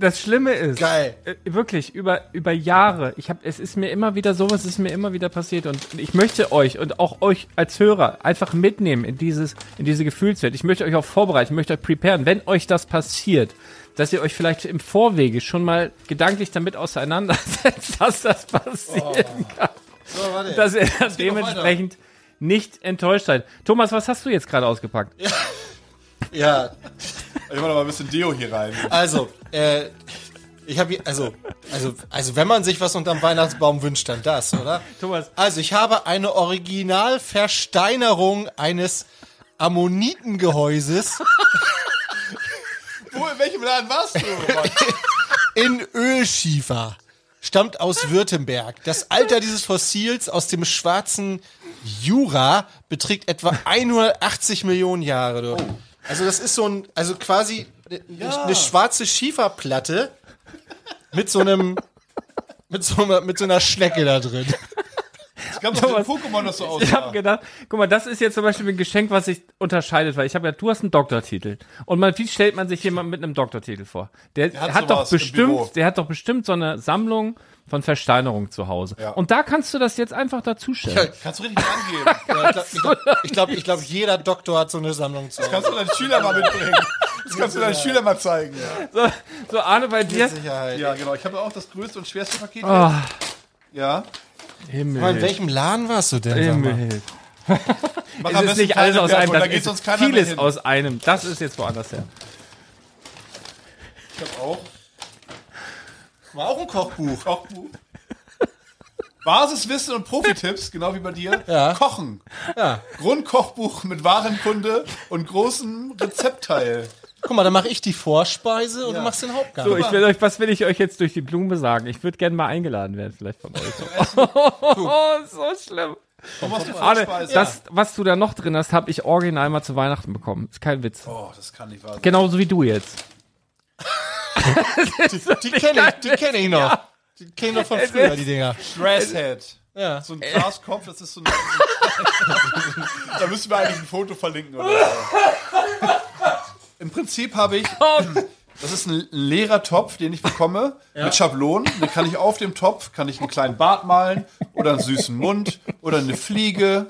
das Schlimme ist, Geil. äh, wirklich über über Jahre. Ich habe, es ist mir immer wieder sowas, ist mir immer wieder passiert und ich möchte euch und auch euch als Hörer einfach mitnehmen in dieses in diese Gefühlswelt. Ich möchte euch auch vorbereiten, ich möchte euch preparen, wenn euch das passiert, dass ihr euch vielleicht im Vorwege schon mal gedanklich damit auseinandersetzt, dass das passieren kann, So, warte. dass ihr noch dementsprechend nicht enttäuscht seid. Thomas, was hast du jetzt gerade ausgepackt? Ja, Ich mach noch mal ein bisschen Deo hier rein. also, äh, ich habe also, also, also, wenn man sich was unterm Weihnachtsbaum wünscht, dann das, oder? Thomas. Also, ich habe eine Originalversteinerung eines Ammonitengehäuses Wo, in welchem Laden warst du? in Ölschiefer. Stammt aus Württemberg. Das Alter dieses Fossils aus dem schwarzen Jura beträgt etwa 180 Millionen Jahre. Du. Also das ist so ein, also quasi eine, eine schwarze Schieferplatte mit so einem, mit so, einer, mit so einer Schnecke da drin. Doch so ein Pokémon, das so Ich habe aussah. gedacht, guck mal, das ist jetzt zum Beispiel ein Geschenk, was sich unterscheidet, weil ich habe ja, du hast einen Doktortitel. Und man, wie stellt man sich jemand mit einem Doktortitel vor? Der, hat hat, doch bestimmt, der hat doch bestimmt so eine Sammlung von Versteinerung zu Hause. Ja. Und da kannst du das jetzt einfach dazustellen. Kannst du richtig angeben. Ja, ich glaube, ich glaub, ich glaub, jeder Doktor hat so eine Sammlung zu Hause. Kannst du deinen Schüler mal mitbringen. Das kannst du deinen Schüler mal zeigen. So, so Arne, bei dir? Sicherheit. Ja, genau. Ich habe auch das größte und schwerste Paket. Oh, Ja. Himmel. Aber in welchem Laden warst du denn? mal? Himmel. Mach Es ist nicht alles aus einem, da das geht sonst keiner mehr vieles hin. aus einem. Das ist jetzt woanders her. Ich habe auch War auch ein Kochbuch. Kochbuch. Basiswissen und Profitipps, genau wie bei dir. Ja. Kochen. Ja. Grundkochbuch mit Warenkunde und großem Rezeptteil. Guck mal, dann mache ich die Vorspeise und Ja. du machst den Hauptgang. So, ich will euch, was will ich euch jetzt durch die Blume sagen? Ich würde gerne mal eingeladen werden, vielleicht von euch. Oh, so schlimm. Arne, das, was du da noch drin hast, habe ich original mal zu Weihnachten bekommen. Ist kein Witz. Oh, das kann nicht wahr sein. Genauso wie du jetzt. die kenne ich, die kenn ich noch. Die kenne ich noch von früher, die Dinger. Dresshead. Ja. So ein Glaskopf, das ist so ein. da müssen wir eigentlich ein Foto verlinken oder so. Im Prinzip habe ich. Das ist ein leerer Topf, den ich bekomme, mit Schablonen. Dann kann ich auf dem Topf kann ich einen kleinen Bart malen oder einen süßen Mund oder eine Fliege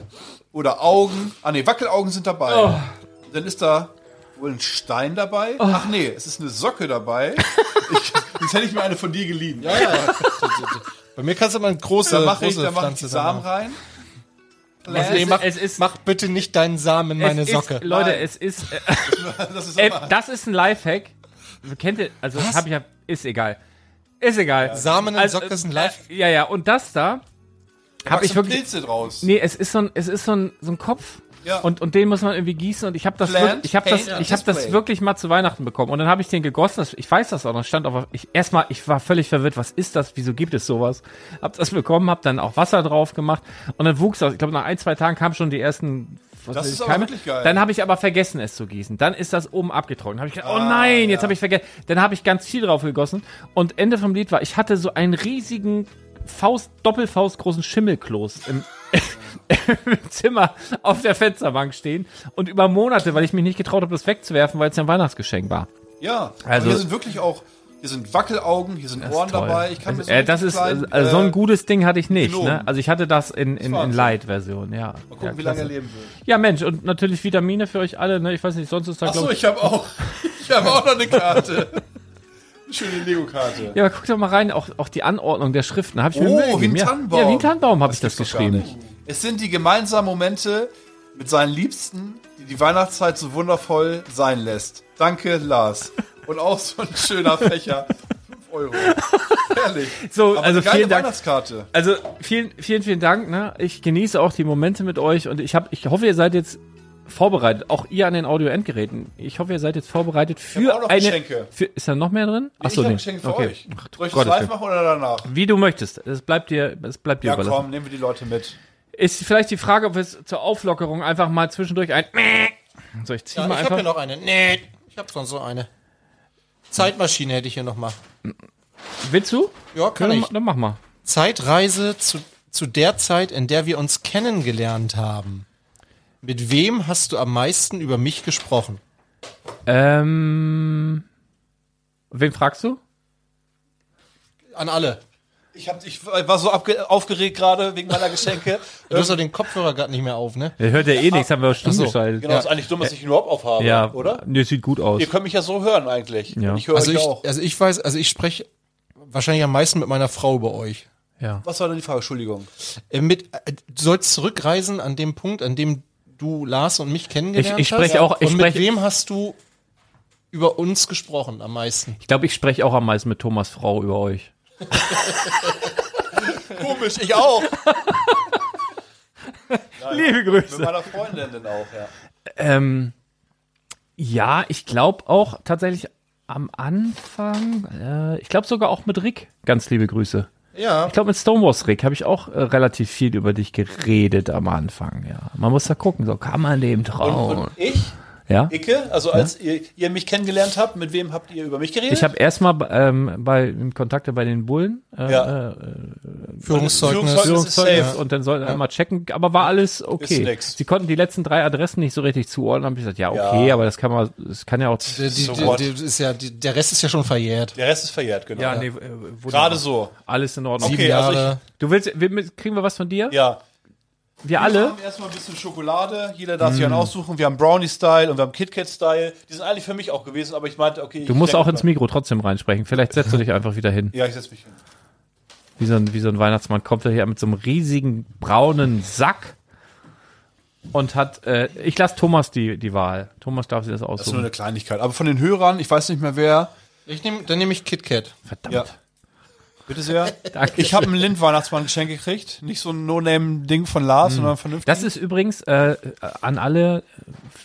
oder Augen. Ah nee, Wackelaugen sind dabei. Dann ist da wohl ein Stein dabei. Ach nee, es ist eine Socke dabei. Ich, jetzt hätte ich mir eine von dir geliehen. Ja, ja. Bei mir kannst du mal eine große, Da mache ich, große da mach ich die Samen rein. machen. Nee, ist- mach, es ist- mach bitte nicht deinen Samen in meine es Socke. Ist, Leute, Nein. es ist, äh, Das ist äh, das ist ein Lifehack. Kennt ihr, also Was? hab ich ja, ist egal. Ist egal. Samen in Also, Socke ist ein. Äh, ja, ja, und das da habe ich wirklich, Pilze draus. nee, es ist so ein, es ist so ein, so ein Kopf. Ja. Und, und den muss man irgendwie gießen und ich habe das, Plant, wirklich, ich habe das, ich habe das wirklich mal zu Weihnachten bekommen und dann habe ich den gegossen. Ich weiß das auch noch. Stand aber ich erstmal, ich war völlig verwirrt. Was ist das? Wieso gibt es sowas? Hab das bekommen, hab dann auch Wasser drauf gemacht und dann wuchs das. Ich glaube nach ein zwei Tagen kamen schon die ersten. Was Das ist Keime. wirklich geil. Dann habe ich aber vergessen, es zu gießen. Dann ist das oben abgetrocknet. Habe ich gedacht, oh Ah, nein, jetzt ja. habe ich vergessen. Dann habe ich ganz viel drauf gegossen und Ende vom Lied war, ich hatte so einen riesigen Faust, Doppelfaust großen Schimmelkloß im, im Zimmer auf der Fensterbank stehen und über Monate, weil ich mich nicht getraut habe, das wegzuwerfen, weil es ja ein Weihnachtsgeschenk war. Ja, Also- hier sind wirklich auch Hier sind Wackelaugen, hier sind Ohren toll. dabei. Ich kann Also, so äh, das ist, kleinen, also so äh, ein gutes Ding hatte ich nicht. Ne? Also ich hatte das in, in, in. Light-Version, ja. Mal gucken, ja, wie lange er leben will. ja, Mensch, und natürlich Vitamine für euch alle. Ne? Ich weiß nicht, sonst ist da, Achso, glaube ich... ich habe auch, ich habe auch noch eine Karte. Schöne Lego-Karte. Ja, aber guck doch mal rein, auch, auch die Anordnung der Schriften. Habe ich mir Oh, wie ein. Tannenbaum. Ja, wie ein Tannenbaum habe ich das geschrieben. Es sind die gemeinsamen Momente mit seinen Liebsten, die die Weihnachtszeit so wundervoll sein lässt. Danke, Lars. Und auch so ein schöner Fächer. 5 Euro. Herrlich. So, Aber also eine geile vielen Dank. Weihnachtskarte. Also vielen, vielen, vielen Dank. Ne? Ich genieße auch die Momente mit euch und ich habe, ich hoffe, ihr seid jetzt vorbereitet. Auch ihr an den Audio-Endgeräten. Ich hoffe, ihr seid jetzt vorbereitet für auch noch eine. Geschenke. Für, ist da noch mehr drin? ich habe Geschenke für euch. Ach, du Soll ich Gottes live machen oder danach? Wie du möchtest. Es bleibt dir, es bleibt dir Ja, überlassen. komm, nehmen wir die Leute mit. Ist vielleicht die Frage, ob wir es zur Auflockerung einfach mal zwischendurch ein. So, ich zieh Ja, mal ich habe hier noch eine. Nee, ich habe sonst so eine. Zeitmaschine hätte ich hier noch mal. Willst du? Ja, kann ja, ich. dann, dann mach mal. Zeitreise zu, zu der Zeit, in der wir uns kennengelernt haben. Mit wem hast du am meisten über mich gesprochen? Ähm. Wen fragst du? An alle. Ich, hab, ich war so abge aufgeregt gerade wegen meiner Geschenke. Du hast doch den Kopfhörer gerade nicht mehr auf, ne? Der hört ja eh nichts, haben wir stumm so. geschaltet. Genau, ist eigentlich dumm, dass ich ihn überhaupt aufhabe, Ja, oder? Nee, sieht gut aus. Ihr könnt mich ja so hören eigentlich. Ja. Ich höre Also euch ich, auch. also ich weiß, also ich spreche wahrscheinlich am meisten mit meiner Frau über euch. Ja. Was war denn die Frage? Entschuldigung. Äh, mit, äh, du sollst zurückreisen an dem Punkt, an dem du Lars und mich kennengelernt Ich- ich spreche hast. auch- ich und mit spreche- wem hast du über uns gesprochen am meisten? Ich glaube, ich spreche auch am meisten mit Thomas Frau über euch. Komisch, ich auch. Liebe Mit Grüße. meiner Freundin dann auch, ja. Ähm, ja, ich glaube auch tatsächlich am Anfang, äh, ich glaube sogar auch mit Rick. Ganz liebe Grüße. Ja. Ich glaube, mit Stonewalls Rick habe ich auch äh, relativ viel über dich geredet am Anfang. Ja, man muss da gucken, so kann man dem trauen. Und ich, ja. Icke, also als ihr, ihr mich kennengelernt habt, mit wem habt ihr über mich geredet? Ich habe erstmal ähm, bei im Kontakte bei den Bullen äh, Ja. äh, Führungszeugnis. Führungszeugnis. Führungszeugnis safe. und dann sollten wir mal checken, aber war alles Ist okay. nix. Sie konnten die letzten drei Adressen nicht so richtig zuordnen, habe ich gesagt, ja, okay, Ja. aber das kann man, das kann ja auch. Die, die, So die, ist ja, die, der Rest ist ja schon verjährt. Der Rest ist verjährt, genau. Ja, nee, äh. Gerade so. Alles in Ordnung. Okay, Sieben also Jahre. Du willst, kriegen wir was von dir? Ja. Wir Wir alle? haben erstmal ein bisschen Schokolade. Jeder darf sich einen aussuchen. Wir haben Brownie-Style und wir haben KitKat-Style. Die sind eigentlich für mich auch gewesen, aber ich meinte, okay. Du musst auch ins Mikro trotzdem reinsprechen. Vielleicht setzt du dich einfach wieder hin. Ja, ich setz mich hin. Wie so ein, wie so ein Weihnachtsmann kommt er hier mit so einem riesigen braunen Sack und hat, äh, ich lasse Thomas die, die Wahl. Thomas darf sich das Das ist nur aussuchen. eine Kleinigkeit. Aber von den Hörern, ich weiß nicht mehr wer. Ich nehm, dann nehme ich KitKat. Verdammt. Ja. Bitte sehr. Danke. Ich habe ein Lind-Weihnachtsmann geschenk gekriegt. Nicht so ein No-Name-Ding von Lars, sondern vernünftig. Das ist übrigens äh, an alle,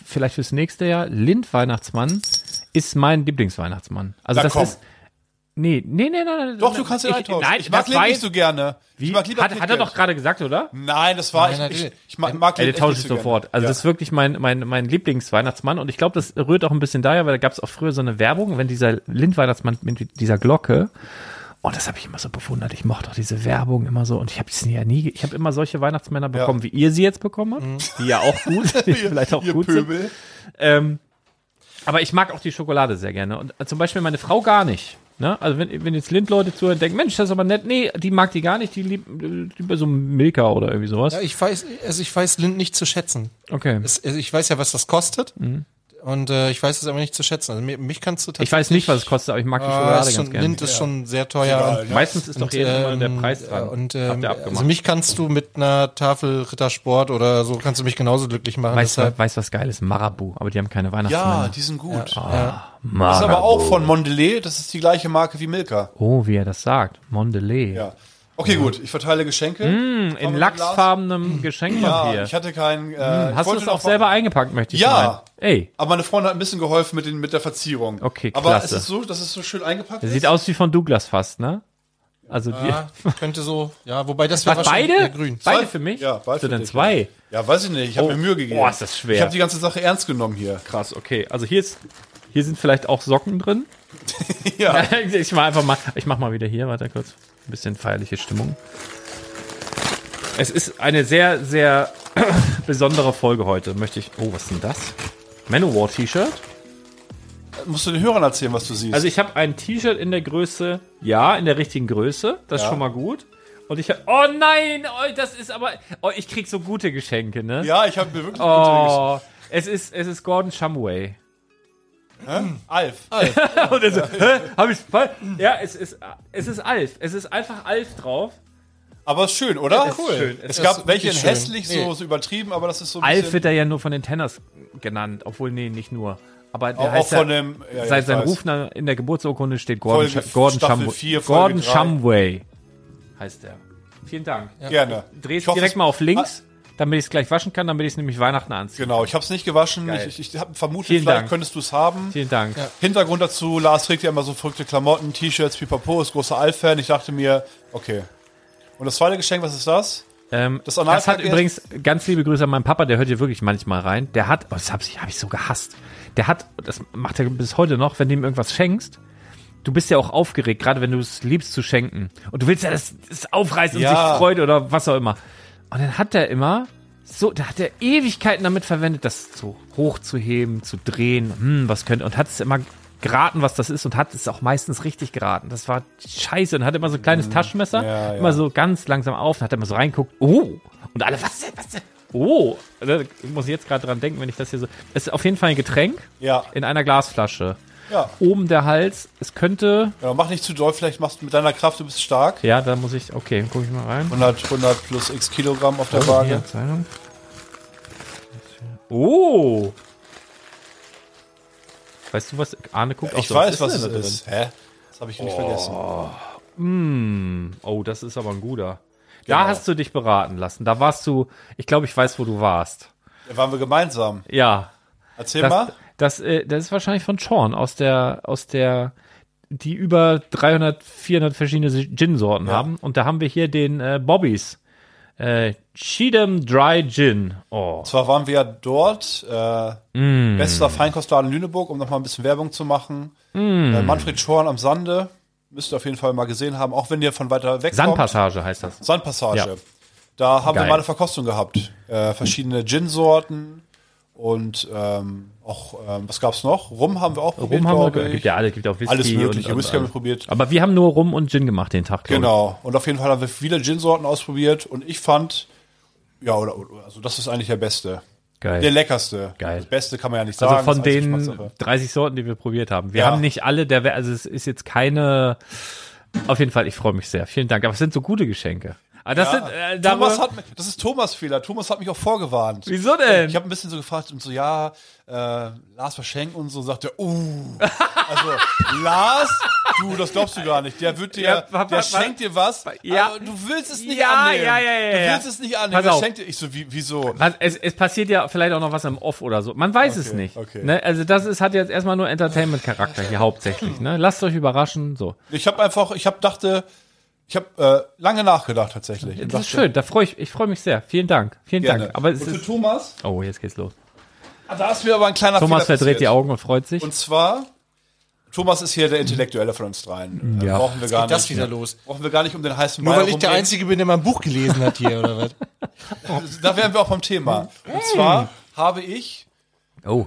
vielleicht fürs nächste Jahr, Lind Weihnachtsmann ist mein Lieblingsweihnachtsmann. Also Na das komm. ist. Nee, nee, nee, nein. Doch, du kannst ihn eintauschen. Nein, ich mag Lind nicht so gerne. Wie? Ich mag lieber hat, hat er doch gerade gesagt, oder? Nein, das war, Nein, ich, ich, ich mag, mag Lind tausche ich sofort. gerne. Also ja. das ist wirklich mein, mein, mein Lieblingsweihnachtsmann und ich glaube, das rührt auch ein bisschen daher, weil da gab es auch früher so eine Werbung, wenn dieser Lind-Weihnachtsmann mit dieser Glocke, oh, das habe ich immer so bewundert. Ich mochte auch diese Werbung immer so und ich habe es ja nie, ich habe immer solche Weihnachtsmänner bekommen, wie ihr sie jetzt bekommen habt, die ja auch gut, die vielleicht auch Ihr gut sind. Pöbel. Ähm, aber ich mag auch die Schokolade sehr gerne. Und äh, zum Beispiel meine Frau gar nicht. Ne? Also wenn, wenn jetzt Lind-Leute zuhören, denken, Mensch, das ist aber nett. Nee, die mag die gar nicht. Die liebt, lieber so Milka oder irgendwie sowas. Ja, ich weiß, also ich weiß Lind nicht zu schätzen. Okay. Es, also ich weiß ja, was das kostet. Und äh, ich weiß es aber nicht zu schätzen. Also mir, mich kannst du Ich weiß nicht, was es kostet, aber ich mag die Ah, Schokolade ist ganz schon, gerne. Lind ist schon sehr teuer. Ja. Meistens ist doch jedes Mal der ähm, Preis dran. Und ähm, also mich kannst du mit einer Tafel Rittersport oder so kannst du mich genauso glücklich machen. weißt, du, weißt was geil ist? Marabu, aber die haben keine Ja, Weihnachtsmänner. die sind gut. ja. Das ist aber auch von Mondelez. Das ist die gleiche Marke wie Milka. Oh, wie er das sagt. Mondelez. Ja. Okay, gut. Ich verteile Geschenke. In wir mit lachsfarbenem Ja, Geschenkpapier. ich hatte keinen. Äh, ich Hast du es auch selber eingepackt, möchte ich Ja. meinen. Ey, Aber meine Freundin hat ein bisschen geholfen mit, den, mit der Verzierung. Okay, Aber klasse. es ist so, dass es so schön eingepackt der ist. sieht aus wie von Douglas fast, ne? Also die, Ja, könnte so, ja, wobei das wäre was, wahrscheinlich beide? grün. Beide Zwei- für mich? Ja, beide für denn dich, zwei? Ja, weiß ich nicht. Ich habe Oh. mir Mühe gegeben. Boah, ist das schwer. Ich habe die ganze Sache ernst genommen hier. Krass, okay. Also hier ist, hier sind vielleicht auch Socken drin. Ja. ich mach einfach mal, ich mach mal wieder hier, warte kurz. Ein bisschen feierliche Stimmung. Es ist eine sehr, sehr besondere Folge heute, möchte ich. Oh, was ist denn das? Manowar T-Shirt? musst du den Hörern erzählen, was du siehst. Also ich habe ein T-Shirt in der Größe, ja, in der richtigen Größe. Das ist Ja. schon mal gut. Und ich habe, oh nein, oh, das ist aber, oh, ich krieg so gute Geschenke, ne? ja, ich habe mir wirklich Oh, es ist, es ist Gordon Shumway. Hä? Alf. Und er so, hä, hab ich's voll? Ja, es ist, es ist Alf. Es ist einfach Alf drauf. Aber ist schön, oder? Es ist schön. Es Es gab welche in schön. hässlich, so, Nee. so übertrieben, aber das ist so ein Alf wird er ja nur von den Tenners genannt, obwohl, nee, nicht nur. Aber der auch, auch heißt von ja, dem, ja, ja, seit ich seinem. Rufnamen in der Geburtsurkunde steht Gordon, Folge Sch- Gordon, Staffel Shumway. vier, Folge Gordon. Shumway heißt er. Vielen Dank. Gerne. Drehst Ich direkt es- mal auf links, damit ich es gleich waschen kann, damit ich es nämlich Weihnachten anziehe. Genau, ich habe es nicht gewaschen. Geil. Ich, ich, ich hab vermutet, Vielen vielleicht Dank. könntest du es haben. Vielen Dank. Hintergrund dazu, Lars trägt ja immer so verrückte Klamotten, T-Shirts, pipapo, ist großer Alf-Fan. Ich dachte mir, okay. Und das zweite Geschenk, was ist das? Ähm, Das das, hat übrigens ganz liebe Grüße an meinen Papa, der hört hier wirklich manchmal rein. Der hat, oh, das habe ich, hab ich so gehasst. Der hat, das macht er bis heute noch, wenn du ihm irgendwas schenkst, du bist ja auch aufgeregt, gerade wenn du es liebst zu schenken. Und du willst ja, dass es aufreißt und Ja. sich freut oder was auch immer. Und dann hat er immer so, da hat er Ewigkeiten damit verwendet, das so hochzuheben, zu drehen, hm, was könnte, und hat es immer geraten, was das ist und hat es auch meistens richtig geraten. Das war scheiße und hat immer so ein kleines Taschenmesser, Mhm. Ja, ja. immer so ganz langsam auf und hat immer so reinguckt, oh, und alle, was denn, was denn? Oh, da muss ich jetzt gerade dran denken, wenn ich das hier so. Es ist auf jeden Fall ein Getränk Ja. in einer Glasflasche. Ja. Oben der Hals, es könnte. ja. Mach nicht zu doll, vielleicht machst du mit deiner Kraft, du bist stark. Ja, da muss ich. Okay, guck ich mal rein. 100, 100 plus x Kilogramm auf der Oh, Waage. Oh! Weißt du was? Arne guckt auch Ich so, weiß, was denn es da ist. Hä? Das habe ich nicht vergessen. drin? Oh, das ist aber ein guter. Da Genau. hast du dich beraten lassen. Da warst du. Ich glaube, ich weiß, wo du warst. Da waren wir gemeinsam. Ja. Erzähl Das, mal. Das, äh, das ist wahrscheinlich von Sean aus der, aus der, die über 300, 400 verschiedene Gin-Sorten haben. Und da haben wir hier den äh, Bobbys. Äh, Cheatham Dry Gin. Oh. Zwar waren wir ja dort, äh, Mm. bester Feinkostladen Lüneburg, um nochmal ein bisschen Werbung zu machen. Mm. Äh, Manfred Schorn am Sande. Müsst ihr auf jeden Fall mal gesehen haben, auch wenn ihr von weiter weg kommt. Sandpassage heißt das. Sandpassage. Ja. Da haben Geil. wir mal eine Verkostung gehabt. Äh, verschiedene Gin-Sorten und ähm, auch, ähm, was gab's noch? Rum haben wir auch probiert, Rum haben wir, glaube ich. gibt ja alle, gibt auch Whisky. Alles mögliche, und, Whisky haben wir probiert. Aber wir haben nur Rum und Gin gemacht den Tag. Genau. Und auf jeden Fall haben wir viele Gin-Sorten ausprobiert und ich fand, ja, oder, also das ist eigentlich der beste. Der Geil. leckerste. Geil. Das Beste kann man ja nicht sagen. Also von den Geschmackssache. 30 Sorten, die wir probiert haben. Wir Ja. haben nicht alle, der, also es ist jetzt keine, auf jeden Fall, ich freue mich sehr. Vielen Dank. Aber es sind so gute Geschenke. Aber das Ja. sind, äh, Thomas hat, das ist Thomas Fehler. Thomas hat mich auch vorgewarnt. Wieso denn? Ich habe ein bisschen so gefragt und so, ja, äh, Lars verschenkt und so, sagt er, uh. Also, Lars, du, das glaubst du gar nicht. Der wird dir, Ja, der wa- schenkt dir was, Ja. aber du willst es nicht Ja, annehmen. ja, ja, ja, Du ja. willst es nicht annehmen. Pass auf. schenkt dir, ich so, wie, wieso? Es, es passiert ja vielleicht auch noch was im Off oder so. Man weiß es Okay, nicht. okay. Ne? Also das ist, hat jetzt erstmal nur Entertainment-Charakter hier hauptsächlich. Ne? Lasst euch überraschen. So. Ich habe einfach, ich habe dachte, ich habe äh, lange nachgedacht tatsächlich. Das ist schön, da freue ich, ich freue mich sehr. Vielen Dank. Vielen Gerne. Dank. Aber es und für ist, Thomas, oh, jetzt geht's los. ah, da ist mir aber ein kleiner Thomas Fehler verdreht die passiert. Augen und freut sich. Und zwar, Thomas ist hier der Intellektuelle von uns dreien. Äh, Ja. Brauchen wir gar geht das nicht. wieder los? Brauchen wir gar nicht um den heißen Nur Brei weil ich der. Einzige bin, der mal ein Buch gelesen hat hier, oder was? Da wären wir auch beim Thema. Und zwar habe ich, oh.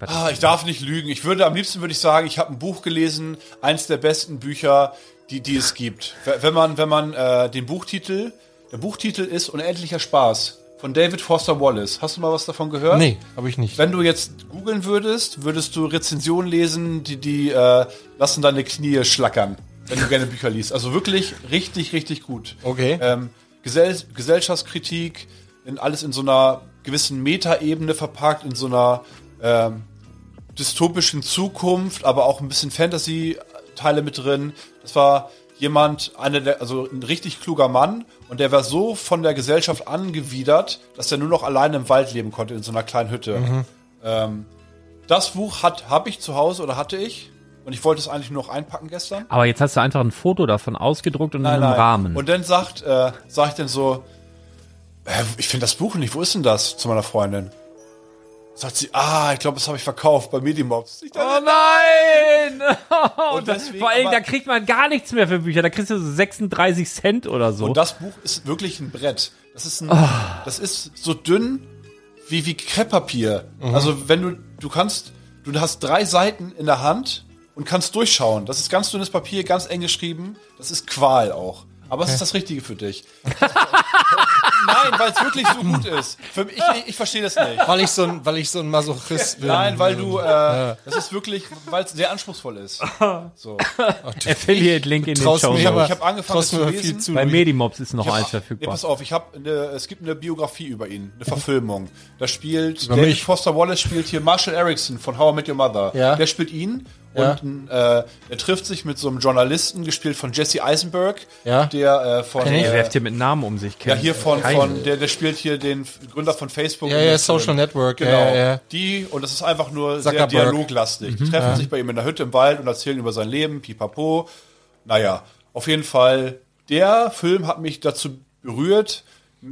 ah, ich darf nicht lügen, ich würde am liebsten würde ich sagen, ich habe ein Buch gelesen, eins der besten Bücher, die, die es gibt. Wenn man, wenn man äh, den Buchtitel, der Buchtitel ist Unendlicher Spaß von David Foster Wallace. Hast du mal was davon gehört? Nee, habe ich nicht. Wenn du jetzt googeln würdest, würdest du Rezensionen lesen, die, die äh, lassen deine Knie schlackern, wenn du gerne Bücher liest. Also wirklich richtig, richtig gut. Okay. Ähm, Gesell Gesellschaftskritik, in, alles in so einer gewissen Metaebene verpackt, in so einer ähm, dystopischen Zukunft, aber auch ein bisschen Fantasy-Teile mit drin. Das war jemand, einer der, also ein richtig kluger Mann und der war so von der Gesellschaft angewidert, dass er nur noch alleine im Wald leben konnte in so einer kleinen Hütte. Ähm, das Buch hat habe ich zu Hause oder hatte ich und ich wollte es eigentlich nur noch einpacken gestern. Aber jetzt hast du einfach ein Foto davon ausgedruckt und in einem Rahmen. Und dann sagt, äh, sag ich dann so, äh, ich finde das Buch nicht, wo ist denn das? Zu meiner Freundin. Sagt sie, ah, ich glaube, das habe ich verkauft bei Medimobs. Ich dachte, Oh nein! Und deswegen, Vor allem, aber- da kriegt man gar nichts mehr für Bücher. Da kriegst du so 36 Cent oder so. Und das Buch ist wirklich ein Brett. Das ist ein, Ah. das ist so dünn wie, wie Krepppapier. Mhm. Also wenn du, du kannst, du hast drei Seiten in der Hand und kannst durchschauen. Das ist ganz dünnes Papier, ganz eng geschrieben. Das ist Qual auch. Aber es ist das Richtige für dich. Nein, weil es wirklich so gut ist. Für mich, ich, ich verstehe das nicht. Weil ich so ein, weil ich so ein Masochist bin. Nein, weil du, äh, das ist wirklich, weil es sehr anspruchsvoll ist. So. Affiliate-Link in den Show. Ich habe hab angefangen, zu lesen. viel zu. Bei Medimobs ist noch hab- eins Nee, verfügbar. pass auf, ich habe eine, es gibt eine Biografie über ihn, eine Verfilmung. Da spielt Über David mich. Foster Wallace spielt hier Marshall Erickson von How I Met Your Mother. Ja. Der spielt ihn Ja. und äh, er trifft sich mit so einem Journalisten, gespielt von Jesse Eisenberg, Ja. der äh, von ich. Äh, werft hier mit Namen um sich? ja Kennt hier von. Von der, der spielt hier den Gründer von Facebook. Ja, ja, Social äh, Network, Genau. ja, ja. Die und das ist einfach nur sehr Zuckerberg. dialoglastig. Die treffen sich bei ihm in der Hütte im Wald und erzählen über sein Leben, pipapo. Naja, auf jeden Fall, der Film hat mich dazu berührt,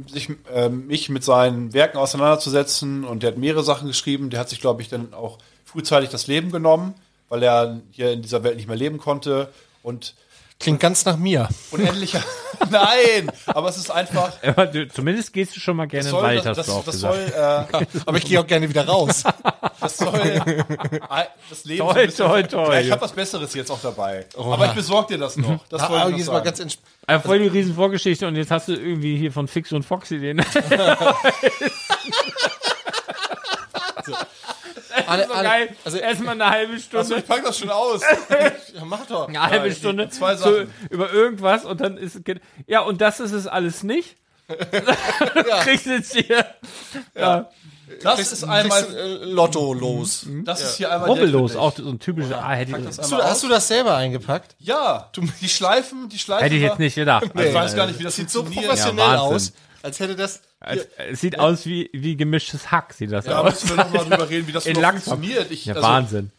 sich, äh, mich mit seinen Werken auseinanderzusetzen und der hat mehrere Sachen geschrieben. Der hat sich, glaube ich, dann auch frühzeitig das Leben genommen, weil er hier in dieser Welt nicht mehr leben konnte und Klingt ganz nach mir. unendlicher. Nein, aber es ist einfach. Aber du, zumindest gehst du schon mal gerne in den Soll, Wald, das, hast du das, auch das gesagt. soll, äh, Aber ich gehe auch gerne wieder raus. das soll das Leben Toi, so bisschen- toi, toi. Ja, ich habe was Besseres jetzt auch dabei. Aber ich besorge dir das noch. Das Ah, wollte ich jetzt mal ganz entsp Aber voll die riesen Vorgeschichte und jetzt hast du irgendwie hier von Fix und Fox Ideen. Alle, so alle, geil. Also, Erstmal eine halbe Achso, Stunde, ich pack das schon aus. ja, mach doch. eine halbe die- Stunde zwei zu, über irgendwas und dann ist ja und das ist es alles nicht. Ja. Kriegst jetzt hier Das ist einmal, äh, Lotto los. das ist hier einmal der rubbellos, auch so ein typischer. Ah, hätte, ich, Das Hast du, hast du das selber eingepackt? Ja, die Schleifen, die Schleifen. hätte ich jetzt nicht gedacht. Ich weiß gar nicht, wie das Sieht so professionell Ja, aus, als hätte das. Es, es sieht aus wie, wie gemischtes Hack, sieht das Da aus. müssen wir nochmal drüber reden, wie das funktioniert. Ich, Ja, also, Wahnsinn.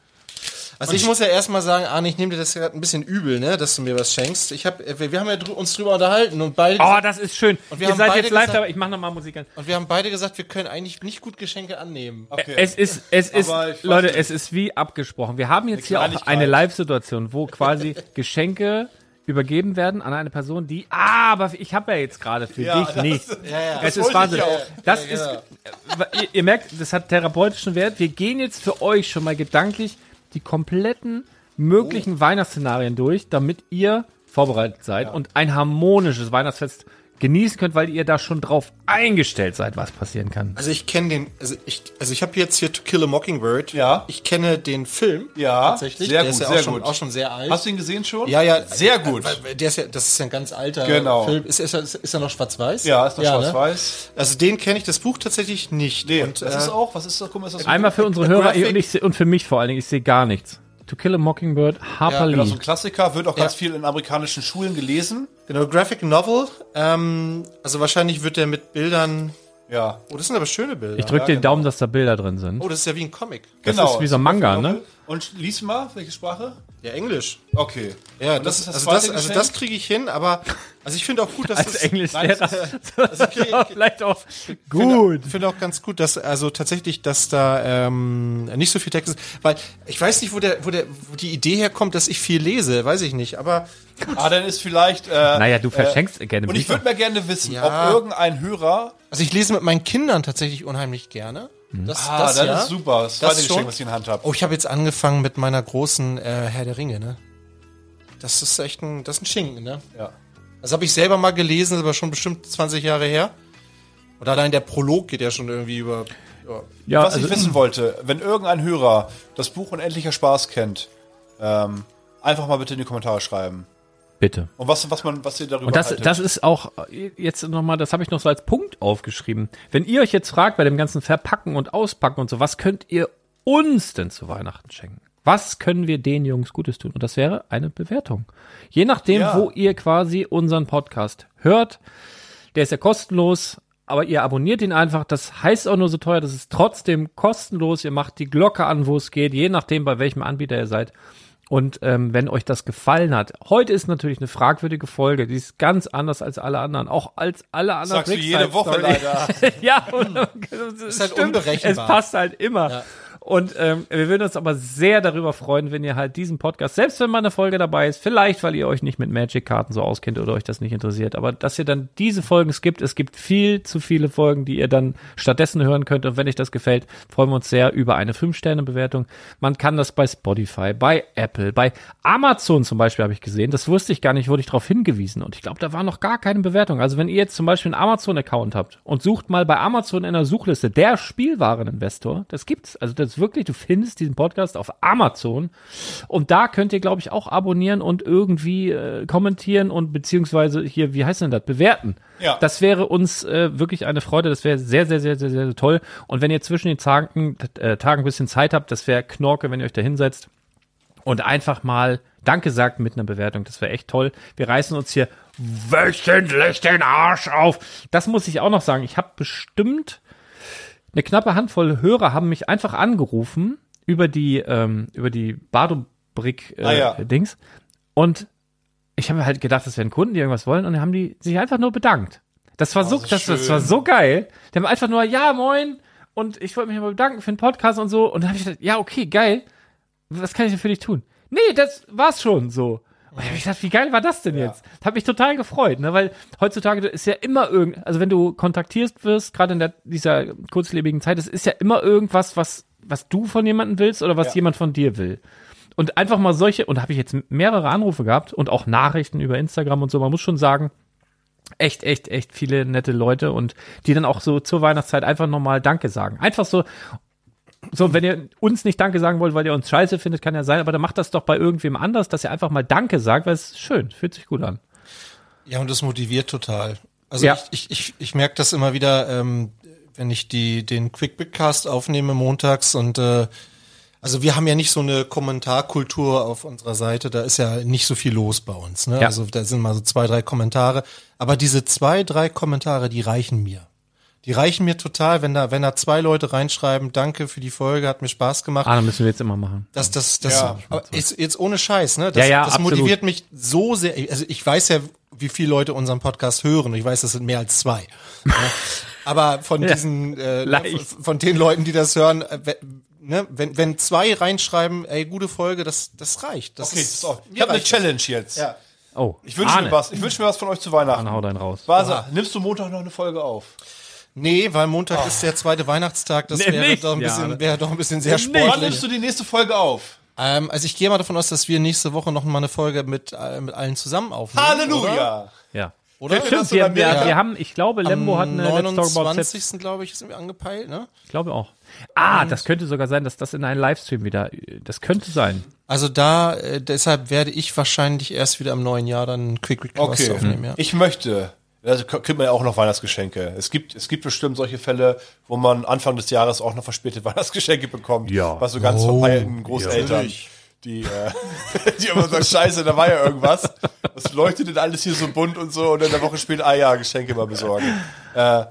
Also ich muss ja erstmal sagen, Arne, ich nehme dir das gerade ein bisschen übel, ne, dass du mir was schenkst. Ich hab, wir, wir haben ja drü uns drüber unterhalten und beide, Oh, das ist schön. Und wir Ihr haben seid beide jetzt live gesagt- dabei. Ich mach nochmal Musik an. und wir haben beide gesagt, wir können eigentlich nicht gut Geschenke annehmen. okay. Es ist, es ist, Leute, nicht. es ist wie abgesprochen. Wir haben jetzt hier auch eine Live-Situation, wo quasi Geschenke übergeben werden an eine Person, die, ah, aber ich habe ja jetzt gerade für Ja, dich das- nicht. Ja, ja. Es ist Wahnsinn. Das ist, genau. ihr, ihr merkt, das hat therapeutischen Wert. Wir gehen jetzt für euch schon mal gedanklich die kompletten möglichen Weihnachtsszenarien durch, damit ihr vorbereitet seid und ein harmonisches Weihnachtsfest genießen könnt, weil ihr da schon drauf eingestellt seid, was passieren kann. Also ich kenne den, also ich, also ich habe jetzt hier To Kill a Mockingbird. Ja. Ich kenne den Film. Ja, tatsächlich. sehr der gut, ist ja sehr auch schon, gut. auch schon sehr alt. Hast du ihn gesehen schon? ja, ja. Sehr gut. Weil- weil Der ist ja, das ist ja ein ganz alter Genau. Film. Ist, ist, er- ist er noch schwarz-weiß? Ja, ist das ne? schwarz-weiß. Also den kenne ich, das Buch tatsächlich nicht. Nee, und, das äh, ist auch, was ist das? Guck mal, ist das Einmal für unsere Hörer und, ich, und für mich vor allen Dingen, ich sehe gar nichts. To Kill a Mockingbird, Harper Ja, Lee. genau, so ein Klassiker, wird auch ganz Ja. viel in amerikanischen Schulen gelesen. Genau, Graphic Novel. Ähm, also wahrscheinlich wird der mit Bildern. Ja, Oh, das sind aber schöne Bilder. ich drücke Ja, den genau. Daumen, dass da Bilder drin sind. oh, das ist ja wie ein Comic. Das genau. ist wie so ein Manga, ne? Und lies mal, welche Sprache? Ja, Englisch. Okay. Ja, das, also, zweite das, also Geschenk? das kriege ich hin, aber also ich finde auch gut, dass Als das, Englischlehrer. also ich kriege- Vielleicht auch Gut. Ich finde auch ganz gut, dass also tatsächlich, dass da ähm, nicht so viel Text ist, weil ich weiß nicht, wo der, wo der, wo die Idee herkommt, dass ich viel lese, weiß ich nicht. Aber Ah, dann ist vielleicht. Äh, Naja, du verschenkst gerne Und ich Bücher. würde mal gerne wissen, Ja. ob irgendein Hörer. also ich lese mit meinen Kindern tatsächlich unheimlich gerne. Das, Ah, das, das ja. ist super. Das zweite Das Geschenk, schon. was ich in der Hand habe. Oh, ich habe jetzt angefangen mit meiner großen äh, Herr der Ringe, ne? Das ist echt ein, das ist ein Schinken, ne? Ja. Das habe ich selber mal gelesen, ist aber schon bestimmt 20 Jahre her. Und allein der Prolog geht ja schon irgendwie über. Ja. Ja, was also, ich wissen wollte, wenn irgendein Hörer das Buch Unendlicher Spaß kennt, ähm, einfach mal bitte in die Kommentare schreiben. Bitte. Und was, was man, was ihr darüber Und das, haltet. das ist auch äh, jetzt nochmal, das habe ich noch so als Punkt aufgeschrieben. Wenn ihr euch jetzt fragt bei dem ganzen Verpacken und Auspacken und so, was könnt ihr uns denn zu Weihnachten schenken? Was können wir den Jungs Gutes tun? Und das wäre eine Bewertung. Je nachdem, Ja. wo ihr quasi unseren Podcast hört, der ist ja kostenlos, aber ihr abonniert ihn einfach. Das heißt auch nur so teuer, das ist trotzdem kostenlos. Ihr macht die Glocke an, wo es geht, je nachdem, bei welchem Anbieter ihr seid. Und ähm, wenn euch das gefallen hat, heute ist natürlich eine fragwürdige Folge, die ist ganz anders als alle anderen, auch als alle anderen. Sagst du jede Woche leider. ja, und, es halt stimmt, unberechenbar. Es passt halt immer. Ja. Und ähm, wir würden uns aber sehr darüber freuen, wenn ihr halt diesen Podcast, selbst wenn mal eine Folge dabei ist, vielleicht weil ihr euch nicht mit Magic-Karten so auskennt oder euch das nicht interessiert, aber dass ihr dann diese Folgen skippt. Es gibt viel zu viele Folgen, die ihr dann stattdessen hören könnt. Und wenn euch das gefällt, freuen wir uns sehr über eine 5-Sterne-Bewertung. Man kann das bei Spotify, bei Apple, bei Amazon zum Beispiel habe ich gesehen. Das wusste ich gar nicht, wurde ich darauf hingewiesen. Und ich glaube, da war noch gar keine Bewertung. Also wenn ihr jetzt zum Beispiel einen Amazon-Account habt und sucht mal bei Amazon in der Suchliste der Spielwareninvestor, das gibt's. Also das ist wirklich, du findest diesen Podcast auf Amazon und da könnt ihr, glaube ich, auch abonnieren und irgendwie äh, kommentieren und beziehungsweise hier, wie heißt denn das, bewerten. Ja. Das wäre uns äh, wirklich eine Freude. Das wäre sehr, sehr, sehr, sehr, sehr toll. Und wenn ihr zwischen den Tagen, äh, Tagen ein bisschen Zeit habt, das wäre Knorke, wenn ihr euch da hinsetzt und einfach mal Danke sagt mit einer Bewertung. Das wäre echt toll. Wir reißen uns hier wöchentlich den Arsch auf. Das muss ich auch noch sagen. Ich habe bestimmt eine knappe Handvoll Hörer haben mich einfach angerufen über die ähm, über die Bardo-Brick äh, Ah, ja. Dings und ich habe halt gedacht, das wären Kunden, die irgendwas wollen und dann haben die sich einfach nur bedankt. Das war so, Oh, das das, das war so geil. Die haben einfach nur ja moin und ich wollte mich mal bedanken für den Podcast und so und dann habe ich gedacht, ja okay geil, was kann ich denn für dich tun? Nee, das war's schon so. Und ich hab ich gedacht, wie geil war das denn jetzt? Das hat mich total gefreut, ne? weil heutzutage ist ja immer irgend, also wenn du kontaktiert wirst, gerade in der, dieser kurzlebigen Zeit, es ist ja immer irgendwas, was, was du von jemandem willst oder was Ja. jemand von dir will. Und einfach mal solche, und da habe ich jetzt mehrere Anrufe gehabt und auch Nachrichten über Instagram und so, man muss schon sagen, echt, echt, echt viele nette Leute und die dann auch so zur Weihnachtszeit einfach nochmal Danke sagen. Einfach so, so, wenn ihr uns nicht Danke sagen wollt, weil ihr uns scheiße findet, kann ja sein, aber dann macht das doch bei irgendwem anders, dass ihr einfach mal Danke sagt, weil es ist schön, fühlt sich gut an. Ja, und das motiviert total. Also Ja. ich, ich, ich, ich merke das immer wieder, ähm, wenn ich die, den Quick Cast aufnehme montags und äh, also wir haben ja nicht so eine Kommentarkultur auf unserer Seite, da ist ja nicht so viel los bei uns. Ne? Ja. Also da sind mal so zwei, drei Kommentare. Aber diese zwei, drei Kommentare, die reichen mir. Die reichen mir total, wenn da, wenn da zwei Leute reinschreiben, danke für die Folge, hat mir Spaß gemacht. Ah, dann müssen wir jetzt immer machen. Das, das, das, Ja. aber jetzt, jetzt ohne Scheiß, ne? Das, Ja, ja, das absolut. motiviert mich so sehr. Also ich weiß ja, wie viele Leute unseren Podcast hören. Ich weiß, das sind mehr als zwei. Aber von diesen, äh, ne, von, von den Leuten, die das hören, äh, ne, wenn, wenn zwei reinschreiben, ey, gute Folge, das, das reicht. Das Okay, das ist auch, ich habe eine das. Challenge jetzt. Ja. Oh, Ich wünsche mir was. Ich wünsche mir was von euch zu Weihnachten. Dann hau deinen raus. Vasa, nimmst du Montag noch eine Folge auf? Nee, weil Montag ist der zweite Weihnachtstag. Das Nee, wäre nicht. doch ein Ja, bisschen, ne. wäre doch ein bisschen sehr Wann sportlich. nimmst du die nächste Folge auf? Ähm, also ich gehe mal davon aus, dass wir nächste Woche noch mal eine Folge mit, äh, mit allen zusammen aufnehmen. Oder? Halleluja! Ja. Oder? Ihr Stimmt, wir, oder wir, mehr? wir haben, ich glaube, Lembo hat eine Let's Talk About Sets. 29. glaube ich, sind wir angepeilt, ne? Ich glaube auch. Ah, das könnte sogar sein, dass das in einen Livestream wieder, das könnte sein. Also da, äh, deshalb werde ich wahrscheinlich erst wieder im neuen Jahr dann einen Quick Request Okay. aufnehmen, ja. Ich möchte. Also k- kriegt man ja auch noch Weihnachtsgeschenke. Es gibt, es gibt bestimmt solche Fälle, wo man Anfang des Jahres auch noch verspätet Weihnachtsgeschenke bekommt. Ja. Was so ganz Oh, verpeilten Großeltern, natürlich. die, äh, die immer sagen, scheiße, da war ja irgendwas. Was leuchtet denn alles hier so bunt und so und dann eine Woche später, ah ja, Geschenke mal besorgen. Äh,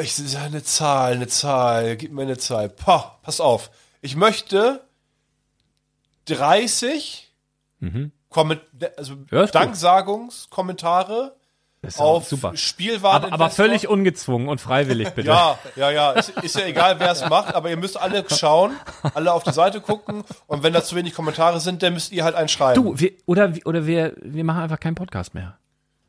ich sage eine Zahl, eine Zahl, gib mir eine Zahl. Pah, pass auf. Ich möchte 30 Komment also Mhm. Ja, ist gut. Ist auf super. Spielwaren. Aber, aber völlig ungezwungen und freiwillig, bitte. ja, ja, ja. Ist, ist ja egal, wer es macht, aber ihr müsst alle schauen, alle auf die Seite gucken und wenn da zu wenig Kommentare sind, dann müsst ihr halt einen schreiben. Du, wir, oder, oder wir, wir machen einfach keinen Podcast mehr.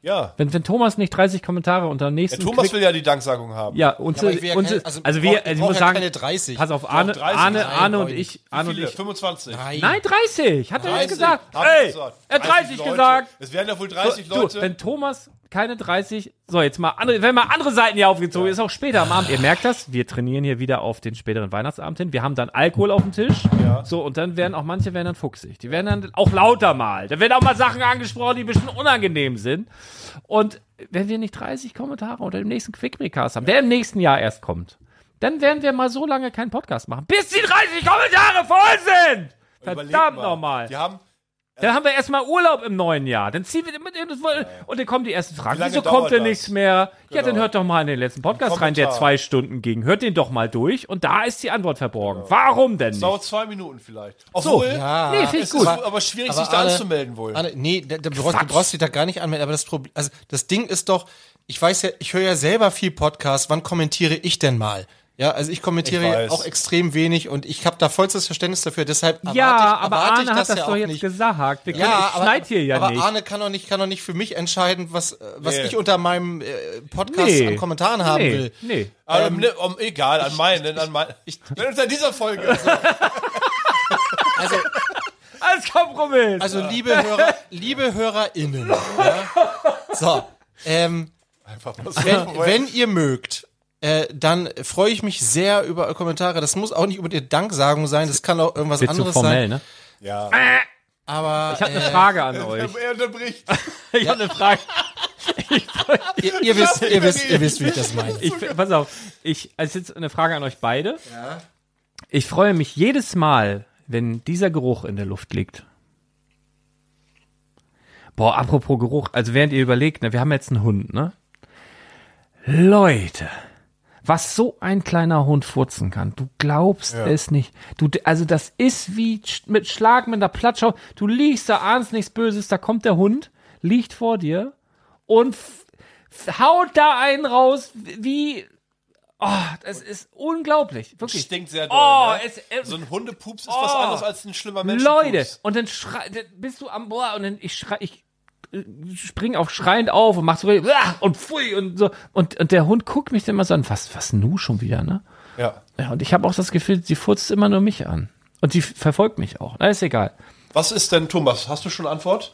ja. Wenn, wenn Thomas nicht 30 Kommentare unter dem Der nächsten Thomas Quick- will ja die Danksagung haben. ja, unsere, aber ich will ja unsere, kein- also, also wir, also ich muss ja sagen, keine 30. pass auf, Arne, 30, Arne, nein, Arne und ich, Arne und ich. 25. Nein. Nein, 30, hat er jetzt 30, gesagt. hab ich Ey, gesagt. er hat 30 Leute. gesagt. Es werden ja wohl So, 30 du, Leute. wenn Thomas keine 30, so jetzt mal andere, wenn mal andere Seiten hier aufgezogen ist, auch später am Abend. Ihr merkt das, wir trainieren hier wieder auf den späteren Weihnachtsabend hin. Wir haben dann Alkohol auf dem Tisch. Ja. So, und dann werden auch manche werden dann fuchsig. Die werden dann auch lauter mal. Da werden auch mal Sachen angesprochen, die ein bisschen unangenehm sind. Und wenn wir nicht 30 Kommentare unter dem nächsten Quick Recast haben, der im nächsten Jahr erst kommt, dann werden wir mal so lange keinen Podcast machen, bis die 30 Kommentare voll sind. Verdammt mal. nochmal. Die haben, Dann haben wir erstmal Urlaub im neuen Jahr. Dann ziehen wir mit und dann kommen die ersten Fragen. Wieso kommt denn das? nichts mehr? Ja, dann Genau. hört doch mal in den letzten Podcast rein, der zwei Stunden ging. Hört den doch mal durch und da ist die Antwort verborgen. Warum denn es nicht? dauert zwei Minuten vielleicht. Obwohl, Ja, Nee, finde ich es gut. ist aber schwierig, Aber sich da Arne- anzumelden wohl. Arne, nee, da, da, brauchst, du brauchst dich da gar nicht anmelden, aber das Problem, also das Ding ist doch, ich weiß ja, ich höre ja selber viel Podcast, wann kommentiere ich denn mal? Ja, also ich kommentiere Ich auch extrem wenig und ich habe da vollstes Verständnis dafür. Deshalb erwarte Ja, ich, aber erwarte Arne ich hat das ja doch auch jetzt nicht. gesagt. Wir können, Ja, ich aber, schneid hier ja aber nicht. Arne kann doch nicht, kann doch nicht für mich entscheiden, was, äh, was Nee. ich unter meinem äh, Podcast Nee. an Kommentaren haben nee, will. Nee. Aber, ne, um, egal, an meinen, an meinen. Wenn unter dieser Folge. Also, Also, Als Kompromiss. also liebe Hörer, liebe HörerInnen, ja? so, ähm, einfach mal wenn, so. wenn ihr mögt, äh, dann freue ich mich sehr über eure Kommentare. Das muss auch nicht über die Danksagung sein, das kann auch irgendwas Wird zu anderes formell, sein. ne? ja. Aber Ich habe eine äh, Frage an euch. Er unterbricht. Ich habe eine Frage. ihr, ihr, wisst, ihr, wisst, ihr wisst, wie ich das meine. Ich, pass auf, ich, also jetzt eine Frage an euch beide. Ich freue mich jedes Mal, wenn dieser Geruch in der Luft liegt. Boah, apropos Geruch, also während ihr überlegt, ne, wir haben jetzt einen Hund, ne? Leute, was so ein kleiner Hund furzen kann, du glaubst es nicht. Du, also das ist wie mit Schlag mit der Platschau. Du liegst da, ahnst nichts Böses, da kommt der Hund, liegt vor dir und haut da einen raus, wie, oh, das ist unglaublich, wirklich. Stinkt sehr doll. Oh, ne? es, äh, so ein Hundepups ist Oh. was anderes als ein schlimmer Mensch. Leute, und dann schrei, dann bist du am Boah und dann ich schrei, ich spring auch schreiend auf und mach so "Ah!" und pfui und so und, und der Hund guckt mich dann immer so an, was was nu schon wieder, ne? Ja. Ja, und ich habe auch das Gefühl, sie furzt immer nur mich an und sie verfolgt mich auch. Na, ist egal. Was ist denn, Thomas? Hast du schon Antwort?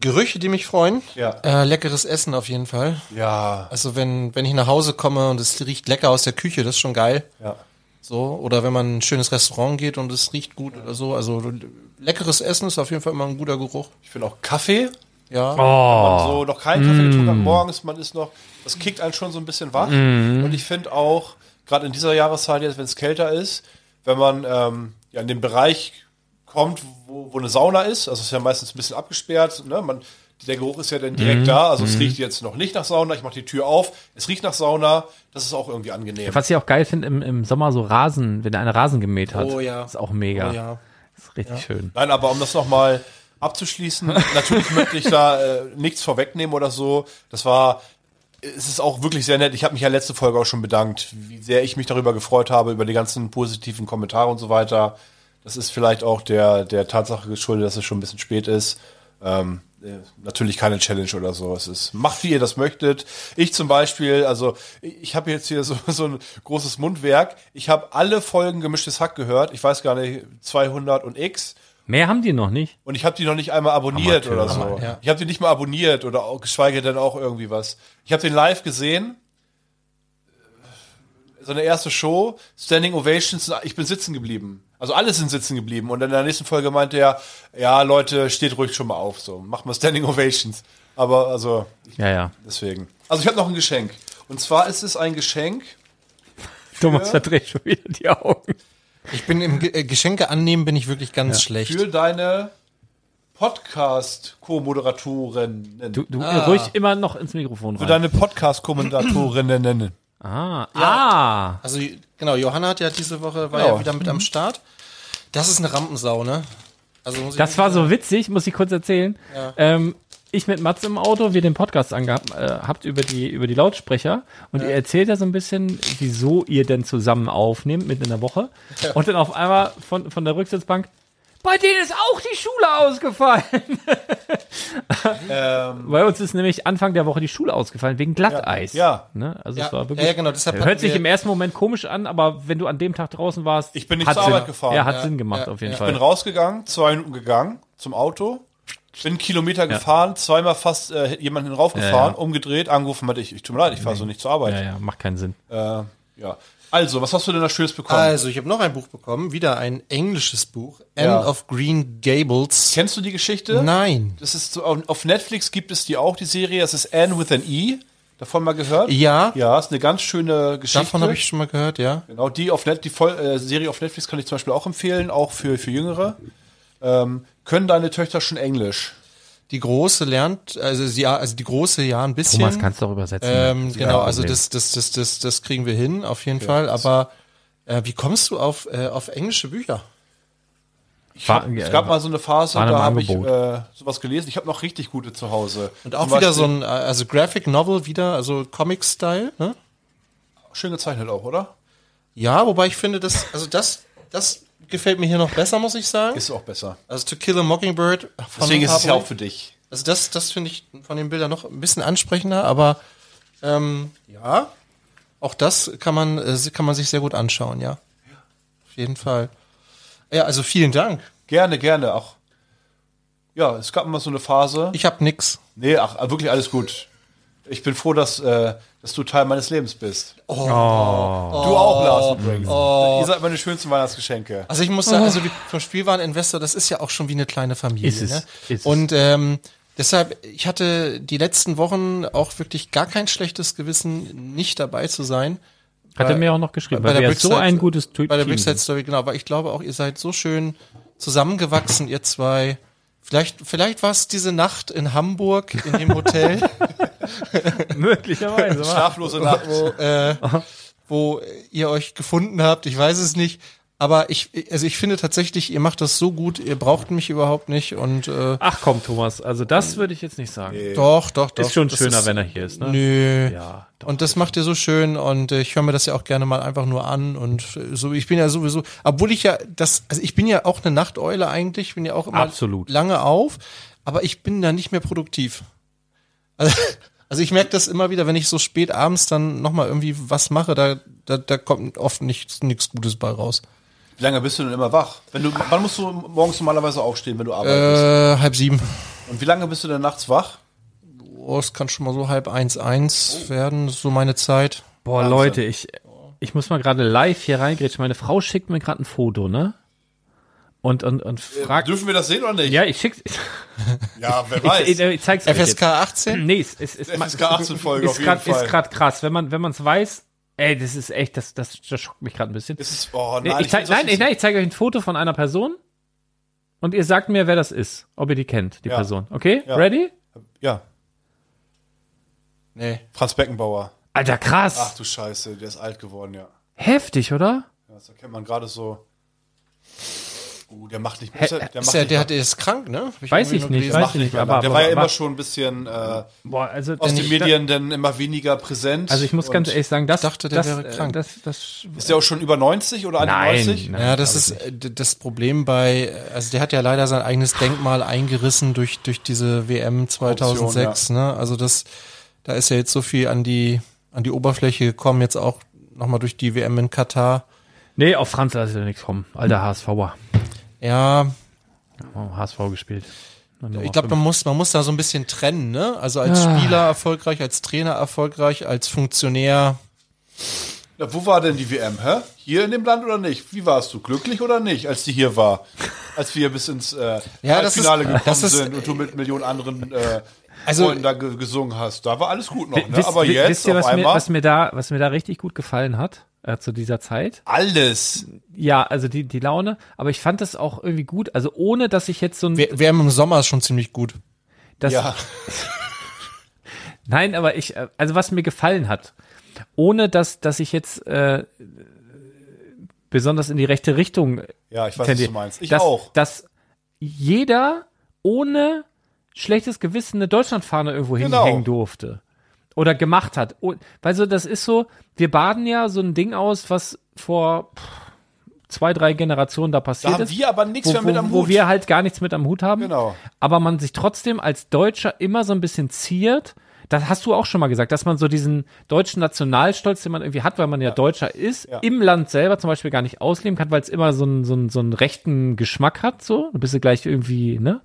Gerüche, die mich freuen. Ja. Äh, leckeres Essen auf jeden Fall. Ja. Also wenn, wenn ich nach Hause komme und es riecht lecker aus der Küche, das ist schon geil. Ja. So, oder wenn man in ein schönes Restaurant geht und es riecht gut oder so. Also leckeres Essen ist auf jeden Fall immer ein guter Geruch. Ich finde auch Kaffee. Ja. Oh. So noch keinen Kaffee getrunken hat morgens, man ist noch, das kickt einen schon so ein bisschen wach. Und ich finde auch, gerade in dieser Jahreszeit jetzt, wenn es kälter ist, wenn man ähm, ja in den Bereich kommt, wo, wo eine Sauna ist, also es ist ja meistens ein bisschen abgesperrt, ne? man, der Geruch ist ja dann direkt da, also es riecht jetzt noch nicht nach Sauna, ich mache die Tür auf, es riecht nach Sauna, das ist auch irgendwie angenehm. Was ich auch geil finde im, im Sommer so Rasen, wenn der eine Rasen gemäht hat. Oh ja. Ist auch mega. Oh ja. Ist richtig schön. Nein, aber um das nochmal abzuschließen, natürlich möchte ich da äh, nichts vorwegnehmen oder so. Das war, es ist auch wirklich sehr nett. Ich habe mich ja letzte Folge auch schon bedankt, wie sehr ich mich darüber gefreut habe, über die ganzen positiven Kommentare und so weiter. Das ist vielleicht auch der, der Tatsache geschuldet, dass es schon ein bisschen spät ist. Ähm, äh, natürlich keine Challenge oder so. Es ist, macht wie ihr das möchtet. Ich zum Beispiel, also ich, ich habe jetzt hier so, so ein großes Mundwerk. Ich habe alle Folgen gemischtes Hack gehört. Ich weiß gar nicht, 200 und X. Mehr haben die noch nicht. Und ich habe die noch nicht einmal abonniert Amateur, oder so. Amateur, ja. Ich habe die nicht mal abonniert oder auch, geschweige denn auch irgendwie was. Ich habe den live gesehen. So eine erste Show, Standing Ovations, ich bin sitzen geblieben. Also alle sind sitzen geblieben. Und in der nächsten Folge meinte er, ja Leute, steht ruhig schon mal auf, so. Macht mal Standing Ovations. Aber also, Ja, ja. deswegen. Also ich habe noch ein Geschenk. Und zwar ist es ein Geschenk. Thomas verdreht schon wieder die Augen. Ich bin im Ge äh, Geschenke annehmen, bin ich wirklich ganz schlecht. Für deine Podcast-Co-Moderatorin. Du, du ruhig immer noch ins Mikrofon Für rein. deine Podcast-Kommentatorinnen Ah, ah. Also genau, Johanna hat ja diese Woche war Genau. ja wieder mit am Start. Das ist eine Rampensau, ne? Also Das war so witzig, muss ich kurz erzählen. Ähm, ich mit Mats im Auto, wir den Podcast angehabt äh, habt über die über die Lautsprecher und ihr erzählt ja so ein bisschen, wieso ihr denn zusammen aufnehmt mitten in der Woche und dann auf einmal von von der Rücksitzbank bei denen ist auch die Schule ausgefallen. Ähm, Bei uns ist nämlich Anfang der Woche die Schule ausgefallen wegen Glatteis. Ja. Ne? Also Ja, es war wirklich. ja, genau, deshalb hört sich im ersten Moment komisch an, aber wenn du an dem Tag draußen warst, Ich bin nicht hat zur Sinn, Arbeit gefahren. Ja, hat Ja, Sinn gemacht ja, auf jeden ja. Fall. bin rausgegangen, zwei Minuten gegangen zum Auto, bin einen Kilometer gefahren, zweimal fast äh, jemanden raufgefahren, Ja, ja. umgedreht, angerufen hatte ich, ich tut mir leid, ich fahre so nicht zur Arbeit. ja, ja, macht keinen Sinn. Äh, ja. Also, was hast du denn da Schönes bekommen? Also, ich habe noch ein Buch bekommen, wieder ein englisches Buch, End Ja. of Green Gables. Kennst du die Geschichte? Nein. Das ist so, auf Netflix gibt es die auch, die Serie, das ist Anne with an E. Davon mal gehört? Ja, Ja, ist eine ganz schöne Geschichte. davon habe ich schon mal gehört, ja. Genau, die auf Net, die Voll, äh, Serie auf Netflix kann ich zum Beispiel auch empfehlen, auch für, für Jüngere. Ähm, können deine Töchter schon Englisch? Die große lernt, also sie, also die große ja ein bisschen. Thomas, kannst du auch übersetzen. ähm, Ja, genau, also das, das, das, das, das kriegen wir hin, auf jeden Fall. Aber äh, wie kommst du auf, äh, auf englische Bücher? War- Es gab mal so eine Phase, da habe ich äh, sowas gelesen. Ich habe noch richtig gute zu Hause. Und auch wieder so ein, äh, also Graphic Novel wieder, also Comic-Style, ne? schön gezeichnet auch, oder? Ja, wobei ich finde, dass, also das, das gefällt mir hier noch besser, muss ich sagen. Ist auch besser. Also To Kill a Mockingbird von Deswegen ist es ja auch für dich. Also das, das finde ich von den Bildern noch ein bisschen ansprechender, aber ähm, ja, auch das kann man, äh, kann man sich sehr gut anschauen, ja. Auf jeden Fall. Ja, also vielen Dank. Gerne, gerne. Auch. Ja, es gab immer so eine Phase. Ich habe nix. Nee, ach, wirklich alles gut. Ich bin froh, dass, äh, dass du Teil meines Lebens bist. Oh. Du auch, Lars übrigens. Ihr seid meine schönsten Weihnachtsgeschenke. Also ich muss sagen, also wie vom Spielwareninvestor, das ist ja auch schon wie eine kleine Familie. Ist es, Ne? ist es. Und ähm, deshalb, ich hatte die letzten Wochen auch wirklich gar kein schlechtes Gewissen, nicht dabei zu sein. Hat er mir auch noch geschrieben, bei weil der wir so ein gutes Typ Bei der Team Brickside sind. Story, genau. Aber ich glaube auch, ihr seid so schön zusammengewachsen, ihr zwei. Vielleicht, vielleicht war es diese Nacht in Hamburg in dem Hotel, Möglicherweise. Schlaflose Nacht. wo, äh, wo ihr euch gefunden habt. Ich weiß es nicht. Aber ich, also ich finde tatsächlich, ihr macht das so gut, ihr braucht mich überhaupt nicht und äh, Ach komm, Thomas, also das würde ich jetzt nicht sagen. doch, doch, doch. Ist schon das schöner, ist- wenn er hier ist, ne? Nö. Ja, doch. Und das macht ihr so schön und äh, ich höre mir das ja auch gerne mal einfach nur an und äh, so. Ich bin ja sowieso, obwohl ich ja das, also ich bin ja auch eine Nachteule eigentlich, ich bin ja auch immer Absolut. lange auf, aber ich bin da nicht mehr produktiv. Also, also ich merke das immer wieder, wenn ich so spät abends dann nochmal irgendwie was mache, da, da, da kommt oft nichts nichts Gutes bei raus. Wie lange bist du denn immer wach? Wenn du, wann musst du morgens normalerweise aufstehen, wenn du arbeitest? Äh, halb sieben. Und wie lange bist du denn nachts wach? Oh, es kann schon mal so halb eins eins werden, das ist so meine Zeit. Boah, Wahnsinn. Leute, ich, ich muss mal gerade live hier reingrätschen. Meine Frau schickt mir gerade ein Foto, ne? Und, und, und fragt. Dürfen wir das sehen oder nicht? ja, ich schick's. Ja, wer Ich, weiß. ich, ich zeig's euch jetzt. FSK 18? Nee, es ist, ist, FSK 18 Folge ist auf jeden grad, Fall. Ist gerade krass, wenn man wenn man es weiß. Ey, das ist echt, das das, das schockt mich gerade ein bisschen. Ist oh nein, ich zeig, nein, ich, nein, ich zeige euch ein Foto von einer Person und ihr sagt mir, wer das ist, ob ihr die kennt, die Ja. Person. Okay, Ja. ready? Ja, Nee. Franz Beckenbauer. Alter, krass, Ach du Scheiße, der ist alt geworden, ja. heftig, oder? ja das erkennt man gerade so. Uh, der macht nicht besser. Der, Ist macht der, nicht der, mehr- hat, der ist krank, ne? Hab Weiß ich nicht, weiß macht ich nicht nicht, mehr aber- der aber- war ja immer schon ein bisschen äh, Boah, also aus den ich- Medien dann immer weniger präsent. Also ich muss ganz ehrlich sagen, das, Ich dachte, der das, wäre äh, krank. Das, das, Ist der auch schon über 90 oder nein, 91? nein, Ja, das ist ich nicht. äh, das Problem bei, also der hat ja leider sein eigenes Denkmal eingerissen durch, durch diese WM 2006, ne? Also das, da ist ja jetzt so viel an die, an die Oberfläche gekommen, jetzt auch nochmal durch die WM in Katar. Nee, auf Franz lasse ich nichts kommen. Alter HSVer. Ja, Oh, HSV gespielt. ich glaube, man muss, man muss da so ein bisschen trennen, ne? Also als Spieler erfolgreich, als Trainer erfolgreich, als Funktionär. Ja, wo war denn die WM, hä? Hier in dem Land oder nicht? Wie warst du? Glücklich oder nicht, als die hier war? Als wir bis ins äh, Ja, ist- gekommen das ist- sind und du mit Millionen anderen äh, Also- Freunden da ge gesungen hast. Da war alles gut noch, ne? Wisst, Aber jetzt wisst ihr, auf was mir, einmal was mir da, was mir da richtig gut gefallen hat äh, zu dieser Zeit? alles. Ja, also die, die Laune, aber ich fand das auch irgendwie gut, also ohne, dass ich jetzt so ein, W- WM im Sommer ist schon ziemlich gut. das, Ja, nein, aber ich, äh, also was mir gefallen hat, ohne dass, dass ich jetzt äh, besonders in die rechte Richtung ja, ich weiß, was tendiere, du meinst. Ich dass, auch. dass jeder ohne schlechtes Gewissen eine Deutschlandfahne irgendwo Genau. hinhängen durfte. Oder gemacht hat. Und, weil so, das ist so, wir baden ja so ein Ding aus, was vor zwei, drei Generationen da Da passiert haben ist. wir aber nichts wo, mehr mit am wo, wo Hut. wir halt gar nichts mit am Hut haben. Genau. Aber man sich trotzdem als Deutscher immer so ein bisschen ziert. Das hast du auch schon mal gesagt, dass man so diesen deutschen Nationalstolz, den man irgendwie hat, weil man ja, Deutscher ist, Ja. im Land selber zum Beispiel gar nicht ausleben kann, weil es immer so einen, so, einen, so einen rechten Geschmack hat, so. Du bist du gleich irgendwie, ne?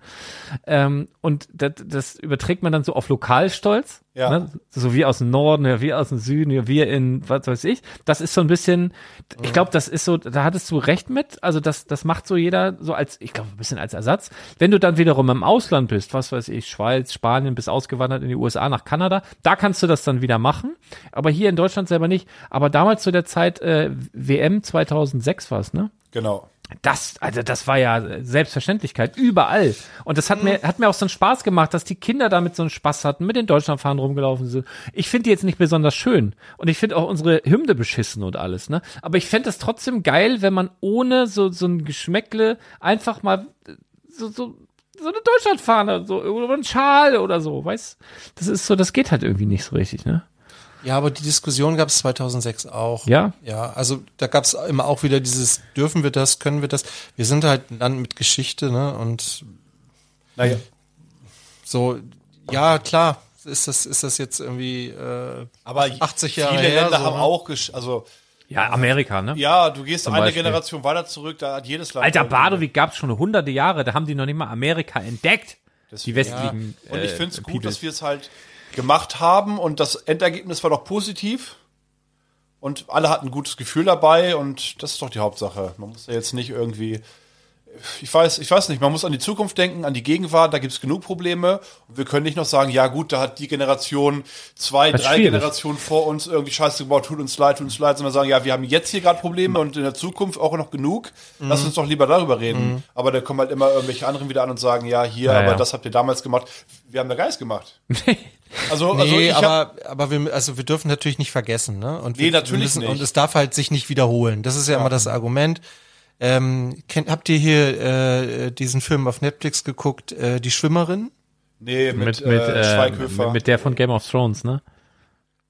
Ähm, und das, das überträgt man dann so auf Lokalstolz. Ja. Ne? So wie aus dem Norden, ja, wie aus dem Süden, ja, wir in, was weiß ich. Das ist so ein bisschen, ich glaube, das ist so, da hattest du recht mit. Also das, das macht so jeder so als, ich glaube, ein bisschen als Ersatz. Wenn du dann wiederum im Ausland bist, was weiß ich, Schweiz, Spanien, bist ausgewandert in die USA, nach Kanada, da kannst du das dann wieder machen. Aber hier in Deutschland selber nicht. Aber damals zu der Zeit, äh, WM 2006 war es, ne? Genau. Das, also das war ja Selbstverständlichkeit überall. Und das hat mir, hat mir auch so einen Spaß gemacht, dass die Kinder damit so einen Spaß hatten, mit den Deutschlandfahren rumgelaufen sind. Ich finde die jetzt nicht besonders schön. Und ich finde auch unsere Hymne beschissen und alles, ne? Aber ich fände es trotzdem geil, wenn man ohne so, so ein Geschmäckle einfach mal so, so, so eine Deutschlandfahne, so, oder ein Schal oder so, weißt? Das ist so, das geht halt irgendwie nicht so richtig, ne? Ja, aber die Diskussion gab es 2006 auch. Ja? Ja, also da gab es immer auch wieder dieses, dürfen wir das, können wir das? Wir sind halt ein Land mit Geschichte, ne? Und Naja, so, ja, klar, ist das, ist das jetzt irgendwie äh, aber 80 Jahre viele her, Länder so, haben ne? auch, gesch also Ja, Amerika, ne? ja, du gehst Zum eine Beispiel. Generation weiter zurück, da hat jedes Land. Alter, irgendwie- Badowik gab's schon hunderte Jahre, da haben die noch nicht mal Amerika entdeckt. Die Deswegen- westlichen. Und ich äh, finde es gut, People. dass wir es halt gemacht haben und das Endergebnis war doch positiv. Und alle hatten ein gutes Gefühl dabei und das ist doch die Hauptsache. Man muss ja jetzt nicht irgendwie. Ich weiß, ich weiß nicht, man muss an die Zukunft denken, an die Gegenwart, da gibt es genug Probleme. Und wir können nicht noch sagen, ja gut, da hat die Generation, zwei, Das drei. Generationen vor uns irgendwie Scheiße gebaut, tut uns leid, tut uns leid, sondern sagen, ja, wir haben jetzt hier gerade Probleme und in der Zukunft auch noch genug. Lass Mhm. uns doch lieber darüber reden. Aber da kommen halt immer irgendwelche anderen wieder an und sagen, ja, hier, Ja, aber das habt ihr damals gemacht. Wir haben da Geist gemacht. Also, also Nee, ich hab, aber, aber wir, also wir dürfen natürlich nicht vergessen, ne? Und Nee, wir, natürlich wir müssen, nicht. Und es darf halt sich nicht wiederholen. Das ist ja, immer das Argument. Ähm, kennt, habt ihr hier äh, diesen Film auf Netflix geguckt, äh, Die Schwimmerin? nee, mit, mit, mit, äh, äh, Schweighöfer. mit, mit der von Game of Thrones, ne?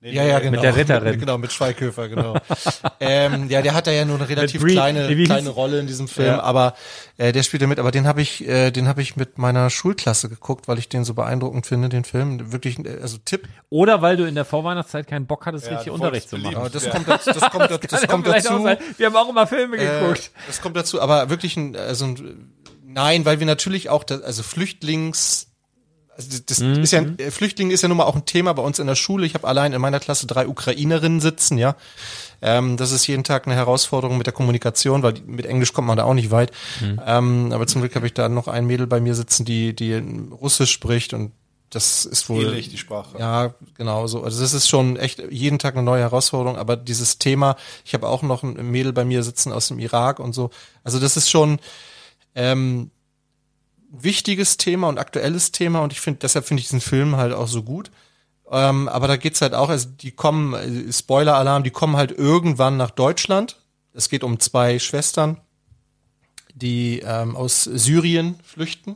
Nee, Ja, ja, genau. der Ritterin. Mit, genau, mit Schweighöfer, genau. ähm, ja, der hat da ja nur eine relativ kleine, kleine Rolle in diesem Film, Ja. aber äh, der spielt da mit. Aber den habe ich, äh, den habe ich mit meiner Schulklasse geguckt, weil ich den so beeindruckend finde, den Film. Wirklich, äh, also Tipp. Oder weil du in der Vorweihnachtszeit keinen Bock hattest, Ja, richtig Unterricht zu machen. Das Ja. kommt, dazu- das kommt, das Kann kommt dazu. Wir haben auch immer Filme Äh, geguckt. das kommt dazu, aber wirklich ein, also ein, nein, weil wir natürlich auch, das, also Flüchtlings, also das Mhm. ist ja, äh, Flüchtling ist ja nun mal auch ein Thema bei uns in der Schule. Ich habe allein in meiner Klasse drei Ukrainerinnen sitzen, ja. Ähm, das ist jeden Tag eine Herausforderung mit der Kommunikation, weil die- mit Englisch kommt man da auch nicht weit. Mhm. Ähm, aber zum Glück habe ich da noch ein Mädel bei mir sitzen, die, die Russisch spricht und das ist wohl Ähnlich, die Sprache. ja, genau so. Also das ist schon echt jeden Tag eine neue Herausforderung, aber dieses Thema, ich habe auch noch ein Mädel bei mir sitzen aus dem Irak und so. Also das ist schon ähm, wichtiges Thema und aktuelles Thema und ich finde, deshalb finde ich diesen Film halt auch so gut. Ähm, aber da geht's halt auch, also die kommen, äh, Spoiler-Alarm, die kommen halt irgendwann nach Deutschland. Es geht um zwei Schwestern, die ähm, aus Syrien flüchten.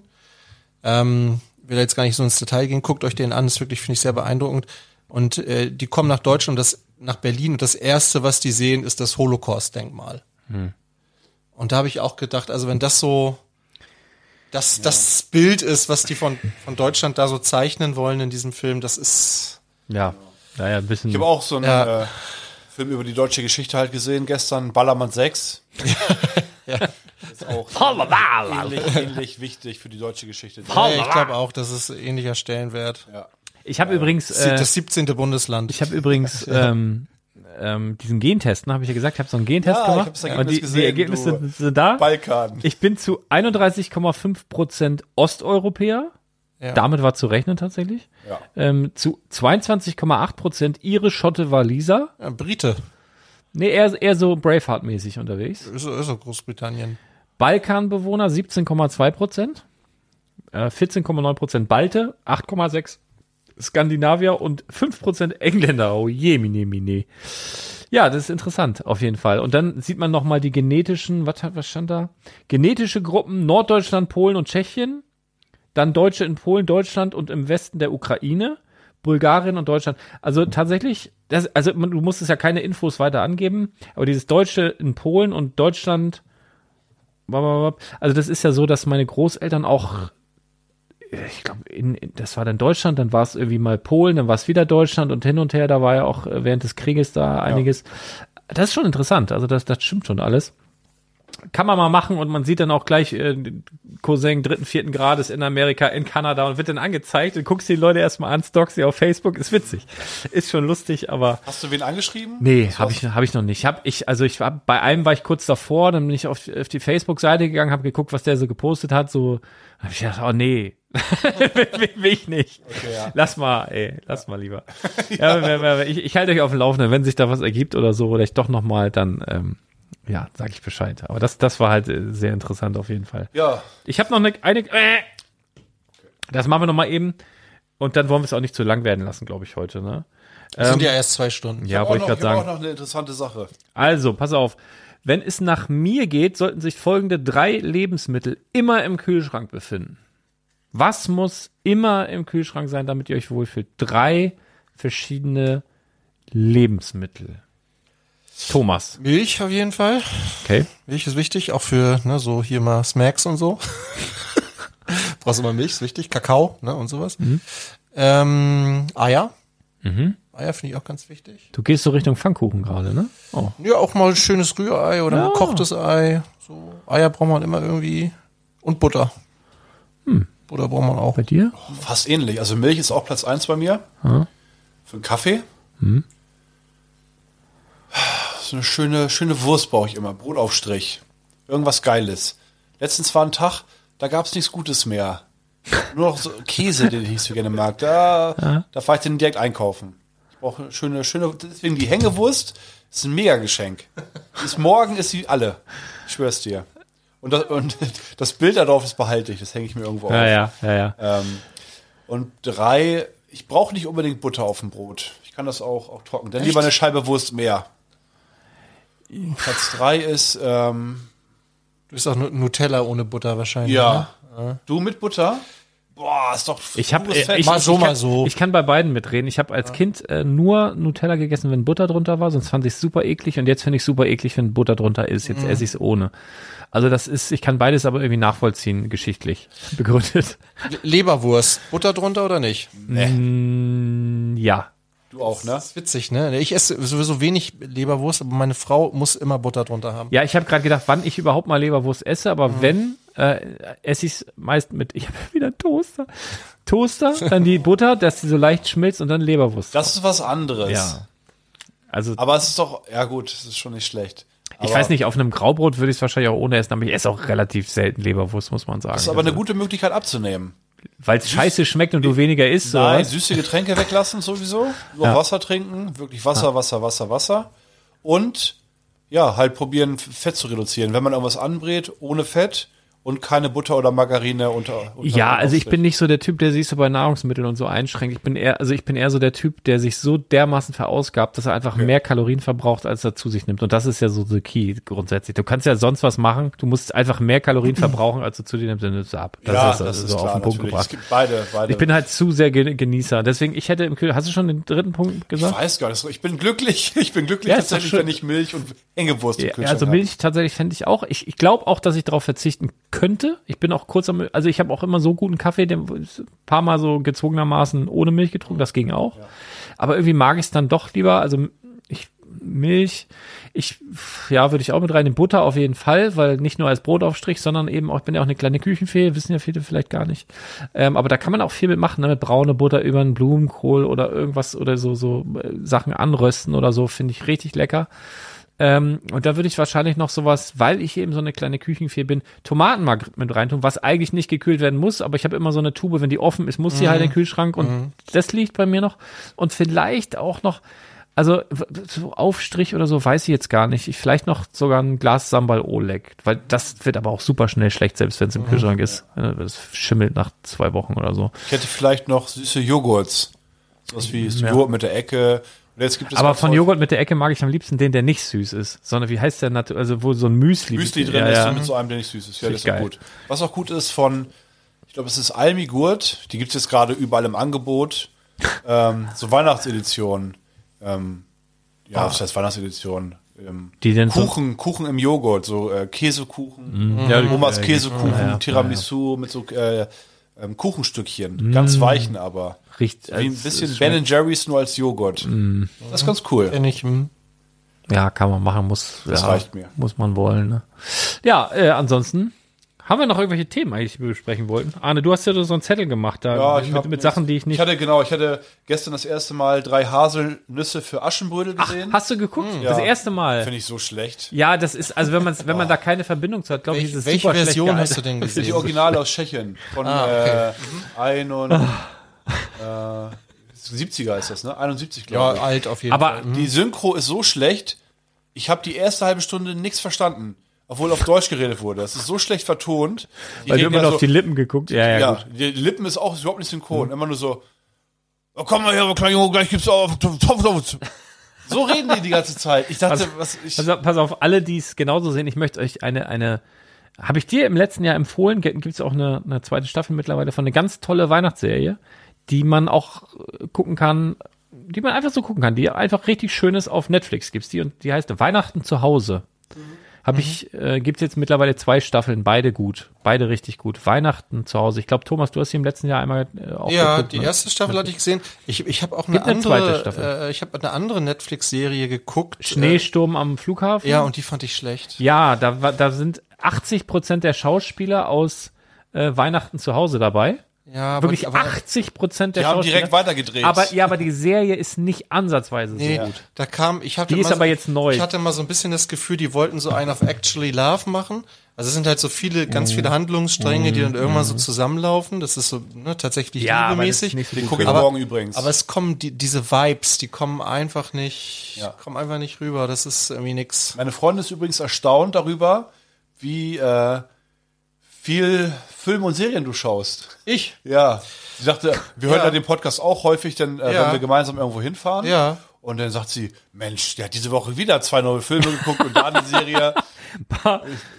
Ähm, will jetzt gar nicht so ins Detail gehen, guckt euch den an, ist wirklich, finde ich, sehr beeindruckend. Und äh, die kommen nach Deutschland, das, nach Berlin und das Erste, was die sehen, ist das Holocaust-Denkmal. Und da habe ich auch gedacht, also wenn das so das, das Bild ist, was die von, von Deutschland da so zeichnen wollen in diesem Film, das ist Ja. Naja, ein bisschen. Ich habe auch so einen Ja. äh, Film über die deutsche Geschichte halt gesehen gestern, Ballermann 6. ja. Ist auch ähnlich, ähnlich wichtig für die deutsche Geschichte. Ja, ich glaube auch, das ist ähnlicher Stellenwert. Ja. Ich habe übrigens, äh, das 17. Bundesland. ich habe übrigens ähm, ähm, diesen Gentest, ne, habe ich ja gesagt, ich habe so einen Gentest Ja, ich gemacht. hab's Ergebnis und die, die Ergebnisse du- sind da. Balkan. Ich bin zu 31,5 Prozent Osteuropäer. Ja. Damit war zu rechnen tatsächlich. Ja. Ähm, zu 22,8 Prozent Ire, Schotte, Waliser. ja, Brite. Nee, eher, eher so Braveheart-mäßig unterwegs. Ist, ist so Großbritannien. Balkanbewohner 17,2 Prozent. Äh, 14,9 Prozent Balte, 8,6 Skandinavier und 5 Prozent Engländer. Oh je, mine, mine. Ja, das ist interessant, auf jeden Fall. Und dann sieht man nochmal die genetischen, was, hat, was stand da? Genetische Gruppen Norddeutschland, Polen und Tschechien. Dann Deutsche in Polen, Deutschland und im Westen der Ukraine. Bulgarien und Deutschland. Also tatsächlich, das, also man, du musstest ja keine Infos weiter angeben, aber dieses Deutsche in Polen und Deutschland, also das ist ja so, dass meine Großeltern auch, ich glaube, in, das war dann Deutschland, dann war es irgendwie mal Polen, dann war es wieder Deutschland und hin und her, da war ja auch äh, während des Krieges da einiges. Das ist schon interessant, also das, das stimmt schon alles. Kann man mal machen und man sieht dann auch gleich äh, Cousin dritten, vierten Grades in Amerika, in Kanada und wird dann angezeigt und guckst die Leute erstmal an, stalkst sie auf Facebook, ist witzig. Ist schon lustig, aber Hast du wen angeschrieben? Nee, habe ich, hab ich noch nicht. Hab ich, also ich war bei einem war ich kurz davor, dann bin ich auf, auf die Facebook-Seite gegangen, habe geguckt, was der so gepostet hat. So habe ich gedacht, oh nee, will, will ich nicht. ja. Lass mal, ey, lass mal lieber. ja. ich, ich halte euch auf dem Laufenden, wenn sich da was ergibt oder so, oder ich doch noch mal, dann ähm, ja, sag ich Bescheid. Aber das, das war halt äh, sehr interessant auf jeden Fall. Ja, Ich habe noch eine, eine äh, das machen wir noch mal eben. Und dann wollen wir es auch nicht zu lang werden lassen, glaube ich, heute. Ne? Das sind ja erst zwei Stunden. Ja, wollte ich gerade sagen. auch noch eine interessante Sache. Also, pass auf. Wenn es nach mir geht, sollten sich folgende drei Lebensmittel immer im Kühlschrank befinden. Was muss immer im Kühlschrank sein, damit ihr euch wohlfühlt? Drei verschiedene Lebensmittel. Thomas. Milch auf jeden Fall. Okay. Milch ist wichtig, auch für ne, so hier mal Smacks und so. Brauchst du mal Milch, ist wichtig. Kakao ne, und sowas. Ähm, Eier. Eier finde ich auch ganz wichtig. Du gehst so Richtung Pfannkuchen gerade, ne? Oh. Ja, auch mal ein schönes Rührei oder Ja. ein gekochtes Ei. So Eier braucht man immer irgendwie. Und Butter. Butter braucht man auch. Bei dir? Fast ähnlich. Also Milch ist auch Platz eins bei mir. Für einen Kaffee. So eine schöne, schöne Wurst brauche ich immer. Brotaufstrich. Irgendwas Geiles. Letztens war ein Tag, da gab es nichts Gutes mehr. Nur noch so Käse, den ich nicht so gerne mag. Da, da fahre ich den direkt einkaufen. Ich brauche eine schöne, schöne, deswegen die Hängewurst ist ein Mega-Geschenk. Bis morgen ist sie alle. Ich schwör's dir. Und das, und das Bild darauf, das behalte ich. Das hänge ich mir irgendwo Ja, auf. ja, ja, ja. Ähm, und drei, ich brauche nicht unbedingt Butter auf dem Brot. Ich kann das auch, auch trocken. Dann lieber eine Scheibe Wurst mehr. Platz drei ist, ähm, Du bist auch Nu- Nutella ohne Butter wahrscheinlich. ja. Ne? Du mit Butter? Boah, ist doch Ich habe pures Fett. ich, Mal so, ich kann, mal so. Ich kann bei beiden mitreden. Ich habe als Kind äh, nur Nutella gegessen, wenn Butter drunter war, sonst fand ich super eklig und jetzt finde ich super eklig, wenn Butter drunter ist. Jetzt esse ich es ohne. Also das ist, ich kann beides aber irgendwie nachvollziehen, geschichtlich begründet. Le- Leberwurst. Butter drunter oder nicht? Mm, ja. Du auch, ne? Das ist witzig, ne? Ich esse sowieso wenig Leberwurst, aber meine Frau muss immer Butter drunter haben. Ja, ich habe gerade gedacht, wann ich überhaupt mal Leberwurst esse, aber wenn, äh, esse ich es meist mit, ich habe wieder einen Toaster. Toaster, dann die Butter, dass die so leicht schmilzt und dann Leberwurst. Das ist was anderes. ja. Also Aber es ist doch, ja gut, es ist schon nicht schlecht. ich Aber weiß nicht, auf einem Graubrot würde ich es wahrscheinlich auch ohne essen, aber ich esse auch relativ selten Leberwurst, muss man sagen. Das ist aber eine gute Möglichkeit abzunehmen. Weil es scheiße schmeckt und du weniger isst, oder? Nein, was? süße Getränke weglassen sowieso. Nur Ja. Wasser trinken, wirklich Wasser, Wasser, Wasser, Wasser. Und ja, halt probieren, Fett zu reduzieren. Wenn man irgendwas anbrät, ohne Fett und keine Butter oder Margarine unter. unter Ja, also ich bin nicht so der Typ, der sich so bei Nahrungsmitteln und so einschränkt. Ich bin eher, also ich bin eher so der Typ, der sich so dermaßen verausgabt, dass er einfach mehr Kalorien verbraucht, als er zu sich nimmt. Und das ist ja so the key grundsätzlich. Du kannst ja sonst was machen, du musst einfach mehr Kalorien verbrauchen, als du zu dir nimmst, dann nimmst du ab. Das ja, ist, das also ist so klar, auf den Punkt natürlich. gebracht. Es gibt beide, beide. Ich bin halt zu sehr Gen- Genießer. Deswegen, ich hätte im Kühl, hast du schon den dritten Punkt ich gesagt? weiß gar nicht. Ich bin glücklich. Ich bin glücklich Ja, tatsächlich, wenn ich Milch und Hängewurst im Ja, Kühlschrank also hab. Milch tatsächlich fände ich auch. Ich, ich glaube auch, dass ich darauf verzichten könnte. Ich bin auch kurz am, also ich habe auch immer so guten Kaffee, den ein paar Mal so gezwungenermaßen ohne Milch getrunken, das ging auch. Aber irgendwie mag ich es dann doch lieber. Also ich Milch, ich ja würde ich auch mit rein in Butter auf jeden Fall, weil nicht nur als Brotaufstrich, sondern eben auch ich bin ja auch eine kleine Küchenfee, wissen ja viele vielleicht gar nicht. Ähm, aber da kann man auch viel mitmachen, ne? mit braune Butter über einen Blumenkohl oder irgendwas oder so so äh, Sachen anrösten oder so finde ich richtig lecker. Ähm, und da würde ich wahrscheinlich noch sowas, weil ich eben so eine kleine Küchenfee bin, Tomaten mal mit reintun, was eigentlich nicht gekühlt werden muss, aber ich habe immer so eine Tube, wenn die offen ist, muss die halt in den Kühlschrank und das liegt bei mir noch. Und vielleicht auch noch, also so Aufstrich oder so weiß ich jetzt gar nicht. Ich vielleicht noch sogar ein Glas Sambal Oleg, weil das wird aber auch super schnell schlecht, selbst wenn es im Kühlschrank ist. Äh, Das schimmelt nach zwei Wochen oder so. Ich hätte vielleicht noch süße Joghurts. Sowas wie Ja. Joghurt mit der Ecke. Und jetzt gibt es Aber von Joghurt mit der Ecke mag ich am liebsten den, der nicht süß ist, sondern wie heißt der, also wo so ein Müsli, Müsli drin ja, ist ja. mit so einem, der nicht süß ist. Ja, das ist gut. Was auch gut ist von, ich glaube, es ist Almi Gurt. Die gibt es jetzt gerade überall im Angebot. ähm, so Weihnachtsedition. Ähm, ja, was heißt Weihnachtsedition? Ähm, Die denn so- Kuchen, Kuchen im Joghurt, so äh, Käsekuchen, Ja, die- Omas ja, Käsekuchen, ja, ja, Tiramisu mit so äh, ähm, Kuchenstückchen. Mm. Ganz weichen aber. Riecht, Wie ein es- bisschen Ben Jerry's nur als Joghurt. Das ist ganz cool. Kenn ich, hm. Ja, kann man machen, muss, Das ja, reicht mir. muss man wollen. Ne? Ja, äh, ansonsten haben wir noch irgendwelche Themen eigentlich, die wir besprechen wollten? Arne, du hast ja so einen Zettel gemacht da Ja, mit, ich mit. Sachen, die ich nicht. Ich hatte genau, ich hatte gestern das erste Mal drei Haselnüsse für Aschenbrödel gesehen. hast du geguckt? Das Ja. erste Mal. Finde ich so schlecht. Ja, das ist, also wenn man wenn man da keine Verbindung zu hat, glaube ich, ist Welche, es welche super schlecht Version gealtert. hast du denn Die gesehen? Originale aus Tschechien. Von Ah, okay. äh, ein und, äh, 70er ist das, ne? 71, Ja, glaube ich. alt auf jeden Aber Fall. Die Synchro ist so schlecht, ich habe die erste halbe Stunde nichts verstanden. Obwohl auf Deutsch geredet wurde. Das ist so schlecht vertont. Die Weil du immer ja auf so- die Lippen geguckt. Ja, ja, Ja, gut. die Lippen ist auch überhaupt nicht synchron. Immer nur so, oh, komm mal her, kleiner Junge, gleich gibt's auf. So reden die die ganze Zeit. Ich dachte, Also- was ich. Also pass auf, alle, die es genauso sehen, ich möchte euch eine, eine, habe ich dir im letzten Jahr empfohlen, gibt es auch eine, eine zweite Staffel mittlerweile von eine ganz tolle Weihnachtsserie, die man auch äh, gucken kann, die man einfach so gucken kann, die einfach richtig schön ist auf Netflix gibt's die und die heißt Weihnachten zu Hause. Habe ich, äh, gibt's jetzt mittlerweile zwei Staffeln, beide gut, beide richtig gut. Weihnachten zu Hause. Ich glaube, Thomas, du hast sie im letzten Jahr einmal äh, auch Ja, geguckt, die ne? erste Staffel hatte ich gesehen. Ich, ich habe auch eine eine zweite andere, Staffel. äh, ich habe eine andere Netflix-Serie geguckt. Schneesturm am Flughafen. Äh, ja, und die fand ich schlecht. Ja, da, da sind 80 Prozent der Schauspieler aus äh, Weihnachten zu Hause dabei. Ja, aber, Wirklich aber, 80 Prozent der Die haben direkt weitergedreht. Aber ja, aber die Serie ist nicht ansatzweise Nee, so gut. da kam, ich hatte Die ist mal aber so, jetzt neu. Ich hatte mal so ein bisschen das Gefühl, die wollten so einen auf Actually Love machen. Also es sind halt so viele, ganz Mhm. viele Handlungsstränge, die dann irgendwann so zusammenlaufen. Das ist so ne, tatsächlich Ja, liebemäßig. nicht so Den gucke ich Aber- morgen übrigens. Aber es kommen die, diese Vibes, die kommen einfach nicht, Ja. kommen einfach nicht rüber. Das ist irgendwie nix. Meine Freundin ist übrigens erstaunt darüber, wie äh, viel Film und Serien du schaust. Ich? Ja. Sie sagte, wir hören Ja. ja den Podcast auch häufig, denn äh, Ja. wenn wir gemeinsam irgendwo hinfahren. Ja. Und dann sagt sie, Mensch, der hat diese Woche wieder zwei neue Filme geguckt und da eine Serie.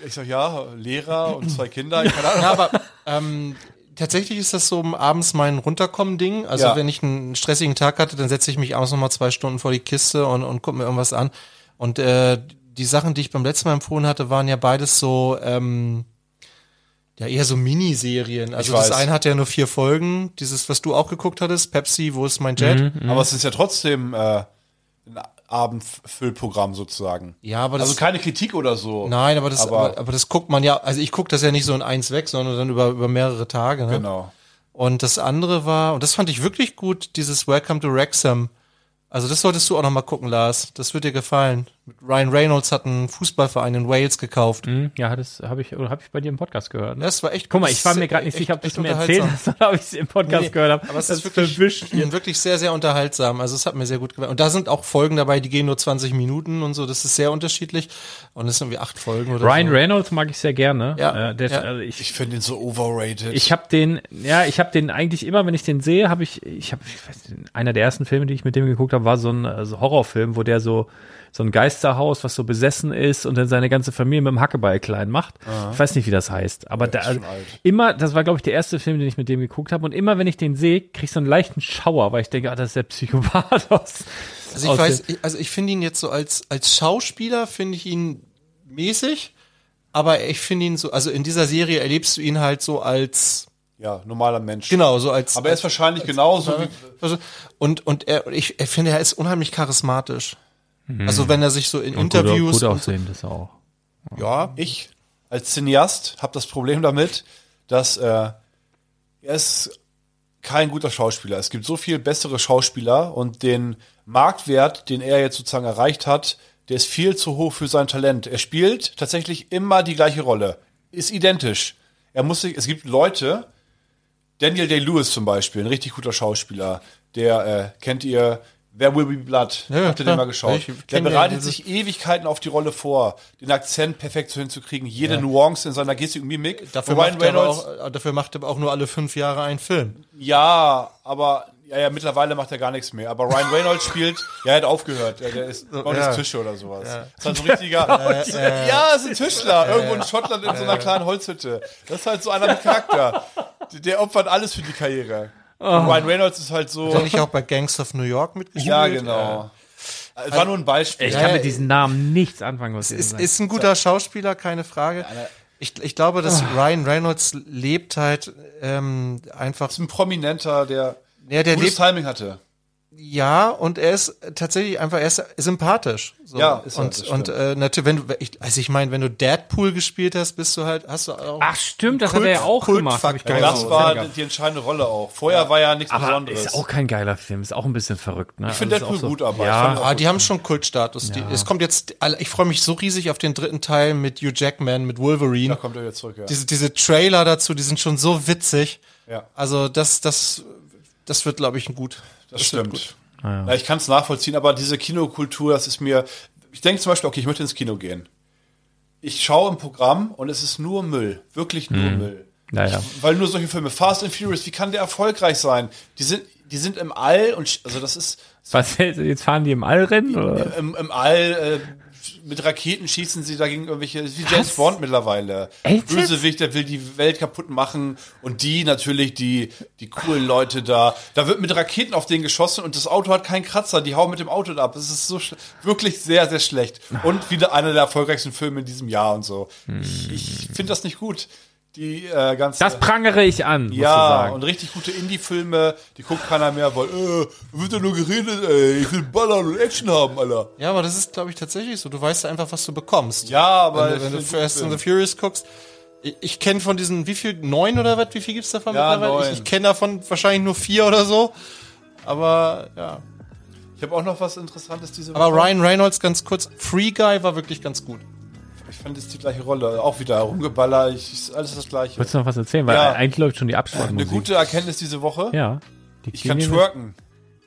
ich, ich sag, ja, Lehrer und zwei Kinder. Keine Ahnung. Ja, aber ähm, tatsächlich ist das so abends mein Runterkommen-Ding. Also Ja. wenn ich einen stressigen Tag hatte, dann setze ich mich abends noch mal zwei Stunden vor die Kiste und, und gucke mir irgendwas an. Und äh, die Sachen, die ich beim letzten Mal empfohlen hatte, waren ja beides so ähm, ja eher so Miniserien. Also das eine hat ja nur vier Folgen. Dieses, was du auch geguckt hattest, Pepsi, wo ist mein Jet? Aber es ist ja trotzdem äh, ein Abendfüllprogramm sozusagen. Ja, aber das Also keine Kritik oder so. Nein, aber das, Aber- aber, aber, das guckt man ja, also ich gucke das ja nicht so in eins weg, sondern dann über, über mehrere Tage. Ne? Genau. Und das andere war, und das fand ich wirklich gut, dieses Welcome to Wrexham. Also das solltest du auch noch mal gucken, Lars. Das wird dir gefallen. Mit Ryan Reynolds hat einen Fußballverein in Wales gekauft. Hm, ja, das habe ich, oder habe ich bei dir im Podcast gehört. Ne? Das war echt Guck mal, ich war mir gerade nicht echt- sicher, ob du es mir erzählt hast oder ob ich es im Podcast Nee, gehört habe. Aber es Das ist wirklich, verwischt wirklich sehr, sehr unterhaltsam. Also es hat mir sehr gut gefallen. Und da sind auch Folgen dabei, die gehen nur 20 Minuten und so. Das ist sehr unterschiedlich. Und es sind irgendwie acht Folgen oder Ryan so. Reynolds mag ich sehr gerne. Ja, Äh, der, ja. Also ich Ich finde ihn so overrated. Ich habe den, ja, ich habe den eigentlich immer, wenn ich den sehe, habe ich, ich habe, ich weiß nicht, einer der ersten Filme, die ich mit dem geguckt habe, war so ein also Horrorfilm, wo der so so ein Geisterhaus, was so besessen ist und dann seine ganze Familie mit dem Hackeball klein macht. Ich weiß nicht, wie das heißt, aber da, alt. immer, das war glaube ich der erste Film, den ich mit dem geguckt habe und immer wenn ich den sehe, krieg ich so einen leichten Schauer, weil ich denke, ah, das ist der Psychopath aus. Also ich aus weiß, ich, also ich finde ihn jetzt so als, als Schauspieler finde ich ihn mäßig, aber ich finde ihn so, also in dieser Serie erlebst du ihn halt so als, ja, normaler Mensch. genau, so als. Aber er ist wahrscheinlich genauso wie. also, und, und er, ich, ich finde, er ist unheimlich charismatisch. Mhm. Also wenn er sich so in gut, Interviews gut und, aussehen, das auch. Ja, ich als Cineast habe das Problem damit, dass äh, er ist kein guter Schauspieler. Es gibt so viel bessere Schauspieler und den Marktwert, den er jetzt sozusagen erreicht hat, der ist viel zu hoch für sein Talent. Er spielt tatsächlich immer die gleiche Rolle, ist identisch. Er muss sich, es gibt Leute, Daniel Day-Lewis zum Beispiel, ein richtig guter Schauspieler, der äh, kennt ihr There Will Be Blood. Ja, Habt ihr den mal geschaut? Der bereitet sich Ewigkeiten auf die Rolle vor, den Akzent perfekt so hinzukriegen, jede Nuance in seiner Gestik und Mimik. dafür, macht er aber Reynolds, auch, äh, dafür macht er auch nur alle fünf Jahre einen Film. ja, aber ja, ja, mittlerweile macht er gar nichts mehr. Aber Ryan Reynolds spielt, ja, er hat aufgehört. Ja, der ist baut ja. Tische oder sowas. Ist halt so ein richtiger. ja, ist ein Tischler. Irgendwo in Schottland in so einer kleinen Holzhütte. Das ist halt so einer mit Charakter. Der opfert alles für die Karriere. Und Ryan Reynolds ist halt so. Hat er nicht auch bei Gangs of New York mitgespielt? Ja, genau. Es war nur ein Beispiel. Ich kann mit diesen Namen nichts anfangen, was Ist, sagt. ist ein guter Schauspieler, keine Frage. Ich, ich glaube, dass Ryan Reynolds lebt halt ähm, einfach. ist ein Prominenter, der Ja, der gutes lebt Timing hatte. Ja und er ist tatsächlich einfach er ist sympathisch. So. Ja, ist er, und das und äh, natürlich, wenn du, ich, also ich meine, wenn du Deadpool gespielt hast, bist du halt, hast du auch. Ach stimmt, das Kult- hat er ja auch Kult- gemacht. Hab ich Ja, das so war die entscheidende Rolle auch. Vorher war ja nichts Aber Besonderes. ist auch kein geiler Film, ist auch ein bisschen verrückt. Ne? Ich finde Also ist Deadpool auch gut, aber ich ja, Ah, die haben schon Kultstatus. Die, es kommt jetzt, ich freue mich so riesig auf den dritten Teil mit Hugh Jackman, mit da Wolverine. kommt er wieder zurück, ja. Diese, diese Trailer dazu, die sind schon so witzig. Ja. Also das, das, das wird, glaube ich, ein gut. Das, wird stimmt. gut. Ja, ich kann es nachvollziehen, aber diese Kinokultur, das ist mir. Ich denke zum Beispiel, okay, ich möchte ins Kino gehen. Ich schaue im Programm und es ist nur Müll. Wirklich nur Müll. Naja. Ich, weil nur solche Filme. Fast and Furious, wie kann der erfolgreich sein? Die sind, die sind im All und also das ist Was, jetzt fahren die im Allrennen? Oder? im, im All äh, mit Raketen schießen sie dagegen irgendwelche, wie James Bond mittlerweile. Echt? Bösewicht, der will die Welt kaputt machen und die natürlich, die, die coolen Leute da. Da wird mit Raketen auf den geschossen und das Auto hat keinen Kratzer, die hauen mit dem Auto ab. Es ist so wirklich sehr, sehr schlecht. Und wieder einer der erfolgreichsten Filme in diesem Jahr und so. Ich, ich finde das nicht gut. Die äh, ganze. Das prangere ich an, ja, sagen. und richtig gute Indie-Filme, die guckt keiner mehr, weil, äh, wird ja nur geredet, ey, ich will Ballern und Action haben, Alter. Ja, aber das ist, glaube ich, tatsächlich so. Du weißt einfach, was du bekommst. Ja, aber wenn du, wenn du Fast and the Furious guckst. Ich, ich kenne von diesen, wie viel, neun oder was? Wie viel gibt's davon Ja, mittlerweile? neun. Ich, ich kenne davon wahrscheinlich nur vier oder so. Aber ja. Ich habe auch noch was Interessantes diese Aber Woche. Ryan Reynolds ganz kurz, Free Guy war wirklich ganz gut. Ich fand es die gleiche Rolle. Auch wieder rumgeballert, ich, ist alles das gleiche. Wolltest du noch was erzählen? Weil Ja. eigentlich läuft schon die Eine Abspannmusik. gute Erkenntnis diese Woche. Ja. Die Ich kann twerken.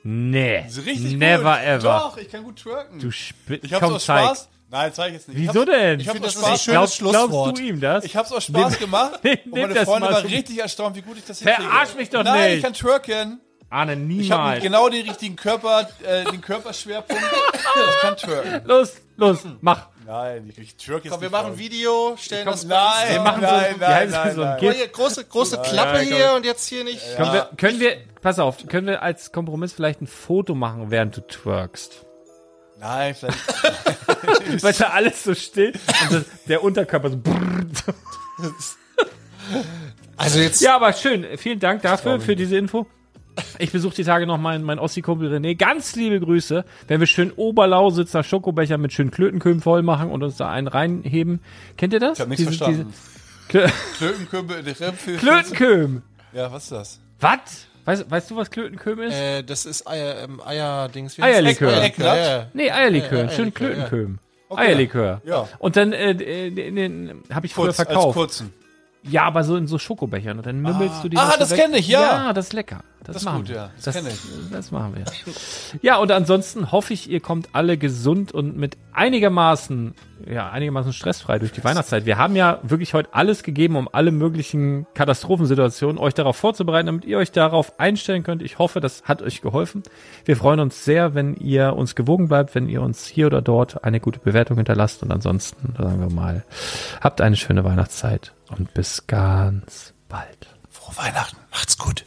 Nee. Richtig Never gut. ever. Doch, ich kann gut twerken. Du Sp ich hab's Komm, aus zeig. Spaß. Nein, zeig ich jetzt nicht. Ich Wieso denn? Ich hab's finde, das ist ein Spaß. schönes Glaubst, glaubst Schlusswort. du ihm das? Ich hab's aus Spaß gemacht. Nimm und meine waren so- richtig erstaunt, wie gut ich das Verarsch mich doch Nein, nicht. ich kann twerken. Arne, Ich habe niemals. genau den richtigen Körper, äh, den Körperschwerpunkt. ich kann twerken. Los, los, mach. Nein, ich, ich twerk jetzt Komm, wir machen ein Video, stellen Komm, das nein, Wir machen so, nein, nein, nein, so ein nein. Hier, große, große Klappe ja, komm. hier und jetzt hier nicht. Können, wir, können wir, pass auf, können wir als Kompromiss vielleicht ein Foto machen, während du twerkst? Nein, vielleicht. Weißt du, alles so still und das, der Unterkörper so. Also jetzt, Ja, aber schön. Vielen Dank dafür, für diese Info. Ich besuche die Tage noch meinen mein Ossi-Kumpel René. Ganz liebe Grüße. Wenn wir schön Oberlausitzer Schokobecher mit schönen Klötenköben voll machen und uns da einen reinheben. Kennt ihr das? Ich habe nichts verstanden. Klö Klötenkürbel, Klötenköben. Ja, was ist das? Was? Weißt, weißt du, was Klötenköben ist? äh, das ist Eier, ähm, Eierdings. Eierlikör. Eierlikör, ja. nee, Eierlikör. Äh, schön Eierlikör, Klötenköben. Eierlikör. Ja. Und dann äh, äh, habe ich früher Kurz, als verkauft. kurzen. Ja, aber so in so Schokobechern und dann mümmelst du die Ah, das weg. kenn ich, ja. Ja, das ist lecker. Das, Das machen gut, wir. ja. Das Das, das machen wir. Ja, und ansonsten hoffe ich, ihr kommt alle gesund und mit einigermaßen, ja, einigermaßen stressfrei durch die Weihnachtszeit. Wir haben ja wirklich heute alles gegeben, um alle möglichen Katastrophensituationen euch darauf vorzubereiten, damit ihr euch darauf einstellen könnt. Ich hoffe, das hat euch geholfen. Wir freuen uns sehr, wenn ihr uns gewogen bleibt, wenn ihr uns hier oder dort eine gute Bewertung hinterlasst und ansonsten, sagen wir mal, habt eine schöne Weihnachtszeit und bis ganz bald. Frohe Weihnachten. Macht's gut.